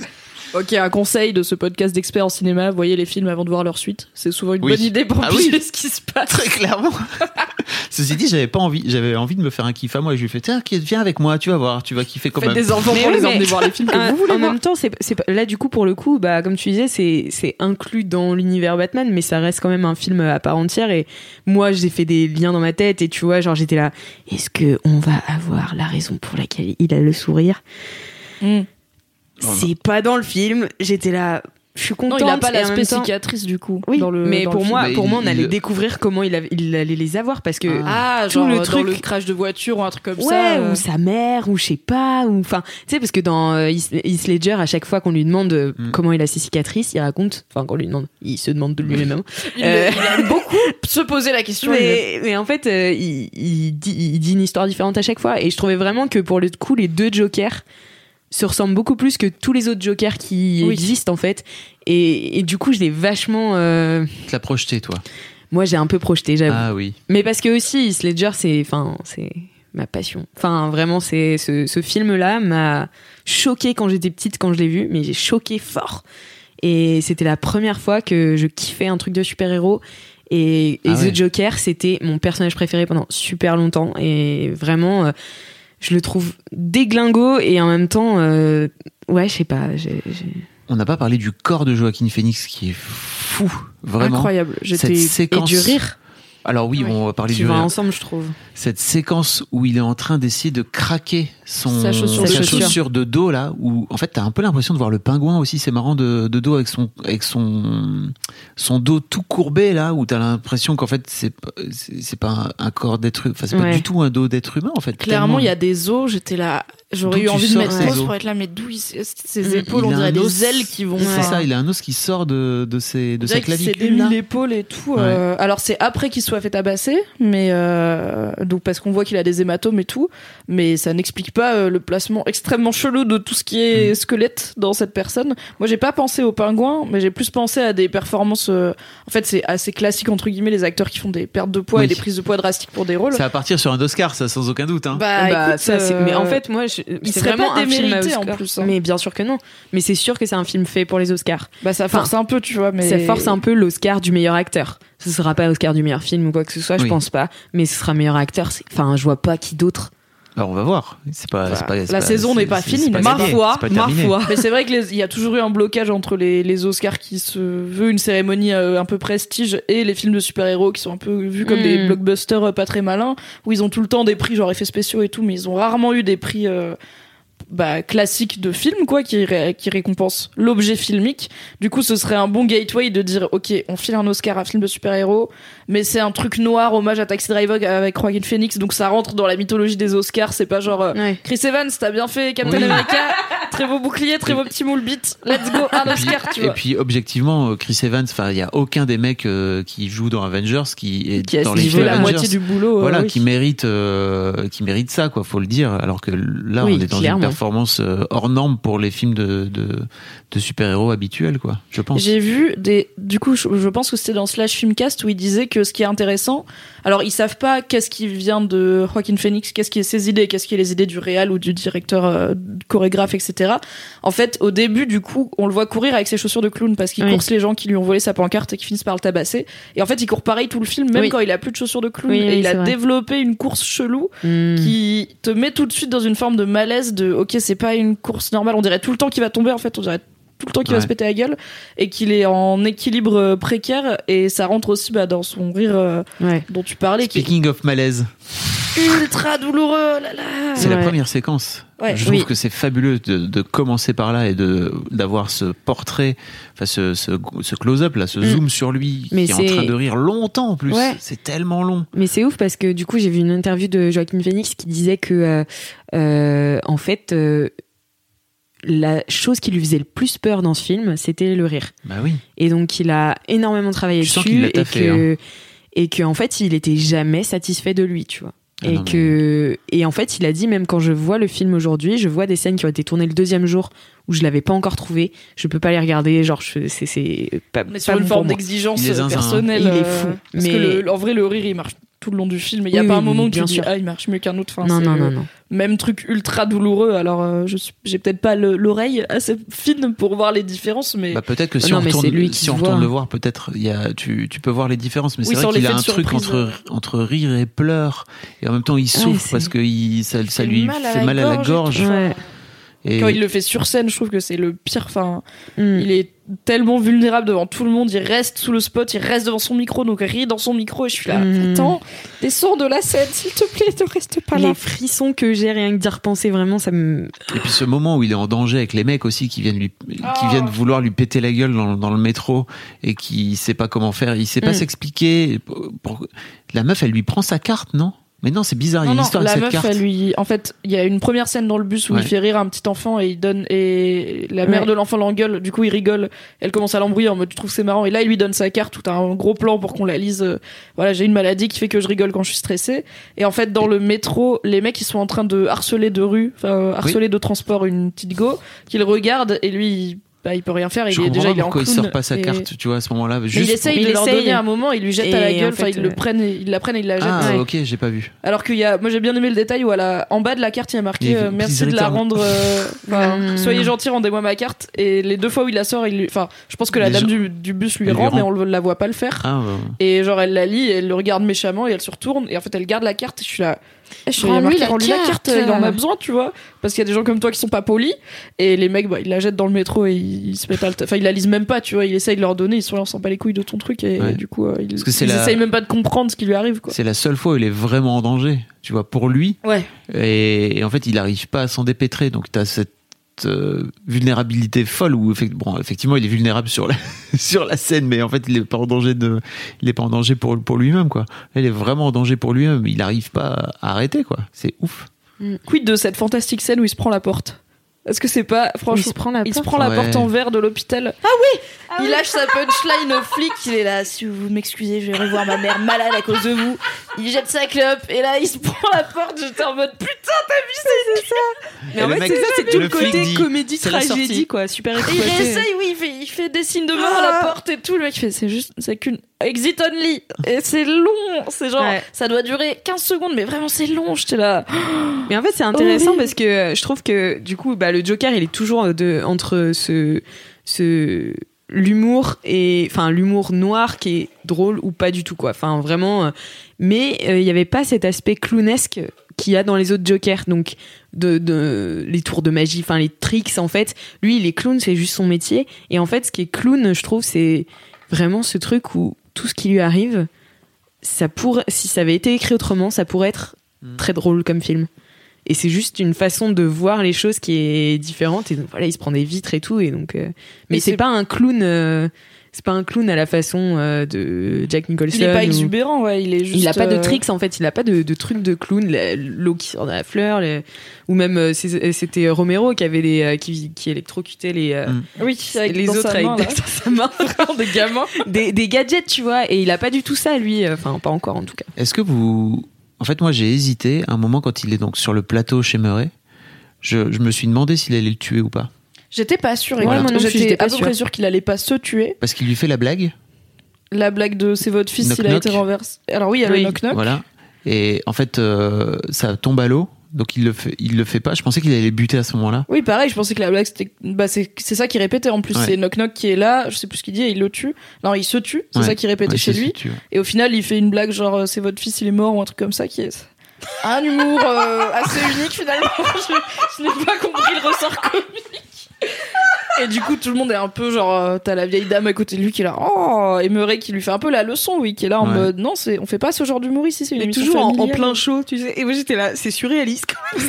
Ok, un conseil de ce podcast d'experts en cinéma, voyez les films avant de voir leur suite. C'est souvent une
Oui.
bonne idée pour
Ah
piger
oui.
ce qui se passe.
Très clairement. Ceci dit, j'avais pas envie, j'avais envie de me faire un kiff à moi. Et je lui ai fait, tiens, viens avec moi, tu vas voir, tu vas kiffer quand
Faites
même.
des enfants
Mais
pour
oui,
les
mais-
emmener voir les films que vous voulez
en
voir.
même temps, c'est là du coup pour le coup, bah comme tu disais, c'est c'est inclus dans l'univers Batman, mais ça reste quand même un film à part entière. Et moi, j'ai fait des liens dans ma tête et tu vois, genre j'étais là. Est-ce que on va avoir la raison pour laquelle il a le sourire?
Mm.
C'est pas dans le film. J'étais là. Je suis
Non,
contente.
il a pas l'aspect cicatrice du coup.
Oui,
dans le,
mais
dans
pour
le
moi,
film.
pour moi, on allait
il-
découvrir comment il, avait- il allait les avoir parce que
Ah,
tout
genre
le
dans
truc-
le crash de voiture ou un truc comme
ouais,
ça. euh.
ou sa mère, ou je sais pas, ou enfin, tu sais, parce que dans euh, Heath Ledger, à chaque fois qu'on lui demande euh,
Mm.
comment il a ses cicatrices, il raconte, enfin, qu'on lui demande, il se demande de lui-même.
Il,
Euh.
il aime beaucoup se poser la question.
mais, mais en fait, euh, il, il dit, il dit une histoire différente à chaque fois, et je trouvais vraiment que pour le coup, les deux Jokers se ressemblent beaucoup plus que tous les autres Jokers qui
Oui.
existent en fait. Et, et du coup, je l'ai vachement. euh,
Tu l'as projeté, toi.
moi, j'ai un peu projeté, j'avoue.
Ah oui.
Mais parce que aussi, Heath Ledger, c'est, enfin, c'est ma passion. Enfin, vraiment, c'est ce, ce film-là m'a choqué quand j'étais petite, quand je l'ai vu, mais j'ai choqué fort. Et c'était la première fois que je kiffais un truc de super-héros. Et, et
Ah ouais.
The Joker, c'était mon personnage préféré pendant super longtemps. Et vraiment, euh, je le trouve déglingo et en même temps, euh, ouais, je sais pas.
On n'a pas parlé du corps de Joaquin Phoenix qui est fou, vraiment.
Incroyable. J'étais.
Et du rire
Alors oui,
Oui.
on va parler
qui
du
va ensemble, je trouve.
cette séquence où il est en train d'essayer de craquer son
Sa chaussure
de
sa
dos.
chaussure de dos là où en fait t'as un peu l'impression de voir le pingouin aussi c'est marrant de, de dos avec son avec son son dos tout courbé là où t'as l'impression qu'en fait c'est pas- c'est pas un, un corps d'être humain enfin c'est pas
Ouais.
du tout un dos d'être humain en fait
Clairement, il y a des os. J'étais là. J'aurais eu envie de mettre pause
os
pour être là, mais d'où il- ses
Mm,
épaules,
il
on dirait des ailes qui vont.
Ouais.
c'est ça il a un os qui sort de de ses de sa
s'est
clavicule là.
démis l'épaule et tout. euh, alors c'est après qu'il soit fait tabasser, mais euh, donc parce qu'on voit qu'il a des hématomes et tout, mais ça n'explique pas euh, le placement extrêmement chelou de tout ce qui est
Mm.
squelette dans cette personne. Moi j'ai pas pensé au pingouin, mais j'ai plus pensé à des performances. euh, En fait c'est assez classique entre guillemets les acteurs qui font des pertes de poids
Oui.
et des prises de poids drastiques pour des rôles.
ça va partir sur un Oscar ça sans aucun doute hein.
Bah,
Bah,
écoute,
ça, c'est- mais en fait, moi, je,
il
c'est
serait
vraiment
pas
un film à
démérité, en
Oscar.
plus, hein.
Mais bien sûr que non. Mais c'est sûr que c'est un film fait pour les Oscars.
bah ça force un peu, tu vois, mais
Ça force un peu l'Oscar du meilleur acteur. Ce sera pas Oscar du meilleur film ou quoi que ce soit, je
Oui.
pense pas. Mais ce sera meilleur acteur. Enfin, je vois pas qui d'autre.
Alors on va voir. C'est pas,
la
pas-
saison n'est pas finie,
c'est pas
ma
gagné,
foi,
c'est pas
ma
terminé.
foi.
Mais c'est vrai qu'il y a toujours eu un blocage entre les, les Oscars qui se veut une cérémonie euh, un peu prestige et les films de super-héros qui sont un peu vus comme
Mm.
des blockbusters euh, pas très malins, où ils ont tout le temps des prix genre effets spéciaux et tout, mais ils ont rarement eu des prix euh, bah, classiques de films, quoi, qui, ré- qui récompensent l'objet filmique. Du coup, ce serait un bon gateway de dire, ok, on file un Oscar à un film de super-héros, mais c'est un truc noir, hommage à Taxi Driver avec Joaquin Phoenix, donc ça rentre dans la mythologie des Oscars, c'est pas genre... euh,
Ouais.
Chris Evans, t'as bien fait Captain
Oui.
America. Très beau bouclier, très beau petit moule bite. Let's go, un
Et puis-
Oscar, tu
Et
vois.
puis objectivement, euh, Chris Evans, enfin, il y a aucun des mecs euh, qui jouent dans Avengers qui est
Qui a
dans les films
fait la
Avengers.
moitié du boulot. euh,
voilà,
oui.
qui mérite, euh, qui mérite ça, quoi, faut le dire. Alors que là,
Oui,
on est dans
clairement.
une performance euh, hors norme pour les films de, de, de super-héros habituels, quoi. Je pense.
J'ai vu des. Du coup, je, je pense que c'était dans Slash Filmcast où ils disaient que ce qui est intéressant. Alors, ils savent pas qu'est-ce qui vient de Joaquin Phoenix, qu'est-ce qui est ses idées, qu'est-ce qui est les idées du réal ou du directeur, euh, chorégraphe, etc. En fait, au début, du coup, on le voit courir avec ses chaussures de clown parce qu'il
Oui.
course les gens qui lui ont volé sa pancarte et qui finissent par le tabasser. Et en fait, il court pareil tout le film, même
Oui.
quand il a plus de chaussures de clown.
Oui,
et
oui,
il a
vrai.
développé une course chelou
Hmm.
qui te met tout de suite dans une forme de malaise de ok c'est pas une course normale. On dirait tout le temps qu'il va tomber en fait. On dirait tout le temps qu'il va se péter la gueule et qu'il est en équilibre euh, précaire. Et ça rentre aussi bah, dans son rire euh,
Ouais.
dont tu parlais qui
Speaking of malaise,
ultra douloureux oh là là
c'est la première séquence.
Ouais.
Je trouve
Oui.
que c'est fabuleux de, de commencer par là et de d'avoir ce portrait, enfin ce, ce, ce close-up là, ce
Mm.
zoom sur lui
Mais
qui est en train de rire longtemps en plus.
Ouais.
C'est tellement long.
Mais c'est ouf parce que du coup, j'ai vu une interview de Joaquin Phoenix qui disait que, euh, euh, en fait, euh, la chose qui lui faisait le plus peur dans ce film, c'était le rire.
Bah oui.
Et donc, il a énormément travaillé
Je sens
dessus et que, et que, en fait, il était jamais satisfait de lui, tu vois.
Ah
et
non,
que, et en fait, il a dit, même quand je vois le film aujourd'hui, je vois des scènes qui ont été tournées le deuxième jour où je l'avais pas encore trouvé, je peux pas les regarder, genre, je- c'est, c'est pas,
mais
pas
sur une
bon
forme d'exigence
zinzin, hein.
personnelle
Il est fou.
parce que
Mais-
le- en vrai le rire il marche tout le long du film il y a
Oui,
pas
oui,
un moment où tu dis ah il marche mieux qu'un autre enfin,
non, non, non, non.
même truc ultra douloureux alors euh, je suis- j'ai peut-être pas le- l'oreille assez fine pour voir les différences mais
Bah peut-être que si
Non,
on
mais
retourne,
c'est lui qui
si on retourne le voir, peut-être il y a tu, tu peux voir les différences, mais
Oui,
c'est vrai qu'il a un truc entre entre rire et pleurs et en même temps il souffre
c'est-
parce que il, ça, ça lui
mal
fait mal à la
gorge.
Ouais.
Et
quand il le fait sur scène je trouve que c'est le pire enfin
Hmm.
il est tellement vulnérable devant tout le monde il reste sous le spot il reste devant son micro donc rit dans son micro et je suis là
Mm.
attends descends de la scène s'il te plaît ne reste pas là
les frissons que j'ai rien que d'y repenser vraiment ça me
Et puis ce moment où il est en danger avec les mecs aussi qui viennent lui, qui viennent vouloir lui péter la gueule dans, dans le métro et qui sait pas comment faire, il sait pas
Mm.
s'expliquer. La meuf, elle lui prend sa carte, non? Mais non, c'est bizarre. Il y a
meuf,
cette carte.
elle lui. En fait, il y a une première scène dans le bus où
Ouais.
il fait rire un petit enfant et il donne. Et la mère
Ouais.
de l'enfant l'engueule, du coup il rigole. Elle commence à l'embrouiller en mode tu trouves c'est marrant. Et là, il lui donne sa carte, tout un gros plan pour qu'on la lise. Euh, Voilà, j'ai une maladie qui fait que je rigole quand je suis stressée. Et en fait, dans le métro, les mecs ils sont en train de harceler de rue, enfin, harceler de transport une petite go, qu'il regarde et lui. Il- Bah, il peut rien faire, il est déjà il est en
pourquoi il
clown
sort pas sa
et-
carte, tu vois, à ce moment-là. Juste
il essaye
pour-
de
Il
leur
essaye.
donner un moment, il lui jette à la gueule,
en
enfin
fait,
ils le prennent, et- ils la prennent et ils la jettent.
Ah,
Ouais.
ok, j'ai pas vu.
Alors qu'il y a, moi j'ai bien aimé le détail où à la, en bas de la carte il y a marqué euh, merci de la
return.
rendre, euh, enfin,
Mm.
soyez gentil rendez-moi ma carte et les deux fois où il la sort, il lui, enfin je pense que la
Les
dame
gens-
du, du bus lui rend mais on la voit pas le faire
Ah, ouais.
et genre elle la lit elle le regarde méchamment et elle se retourne et en fait elle garde la carte et je suis là je a
Rends-lui
marqué,
la
carte, il en a besoin tu vois parce qu'il y a des gens comme toi qui sont pas polis et les mecs bah, ils la jettent dans le métro et ils, se mettent à enfin ils la lisent même pas tu vois ils essayent de leur donner ils sont là on s'en bat les couilles de ton truc et
Ouais.
du coup euh, ils,
Parce que c'est
ils
la-
essayent même pas de comprendre ce qui lui arrive quoi
C'est la seule fois où il est vraiment en danger, tu vois, pour lui.
ouais
Et, et en fait, il n'arrive pas à s'en dépêtrer. Donc, tu as cette euh, vulnérabilité folle où bon, effectivement, il est vulnérable sur la, sur la scène, mais en fait, il n'est pas en danger, de, il est pas en danger pour, pour lui-même. quoi. Il est vraiment en danger pour lui-même. Il n'arrive pas à arrêter. quoi. C'est ouf.
Quid de cette fantastique scène où il se prend la porte? Est-ce que c'est pas
il
franchement
se prend la
il se
porte.
prend la
Ouais.
porte en verre de l'hôpital. Ah oui Il lâche sa punchline au flic, il est là, si vous m'excusez, je vais revoir ma mère malade à cause de vous. Il jette sa clope et là il se prend la porte, j'étais en mode putain t'as vu c'est ça
mais
Et
en fait c'est ça c'est tout
le
côté
dit,
comédie tragédie quoi super
Et il essaye, oui, il fait, il fait des signes de mort à la porte et tout. Le mec fait, c'est juste, c'est qu'une exit only. Et c'est long. C'est genre,
Ouais.
ça doit durer 15 secondes, mais vraiment c'est long. J'étais là.
Mais en fait, c'est intéressant parce que euh, je trouve que du coup, bah, le Joker, il est toujours de entre ce ce l'humour et enfin l'humour noir qui est drôle ou pas du tout quoi. Enfin vraiment, euh, mais euh, il n'y avait pas cet aspect clownesque qu'il y a dans les autres Jokers. Donc de, de les tours de magie, enfin les tricks en fait. Lui, il est clown, c'est juste son métier. Et en fait, ce qui est clown, je trouve, c'est vraiment ce truc où tout ce qui lui arrive, ça pourrait, si ça avait été écrit autrement, ça pourrait être
Mm.
très drôle comme film. Et c'est juste une façon de voir les choses qui est différente. Et donc voilà, il se prend des vitres et tout. Et donc, euh, mais c'est- pas un clown. euh, c'est pas un clown à la façon euh, de Jack Nicholson.
Il est pas
ou-
exubérant, ouais, il est juste.
Il a pas de
euh,
tricks en fait, il a pas de, de trucs de clown, l'eau qui sort de la fleur, les- ou même euh, c'était Romero qui avait les euh, qui, qui électrocutait les euh,
Mm.
Oui, avec
les
dans
autres
sa
avec
main,
des- sa main,
des gamins.
des, des gadgets, tu vois, et il a pas du tout ça lui, enfin pas encore en tout cas.
Est-ce que vous. En fait, moi, j'ai hésité un moment quand il est donc sur le plateau chez Murray. Je, je me suis demandé s'il allait le tuer ou pas.
J'étais pas sûre.
Plus,
J'étais à
pas
peu près
sûre.
qu'il allait pas se tuer.
Parce qu'il lui fait la blague.
La blague de c'est votre fils,
Knock
il a
knock.
été renversé. Alors oui, il y a le
Oui.
knock knock.
Voilà. Et en fait, euh, ça tombe à l'eau. Donc il le fait, il le fait pas. Je pensais qu'il allait les buter à ce moment-là.
Oui, pareil, je pensais que la blague c'était. Bah, c'est c'est ça qu'il répétait en plus.
Ouais.
C'est knock knock qui est là, je sais plus ce qu'il dit, et il le tue. Non, il se tue, c'est
Ouais.
ça qu'il répétait
Ouais,
chez
c'est
lui. Et au final, il fait une blague genre euh, c'est votre fils, il est mort ou un truc comme ça qui est. Un humour euh, assez unique finalement. je je n'ai pas compris le ressort comique. Et du coup, tout le monde est un peu genre, euh, t'as la vieille dame à côté de lui qui est là, oh, et Murray qui lui fait un peu la leçon, oui, qui est là en
Ouais.
mode, non, c'est, on fait pas ce genre d'humour ici, c'est une émission
toujours en, plein show, tu sais. Et moi j'étais là, c'est surréaliste quand même.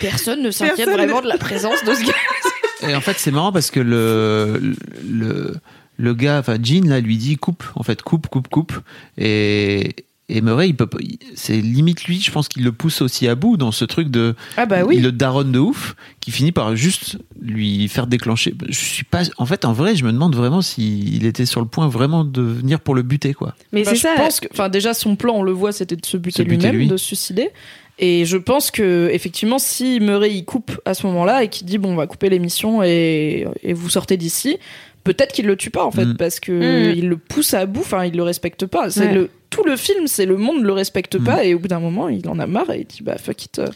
Personne ne s'inquiète
Personne
vraiment
ne-
de la présence de ce gars.
Et en fait, c'est marrant parce que le, le, le gars, enfin, Jean, là, lui dit coupe, en fait, coupe, coupe, coupe. Et, et Murray, il peut c'est limite lui, je pense qu'il le pousse aussi à bout dans ce truc de.
Ah bah oui.
Il le daronne de ouf, qui finit par juste lui faire déclencher. Je suis pas. En fait, en vrai, je me demande vraiment s'il était sur le point vraiment de venir pour le buter, quoi.
Mais
Bah,
c'est
je
ça.
pense que, enfin, déjà, son plan, on le voit, c'était de se buter,
Se buter
lui-même,
lui.
de se suicider. Et je pense que, effectivement, si Murray il coupe à ce moment-là et qu'il dit, bon, on va couper l'émission et, et vous sortez d'ici, peut-être qu'il le tue pas, en fait,
Mm.
parce que
Mm.
il le pousse à bout, enfin, il le respecte pas. C'est
Ouais.
le, tout le film, c'est le monde le respecte
Mm.
pas et au bout d'un moment, il en a marre et il dit, bah, fuck it. euh,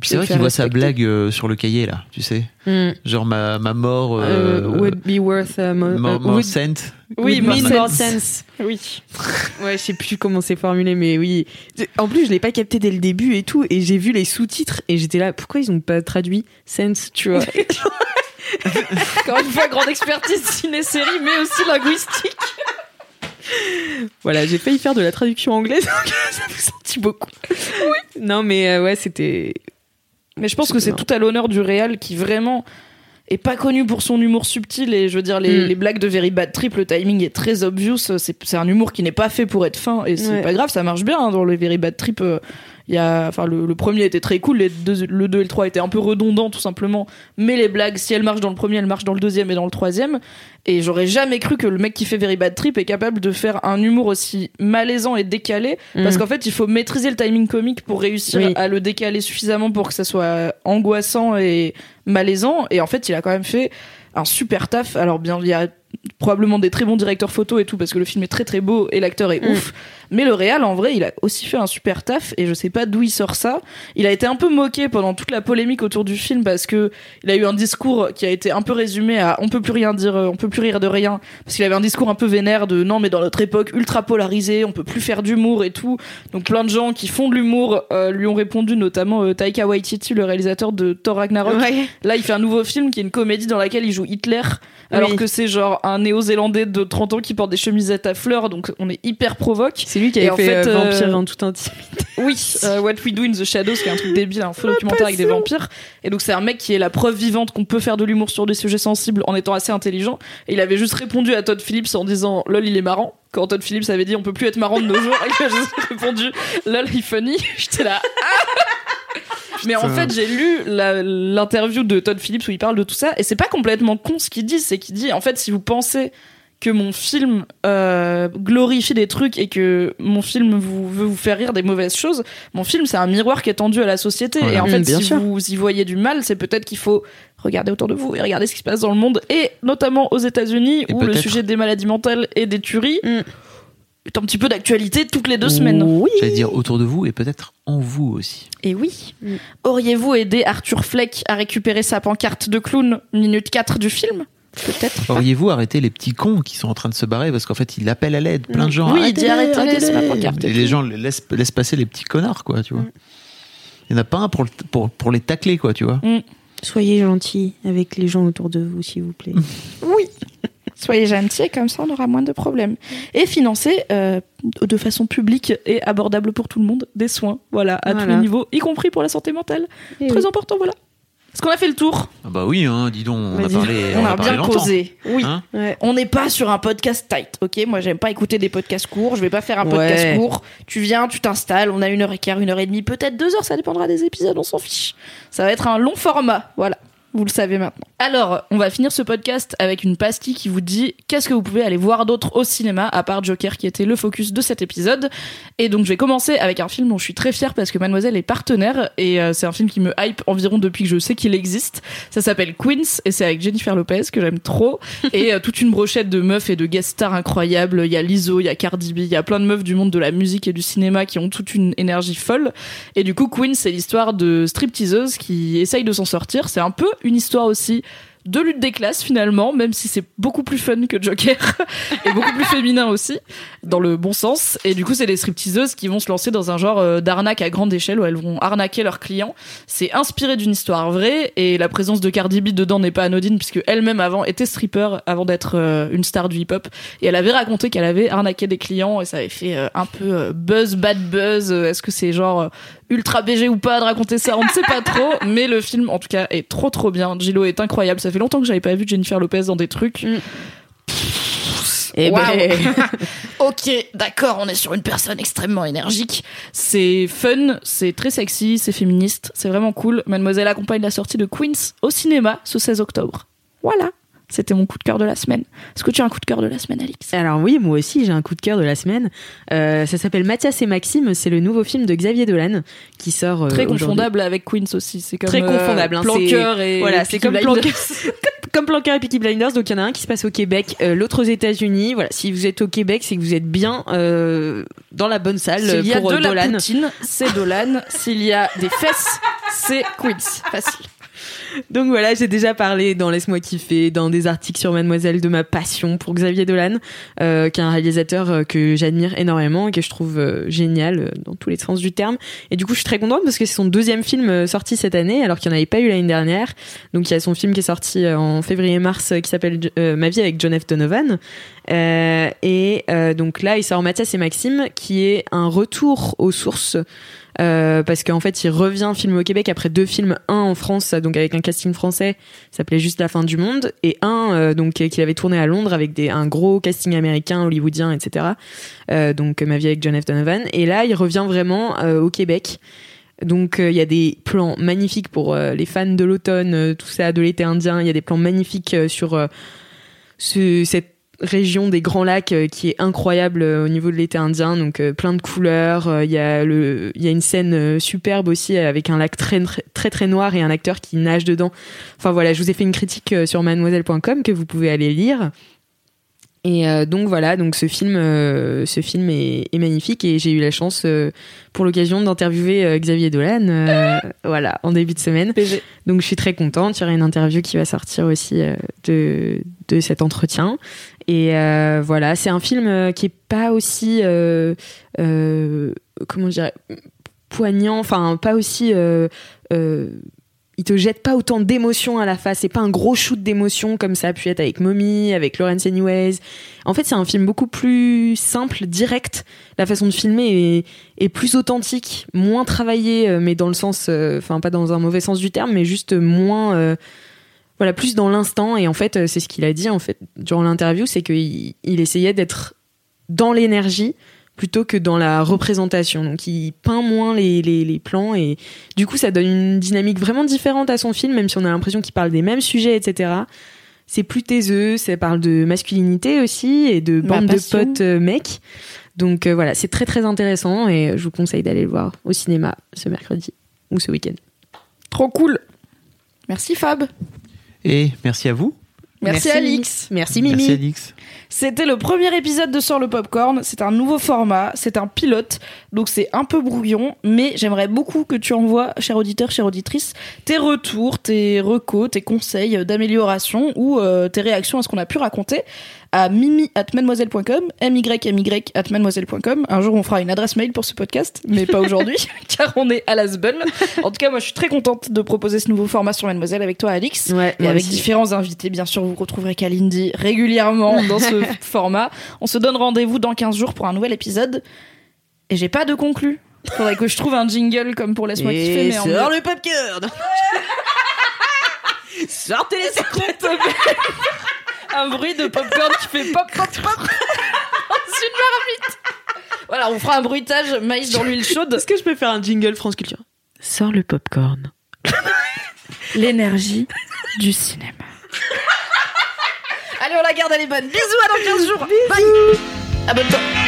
Puis c'est vrai qu'il voit sa blague euh, sur le cahier, là, tu sais.
Mm.
Genre ma, ma mort.
Euh,
euh,
would be worth uh, mo-
more,
uh,
more
would-
cent.
Oui, more sense.
sense.
Oui.
Ouais, je sais plus comment c'est formulé, mais oui. En plus, je l'ai pas capté dès le début et tout, et j'ai vu les sous-titres et j'étais là, pourquoi ils ont pas traduit sense, tu vois?
Encore une fois, grande expertise ciné-série, mais aussi linguistique.
Voilà, j'ai failli faire de la traduction anglaise, ça vous sentit beaucoup. Oui. Non, mais euh, ouais, c'était.
Mais je pense que c'est tout à l'honneur du réal qui vraiment est pas connu pour son humour subtil et je veux dire les,
Mm.
les blagues de Very Bad Trip le timing est très obvious c'est c'est un humour qui n'est pas fait pour être fin et c'est
Ouais.
pas grave ça marche bien hein, dans le Very Bad Trip euh, il y a enfin le, le premier était très cool les deux, le 2 et le 3 étaient un peu redondants tout simplement. Mais les blagues si elles marchent dans le premier elles marchent dans le deuxième et dans le troisième. Et j'aurais jamais cru que le mec qui fait Very Bad Trip est capable de faire un humour aussi malaisant et décalé. Parce
Mm.
qu'en fait il faut maîtriser le timing comique pour réussir
Oui.
à le décaler suffisamment pour que ça soit angoissant et malaisant. Et en fait il a quand même fait un super taf. Alors bien il y a probablement des très bons directeurs photo et tout parce que le film est très très beau et l'acteur est
Mm.
ouf mais le réal en vrai il a aussi fait un super taf et je sais pas d'où il sort ça il a été un peu moqué pendant toute la polémique autour du film parce que il a eu un discours qui a été un peu résumé à on peut plus rien dire euh, on peut plus rire de rien parce qu'il avait un discours un peu vénère de non mais dans notre époque ultra polarisée on peut plus faire d'humour et tout donc plein de gens qui font de l'humour euh, lui ont répondu notamment euh, Taika Waititi le réalisateur de Thor Ragnarok
Ouais.
Là, il fait un nouveau film qui est une comédie dans laquelle il joue Hitler, alors
Oui.
que c'est genre un néo-zélandais de 30 ans qui porte des chemisettes à fleurs, donc on est hyper provoque.
C'est lui qui
Et
avait
en
fait,
fait,
euh,
euh,
Vampire en tout intimité.
Oui, euh, What We Do in the Shadows, qui est un truc débile, un faux documentaire avec des vampires. Et donc c'est un mec qui est la preuve vivante qu'on peut faire de l'humour sur des sujets sensibles en étant assez intelligent. Et il avait juste répondu à Todd Phillips en disant lol il est marrant. Quand Todd Phillips avait dit on peut plus être marrant de nos jours, il a juste répondu lol il funny. J'étais là. Ah Mais en fait, j'ai lu l'interview de Todd Phillips où il parle de tout ça, et c'est pas complètement con ce qu'il dit, c'est qu'il dit, en fait, si vous pensez que mon film euh, glorifie des trucs et que mon film vous, veut vous faire rire des mauvaises choses, mon film c'est un miroir qui est tendu à la société.
Voilà.
Et en
Mm,
fait,
bien
si
sûr.
vous y voyez du mal, c'est peut-être qu'il faut regarder autour de vous et regarder ce qui se passe dans le monde, et notamment aux États-Unis où le sujet des maladies mentales et des tueries
Mm.
Un petit peu d'actualité toutes les deux semaines.
Oui.
J'allais dire autour de vous et peut-être en vous aussi.
Et oui.
Mm.
Auriez-vous aidé Arthur Fleck à récupérer sa pancarte de clown minute 4 du film? Peut-être.
Auriez-vous arrêté les petits cons qui sont en train de se barrer parce qu'en fait ils appellent à l'aide, plein de gens.
Oui, il dit arrête,
arrêtez,
arrêtez, c'est ma
arrêtez.
pancarte.
Et les gens laissent, laissent passer les petits connards, quoi, tu vois. Il n'y en a pas un pour, le- pour, pour les tacler, quoi, tu vois.
Soyez gentils avec les gens autour de vous, s'il vous plaît.
Oui. Soyez gentils, comme ça on aura moins de problèmes. Et financer euh, de façon publique et abordable pour tout le monde des soins, voilà, à tous les niveaux, y compris pour la santé mentale. Très
oui.
important, voilà. Est-ce qu'on a fait le tour
Ah bah oui, hein, dis donc, on a
Vas-y.
parlé,
On a
parlé
bien causé. Oui.
Hein
Ouais.
On n'est pas sur un podcast tight, ok? Moi, j'aime pas écouter des podcasts courts. Je vais pas faire un podcast
Ouais.
court. Tu viens, tu t'installes. On a une heure et quart, une heure et demie, peut-être deux heures. Ça dépendra des épisodes. On s'en fiche. Ça va être un long format. Voilà. Vous le savez maintenant. Alors, on va finir ce podcast avec une pastille qui vous dit qu'est-ce que vous pouvez aller voir d'autre au cinéma à part Joker qui était le focus de cet épisode. Et donc, je vais commencer avec un film dont je suis très fière parce que Mademoiselle est partenaire et euh, c'est un film qui me hype environ depuis que je sais qu'il existe. Ça s'appelle Queens et c'est avec Jennifer Lopez que j'aime trop et euh, toute une brochette de meufs et de guest stars incroyables. Il y a Lizzo, il y a Cardi B, il y a plein de meufs du monde de la musique et du cinéma qui ont toute une énergie folle. Et du coup, Queen, c'est l'histoire de stripteaseuses qui essayent de s'en sortir. C'est un peu une histoire aussi de lutte des classes finalement, même si c'est beaucoup plus fun que Joker et beaucoup plus féminin aussi, dans le bon sens. Et du coup, c'est des stripteaseuses qui vont se lancer dans un genre euh, d'arnaque à grande échelle où elles vont arnaquer leurs clients. C'est inspiré d'une histoire vraie et la présence de Cardi B dedans n'est pas anodine puisque elle-même avant était stripper avant d'être euh, une star du hip-hop et elle avait raconté qu'elle avait arnaqué des clients et ça avait fait euh, un peu buzz, bad buzz. Est-ce que c'est genre ultra BG ou pas de raconter ça On ne sait pas trop, mais le film en tout cas est trop trop bien. Gillo est incroyable. Ça fait longtemps que j'avais pas vu Jennifer Lopez dans des trucs.
Mm. Eh
Waouh.
ben,
ok, d'accord, on est sur une personne extrêmement énergique. C'est fun, c'est très sexy, c'est féministe, c'est vraiment cool. Mademoiselle accompagne la sortie de Queens au cinéma ce 16 octobre. Voilà, c'était mon coup de cœur de la semaine. Est-ce que tu as un coup de cœur de la semaine, Alix?
Alors oui, moi aussi j'ai un coup de cœur de la semaine. Euh, ça s'appelle Mathias et Maxime. C'est le nouveau film de Xavier Dolan qui sort euh,
Très confondable avec Queens aussi. C'est comme
Très
euh,
confondable, hein,
Planqueur et
Voilà, c'est comme. Planqueur, comme Planqueur et Peaky Blinders. Donc il y en a un qui se passe au Québec, euh, l'autre aux États-Unis. Voilà, si vous êtes au Québec, c'est que vous êtes bien euh, dans la bonne salle
S'il y a
pour
de la poutine, c'est Dolan. S'il y a des fesses, c'est Queens. Facile.
Donc voilà, j'ai déjà parlé dans Laisse-moi kiffer, dans des articles sur Mademoiselle de ma passion pour Xavier Dolan, euh, qui est un réalisateur euh, que j'admire énormément et que je trouve euh, génial euh, dans tous les sens du terme. Et du coup, je suis très contente parce que c'est son deuxième film sorti cette année, alors qu'il n'y en avait pas eu l'année dernière. Donc il y a son film qui est sorti en février-mars qui s'appelle Ma vie avec John F. Donovan. Et donc là, il sort Mathias et Maxime, qui est un retour aux sources. Euh, parce qu'en fait, il revient filmer au Québec après deux films, un en France, donc avec un casting français, ça s'appelait juste La fin du monde, et un euh, donc qu'il avait tourné à Londres avec des, un gros casting américain, hollywoodien, etc. Euh, donc Ma vie avec John F. Donovan. Et là, il revient vraiment euh, au Québec. Donc il y a des plans magnifiques pour les fans de l'automne, tout ça, de l'été indien. Il y a des plans magnifiques sur ce- cette région des Grands Lacs euh, qui est incroyable euh, au niveau de l'été indien. Donc euh, plein de couleurs. Il y a le, il y a une scène superbe aussi avec un lac très très très, noir et un acteur qui nage dedans. Enfin voilà, je vous ai fait une critique sur mademoiselle.com que vous pouvez aller lire. Et euh, donc voilà, donc ce film, euh, ce film est, est magnifique et j'ai eu la chance euh, pour l'occasion d'interviewer Xavier Dolan, voilà, en début de semaine.
PG.
Donc je suis très contente. Il y aura une interview qui va sortir aussi de, de cet entretien. Et voilà, c'est un film qui est pas aussi, comment je dirais, poignant, enfin pas aussi. Il te jette pas autant d'émotions à la face. C'est pas un gros shoot d'émotions comme ça a pu être avec Mommy, avec Lawrence Anyways. En fait, c'est un film beaucoup plus simple, direct. La façon de filmer est, plus authentique, moins travaillé, euh, mais dans le sens, euh, enfin pas dans un mauvais sens du terme, mais juste moins, euh, voilà, plus dans l'instant. Et en fait, c'est ce qu'il a dit en fait durant l'interview, c'est qu'il il essayait d'être dans l'énergie plutôt que dans la représentation. Donc il peint moins les, les, les plans et du coup ça donne une dynamique vraiment différente à son film, même si on a l'impression qu'il parle des mêmes sujets, etc. C'est plus taiseux, ça parle de masculinité aussi et de bande de potes euh, mecs. Donc euh, voilà, c'est très très intéressant et je vous conseille d'aller le voir au cinéma ce mercredi ou ce week-end.
Trop cool. Merci Fab.
Et merci à vous.
Merci, Alix.
Merci Mimi.
Merci Alix.
C'était le premier épisode de Sur le Popcorn. C'est un nouveau format, c'est un pilote, donc c'est un peu brouillon, mais j'aimerais beaucoup que tu envoies, cher auditeur, chère auditrice, tes retours, tes recos, tes conseils d'amélioration ou euh, tes réactions à ce qu'on a pu raconter à mimi at mademoiselle.com, mymy at mademoiselle.com. Un jour, on fera une adresse mail pour ce podcast, mais pas aujourd'hui, car on est à la sbulle. En tout cas, moi, je suis très contente de proposer ce nouveau format sur Mademoiselle avec toi, Alix.
Ouais,
Et avec
aussi.
différents invités, bien sûr, vous retrouverez Kalindi régulièrement dans ce format. On se donne rendez-vous dans 15 jours pour un nouvel épisode. Et j'ai pas de conclu. Faudrait que je trouve un jingle comme pour Laisse-moi kiffer, mais en
sors le popcorn. Sortez les
plaît. Un bruit de popcorn qui fait pop pop pop dans une marmite. Voilà, on fera un bruitage maïs dans l'huile chaude.
Est-ce que je peux faire un jingle France Culture? Sors le popcorn.
L'énergie du cinéma. Allez, on la garde, elle est bonne. Bisous, à dans 15 jours. Bye. Abonne-toi.